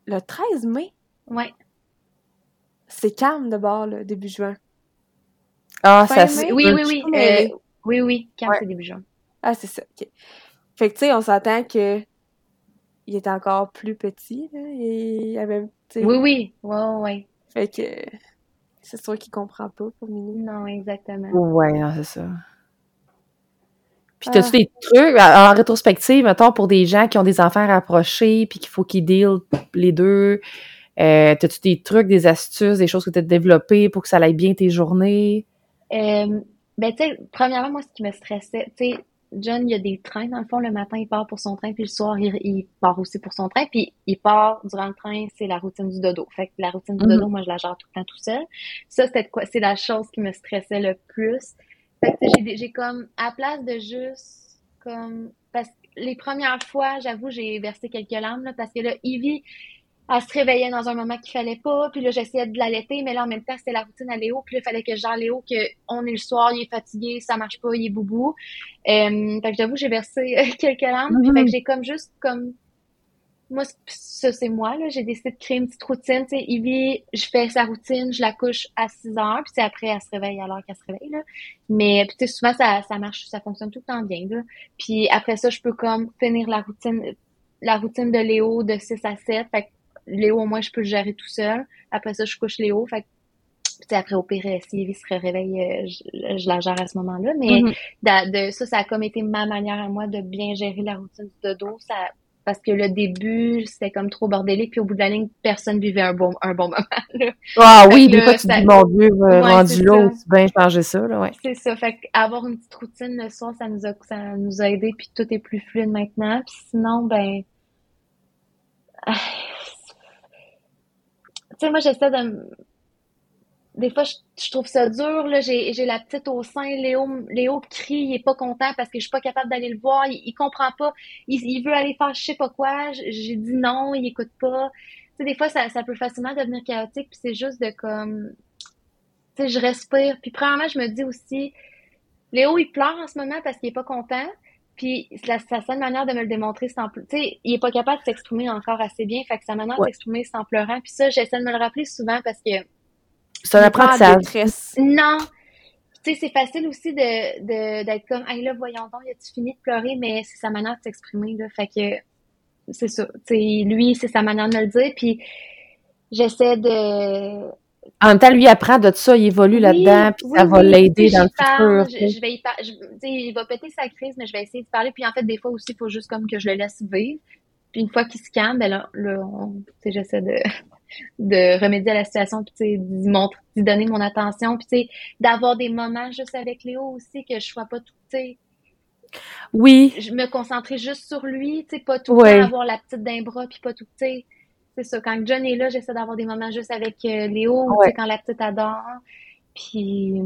[SPEAKER 1] Le 13 mai?
[SPEAKER 3] Ouais.
[SPEAKER 1] C'est calme de bord, là, début juin.
[SPEAKER 2] Ah, ça se...
[SPEAKER 3] Oui, oui, oui. Euh, oui, oui, calme, c'est début juin.
[SPEAKER 1] Ah, c'est ça, ok. Fait que, tu sais, on s'entend que il est encore plus petit, là. Il avait,
[SPEAKER 3] Oui, oui. Ouais, ouais.
[SPEAKER 1] Fait que c'est sûr qu'il comprend pas pour nous.
[SPEAKER 3] Non, exactement.
[SPEAKER 2] Ouais, c'est ça. Puis t'as-tu ah. des trucs, en rétrospective, mettons, pour des gens qui ont des enfants rapprochés, puis qu'il faut qu'ils deal les deux, euh, t'as-tu des trucs, des astuces, des choses que tu as développées pour que ça aille bien tes journées?
[SPEAKER 3] Euh, ben, tu sais, premièrement, moi, ce qui me stressait, tu sais, John, il y a des trains, dans le fond, le matin, il part pour son train, puis le soir, il, part aussi pour son train, puis il part durant le train, c'est la routine du dodo. Fait que la routine du dodo, mhm. moi, je la gère tout le temps tout seul. Ça, c'était quoi? C'est la chose qui me stressait le plus. Fait que j'ai comme, à place de juste, comme, parce que les premières fois, j'avoue, j'ai versé quelques larmes, là, parce que là, Ivy, elle se réveillait dans un moment qu'il fallait pas, puis là, j'essayais de l'allaiter, mais là, en même temps, c'était la routine à Léo, puis là, il fallait que je gère Léo, qu'on est le soir, il est fatigué, ça marche pas, il est boubou. Euh, fait que j'avoue, j'ai versé euh, quelques larmes, puis fait que mm-hmm. j'ai comme juste, comme, moi, ça, c'est moi, là, j'ai décidé de créer une petite routine, tu sais, Ivy, je fais sa routine, je la couche à 6 heures, puis après, elle se réveille à l'heure qu'elle se réveille, là. Mais, tu sais, souvent, ça, ça marche, ça fonctionne tout le temps bien, là. Puis après ça, je peux comme finir la routine, la routine de Léo de 6 à 7, fait Léo, au moins, je peux le gérer tout seul. Après ça, je couche Léo. Fait que, après, au pire, si Evie se réveille, euh, je, la gère à ce moment-là. Mais mm-hmm. de, ça, ça a comme été ma manière à moi de bien gérer la routine du dodo. Ça, parce que le début, c'était comme trop bordélique, puis au bout de la ligne, personne vivait un bon, un bon moment.
[SPEAKER 2] Ah oui, des fois, tu dis, mon Dieu, euh, rendu là, tu bien changer ça, là, ouais.
[SPEAKER 3] C'est ça, fait avoir une petite routine le soir, ça nous a, ça nous a aidé, puis tout est plus fluide maintenant, puis sinon, ben, tu sais, moi, j'essaie de. Des fois, je, trouve ça dur. Là. J'ai, j'ai la petite au sein. Léo, Léo crie, il est pas content parce que je suis pas capable d'aller le voir. Il, comprend pas. Il, il, veut aller faire je sais pas quoi. J'ai dit non, il écoute pas. Tu sais, des fois, ça, ça peut facilement devenir chaotique. Puis c'est juste de comme sais, je respire. Puis premièrement, je me dis aussi, Léo, il pleure en ce moment parce qu'il est pas content. Puis la, sa seule manière de me le démontrer sans Tu sais, il est pas capable de s'exprimer encore assez bien. Fait que sa manière de s'exprimer sans pleurant. Puis ça, j'essaie de me le rappeler souvent parce que.
[SPEAKER 2] C'est un apprentissage.
[SPEAKER 3] Non. Tu sais, c'est facile aussi de, de, d'être comme, hey là, voyons donc, a-tu fini de pleurer? Mais c'est sa manière de s'exprimer, là. Fait que c'est ça. Tu sais, lui, c'est sa manière de me le dire. Puis j'essaie de
[SPEAKER 2] en même temps, lui apprend de ça, il évolue là-dedans, puis ça va l'aider dans le futur.
[SPEAKER 3] Je, vais y il va péter sa crise, mais je vais essayer de parler. Puis en fait, des fois aussi, il faut juste comme que je le laisse vivre. Puis une fois qu'il se calme, ben là, là j'essaie de, de remédier à la situation, puis d'y donner mon attention, puis d'avoir des moments juste avec Léo aussi, que je sois pas tout,
[SPEAKER 2] oui.
[SPEAKER 3] Je me concentrer juste sur lui, tu sais, pas tout le temps avoir la petite d'un bras, puis pas tout, tu sais c'est ça. Quand John est là, j'essaie d'avoir des moments juste avec euh, Léo, quand la petite adore. Puis.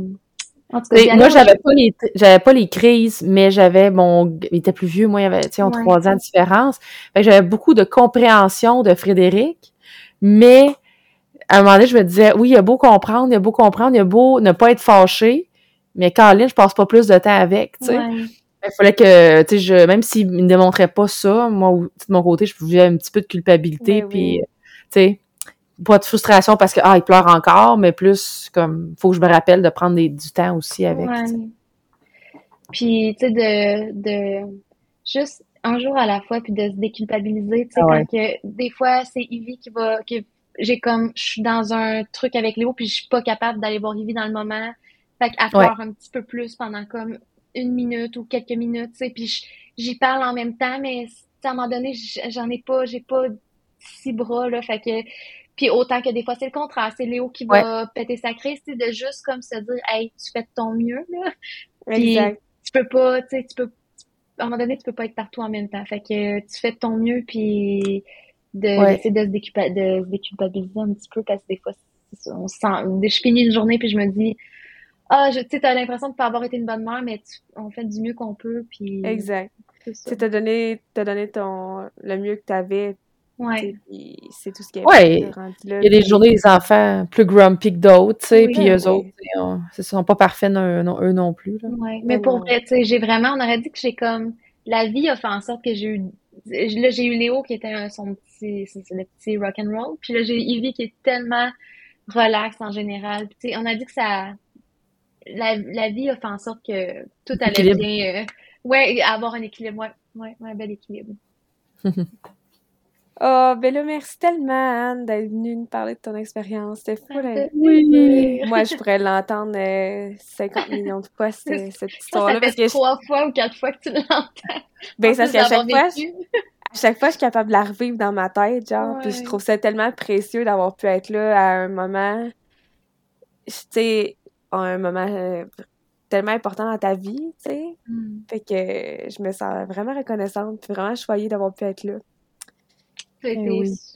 [SPEAKER 2] En tout cas, moi, j'avais pas les j'avais pas les crises, mais j'avais mon il était plus vieux, moi il avait tu sais, trois ans de différence. j'avais beaucoup de compréhension de Frédéric, mais à un moment donné, je me disais oui, il a beau comprendre, il a beau comprendre, il a beau ne pas être fâché, mais Caroline, je passe pas plus de temps avec, tu sais. Il fallait que, tu sais, je, même s'il ne démontrait pas ça, moi, de mon côté, je pouvais un petit peu de culpabilité, ben puis, tu sais, pas de frustration parce que, ah, il pleure encore, mais plus comme, faut que je me rappelle de prendre du temps aussi avec.
[SPEAKER 3] Puis, tu sais, de, de, juste un jour à la fois, puis de se déculpabiliser, tu sais, ah que, des fois, c'est Ivy qui va, que j'ai comme, je suis dans un truc avec Léo, puis je suis pas capable d'aller voir Ivy dans le moment. Fait qu'elle pleure un petit peu plus pendant comme une minute ou quelques minutes, tu sais, puis j'y parle en même temps, mais à un moment donné, j'en ai pas, j'ai pas six bras, là, fait que, puis autant que des fois, c'est le contraire, c'est Léo qui va péter sa crise, c'est de juste comme se dire, hey, tu fais de ton mieux, là. Puis, tu peux pas, tu sais, tu peux, à un moment donné, tu peux pas être partout en même temps, fait que tu fais de ton mieux, puis de, de, de, se déculpabiliser un petit peu, parce que des fois, on sent, je finis une journée, puis je me dis, ah, tu sais, t'as l'impression de pas avoir été une bonne mère, mais on fait du mieux qu'on peut, puis...
[SPEAKER 1] Exact. Tu t'as donné, as donné ton, le mieux que t'avais,
[SPEAKER 3] Ouais.
[SPEAKER 1] C'est tout ce qui est
[SPEAKER 2] ouais. Il y a des journées des enfants plus grumpy que d'autres, tu sais, puis eux autres, ils sont pas parfaits eux non plus. Là.
[SPEAKER 3] Ouais. Mais pour vrai, tu sais, j'ai vraiment, on aurait dit que j'ai comme, la vie a fait en sorte que j'ai eu, là, j'ai eu Léo qui était son petit, c'est le petit rock and roll, puis là, j'ai eu Ivy qui est tellement relax en général. tu sais, on a dit que ça, la, la, vie a fait en sorte que tout allait bien. Euh, ouais, avoir un équilibre. Ouais, ouais, un bel équilibre.
[SPEAKER 1] oh, ben là, merci tellement, Anne, d'être venue nous parler de ton expérience. C'était fou, là. Oui. Moi, je pourrais l'entendre 50 euh, millions de fois, cette, cette histoire-là.
[SPEAKER 3] Ça fait trois fois ou quatre fois que tu l'entends.
[SPEAKER 1] Ben, ça, c'est à chaque fois. à chaque fois, je suis capable de la revivre dans ma tête, genre. Puis je trouve ça tellement précieux d'avoir pu être là à un moment. Tu sais, un moment euh, tellement important dans ta vie, tu sais. Mm. Fait que je me sens vraiment reconnaissante, puis vraiment choyée d'avoir pu être là.
[SPEAKER 3] C'était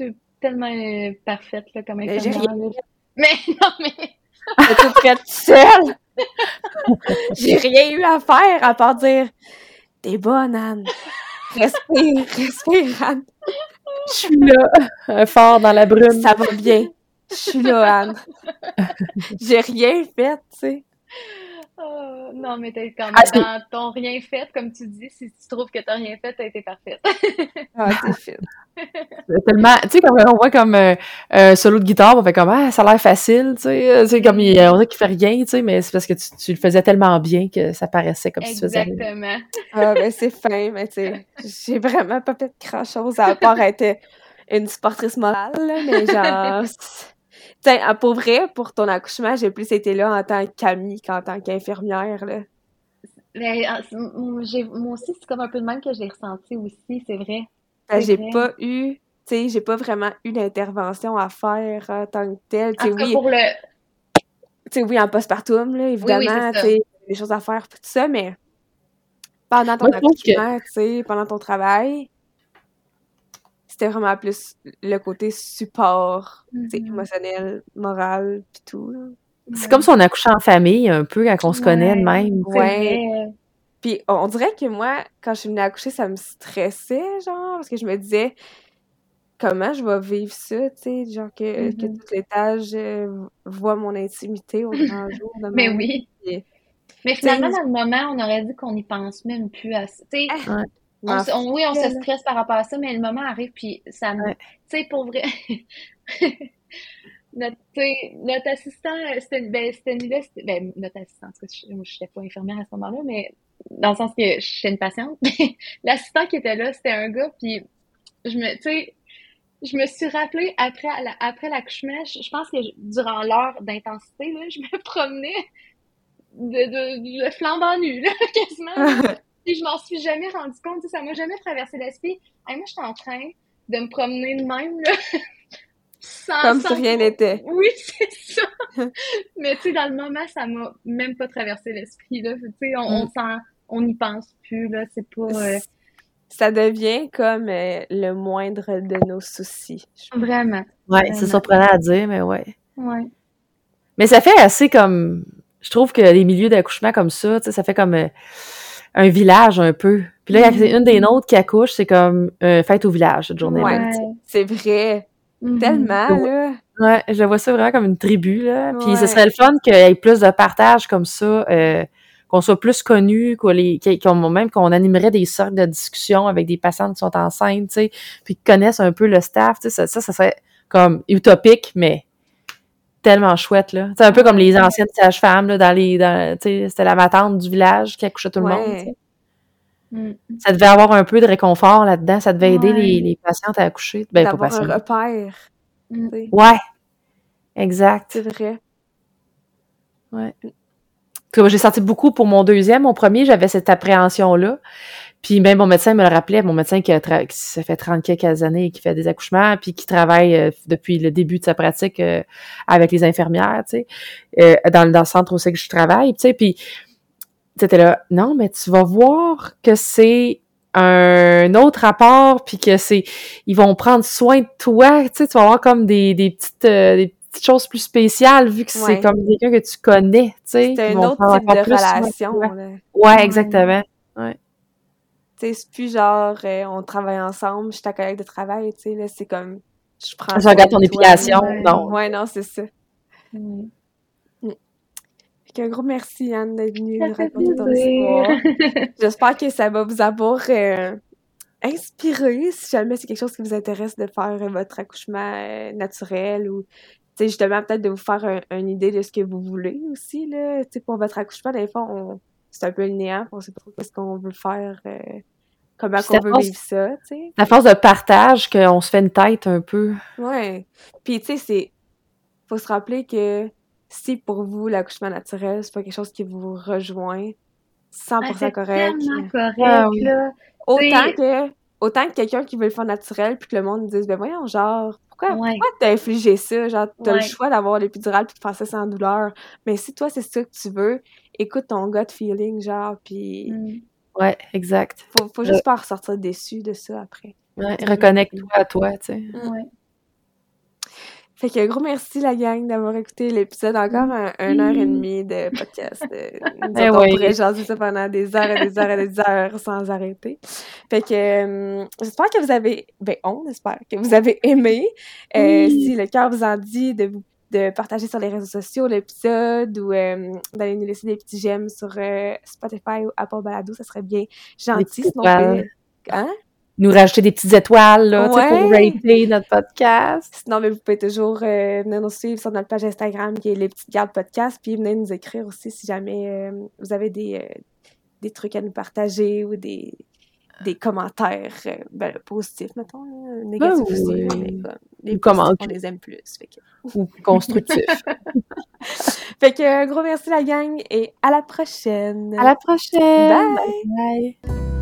[SPEAKER 3] eh tellement euh, parfaite, là, comme infirmière. Mais non, mais...
[SPEAKER 1] J'ai tout fait seule! J'ai rien eu à faire à part dire « T'es bonne, Anne! Respire, respire, Anne! Je suis là, un fort dans la brume. Ça va bien. Je suis là, Anne. J'ai rien fait, tu sais.
[SPEAKER 3] Oh, non, mais t'es quand ah, même dans ton rien fait, comme tu dis. Si tu trouves que t'as rien fait, t'as été parfaite.
[SPEAKER 1] ah, t'es
[SPEAKER 2] tellement, tu sais, comme on voit comme euh, un solo de guitare, on fait comme, ah, ça a l'air facile, tu sais. C'est comme, on dirait qu'il fait rien, tu sais, mais c'est parce que tu, le faisais tellement bien que ça paraissait comme si tu faisais
[SPEAKER 3] Exactement.
[SPEAKER 1] ah, ben c'est fin, mais tu sais, j'ai vraiment pas fait grand chose à part être une sportrice morale, mais genre. Tiens, pour vrai, pour ton accouchement, j'ai plus été là en tant qu'amie qu'en tant qu'infirmière. Là.
[SPEAKER 3] Mais, ah, moi aussi, c'est comme un peu de même que j'ai ressenti aussi, c'est vrai.
[SPEAKER 1] Ben, j'ai pas eu, tu sais, j'ai pas vraiment eu d'intervention à faire en tant que telle.
[SPEAKER 3] En oui, pour le...
[SPEAKER 1] Tu sais, oui, en postpartum, là, évidemment, tu sais, des choses à faire, tout ça, mais pendant ton accouchement, tu sais, pendant ton travail, c'était vraiment plus le côté support, mm-hmm. émotionnel, moral, puis tout.
[SPEAKER 2] C'est comme si on accouchait en famille, un peu, quand on se connaît de même.
[SPEAKER 1] Ouais. Puis on dirait que moi, quand je suis venue accoucher, ça me stressait, genre, parce que je me disais, comment je vais vivre ça, tu sais, genre que, que mm-hmm. tout l'étage euh, voit mon intimité au grand jour.
[SPEAKER 3] De Mais oui. Mais finalement, dans le moment, on aurait dit qu'on n'y pense même plus à ça. Tu sais, oui, on se stresse par rapport à ça, mais le moment arrive, puis ça me... Tu sais, pour vrai... notre, notre assistant, c'était ben, ben, notre assistant, je n'étais pas infirmière à ce moment-là, mais dans le sens que je suis une patiente. L'assistant qui était là, c'était un gars, puis je me, tu sais, je me suis rappelé après, après l'accouchement, je, pense que durant l'heure d'intensité, là, je me promenais de, de, de flambant nu, là, quasiment. Puis je m'en suis jamais rendu compte, ça m'a jamais traversé l'esprit. moi, j'étais en train de me promener de même, là.
[SPEAKER 1] Comme si rien n'était.
[SPEAKER 3] Oui, c'est ça. Mais tu sais, dans le moment, ça m'a même pas traversé l'esprit, là. Tu sais, on, mm. on n'y pense plus, là. C'est pas... Euh,
[SPEAKER 1] ça devient comme euh, le moindre de nos soucis.
[SPEAKER 3] Vraiment.
[SPEAKER 2] Ouais, c'est surprenant à dire, mais ouais.
[SPEAKER 3] Ouais.
[SPEAKER 2] Mais ça fait assez comme... Je trouve que les milieux d'accouchement comme ça, ça fait comme... Euh, un village un peu. Puis là, c'est mm-hmm. une des nôtres qui accouche, c'est comme une fête au village cette journée-là.
[SPEAKER 1] Ouais, c'est vrai. Mm-hmm. Tellement, là.
[SPEAKER 2] Ouais, je vois ça vraiment comme une tribu, là. Puis ce serait le fun qu'il y ait plus de partage comme ça, euh, qu'on soit plus connus, qu'on même qu'on animerait des cercles de discussion avec des patients qui sont enceintes, tu sais, puis qui connaissent un peu le staff, tu sais, ça, ça, serait comme utopique, mais tellement chouette, là. C'est un peu comme les anciennes sages-femmes, là, dans les, tu sais, c'était la matante du village qui accouchait tout le monde, Mm. Ça devait avoir un peu de réconfort là-dedans. Ça devait aider les, les, patientes à accoucher.
[SPEAKER 1] Ben, D'avoir un repère.
[SPEAKER 2] Mm. Ouais. Exact.
[SPEAKER 1] C'est vrai.
[SPEAKER 2] Ouais. J'ai senti beaucoup pour mon deuxième. Mon premier, j'avais cette appréhension-là. Puis même mon médecin me le rappelait, mon médecin qui, a qui ça fait 30 quelques années qui fait des accouchements, puis qui travaille euh, depuis le début de sa pratique euh, avec les infirmières, tu sais, euh, dans, dans, le centre où c'est que je travaille, tu sais, puis c'était là, non, mais tu vas voir que c'est un autre rapport, puis que c'est, ils vont prendre soin de toi, tu sais, tu vas avoir comme des, des petites, euh, des petites choses plus spéciales, vu que c'est comme quelqu'un que tu connais, tu sais.
[SPEAKER 1] C'est un autre type de relation,
[SPEAKER 2] Ouais, exactement, ouais.
[SPEAKER 1] Tu sais, c'est plus genre, euh, on travaille ensemble, je suis ta collègue de travail, tu sais, là, c'est comme, je prends...
[SPEAKER 2] Je regarde ton épilation, non.
[SPEAKER 1] Ouais, non, c'est ça. Mm un gros merci, Anne, d'être venue nous raconter ton histoire. J'espère que ça va vous avoir euh, inspiré, si jamais c'est quelque chose qui vous intéresse de faire votre accouchement euh, naturel ou justement peut-être de vous faire une idée de ce que vous voulez aussi. Là. pour votre accouchement, des fois, on... c'est un peu le néant, on sait pas trop ce qu'on veut faire. Euh, comment on veut vivre ça, tu sais.
[SPEAKER 2] La force de partage qu'on se fait une tête un peu.
[SPEAKER 1] Ouais. Puis, tu sais, c'est... Faut se rappeler que si pour vous, l'accouchement naturel, c'est pas quelque chose qui vous rejoint 100% ah, correct.
[SPEAKER 3] correct ah là.
[SPEAKER 1] Autant que, autant que quelqu'un qui veut le faire naturel, puis que le monde dise, ben voyons, genre, pourquoi, pourquoi t'as infligé ça? Genre, t'as le choix d'avoir l'épidural puis de faire ça sans douleur. Mais si toi, c'est ça que tu veux, écoute ton gut feeling, genre, puis...
[SPEAKER 2] Mm. Ouais, exact.
[SPEAKER 1] Faut, faut juste pas ressortir déçu de ça après.
[SPEAKER 2] Ouais, reconnecte-toi à toi, tu sais.
[SPEAKER 3] Ouais.
[SPEAKER 1] Fait que gros merci la gang d'avoir écouté l'épisode encore un, une heure et demie de podcast. Nous eh on pourrait jaser ça pendant des heures et des heures et des heures sans arrêter. Fait que euh, j'espère que vous avez ben on espère que vous avez aimé. Euh, si le cœur vous en dit de vous de partager sur les réseaux sociaux l'épisode ou euh, d'aller nous laisser des petits j'aime sur Spotify ou Apple Balado, ça serait bien gentil. Sinon,
[SPEAKER 2] hein? Nous rajouter des petites étoiles là, pour rater notre podcast.
[SPEAKER 1] Sinon, mais vous pouvez toujours euh, venir nous suivre sur notre page Instagram qui est les petites gardes podcast, puis venez nous écrire aussi si jamais euh, vous avez des, euh, des trucs à nous partager ou des, des commentaires ben, positifs, mettons, négatifs ben aussi. Mais, les commentaires, on les aime plus. Fait que...
[SPEAKER 2] Ou constructifs.
[SPEAKER 1] fait que gros merci la gang et à la prochaine.
[SPEAKER 2] À la prochaine.
[SPEAKER 1] Bye. Bye.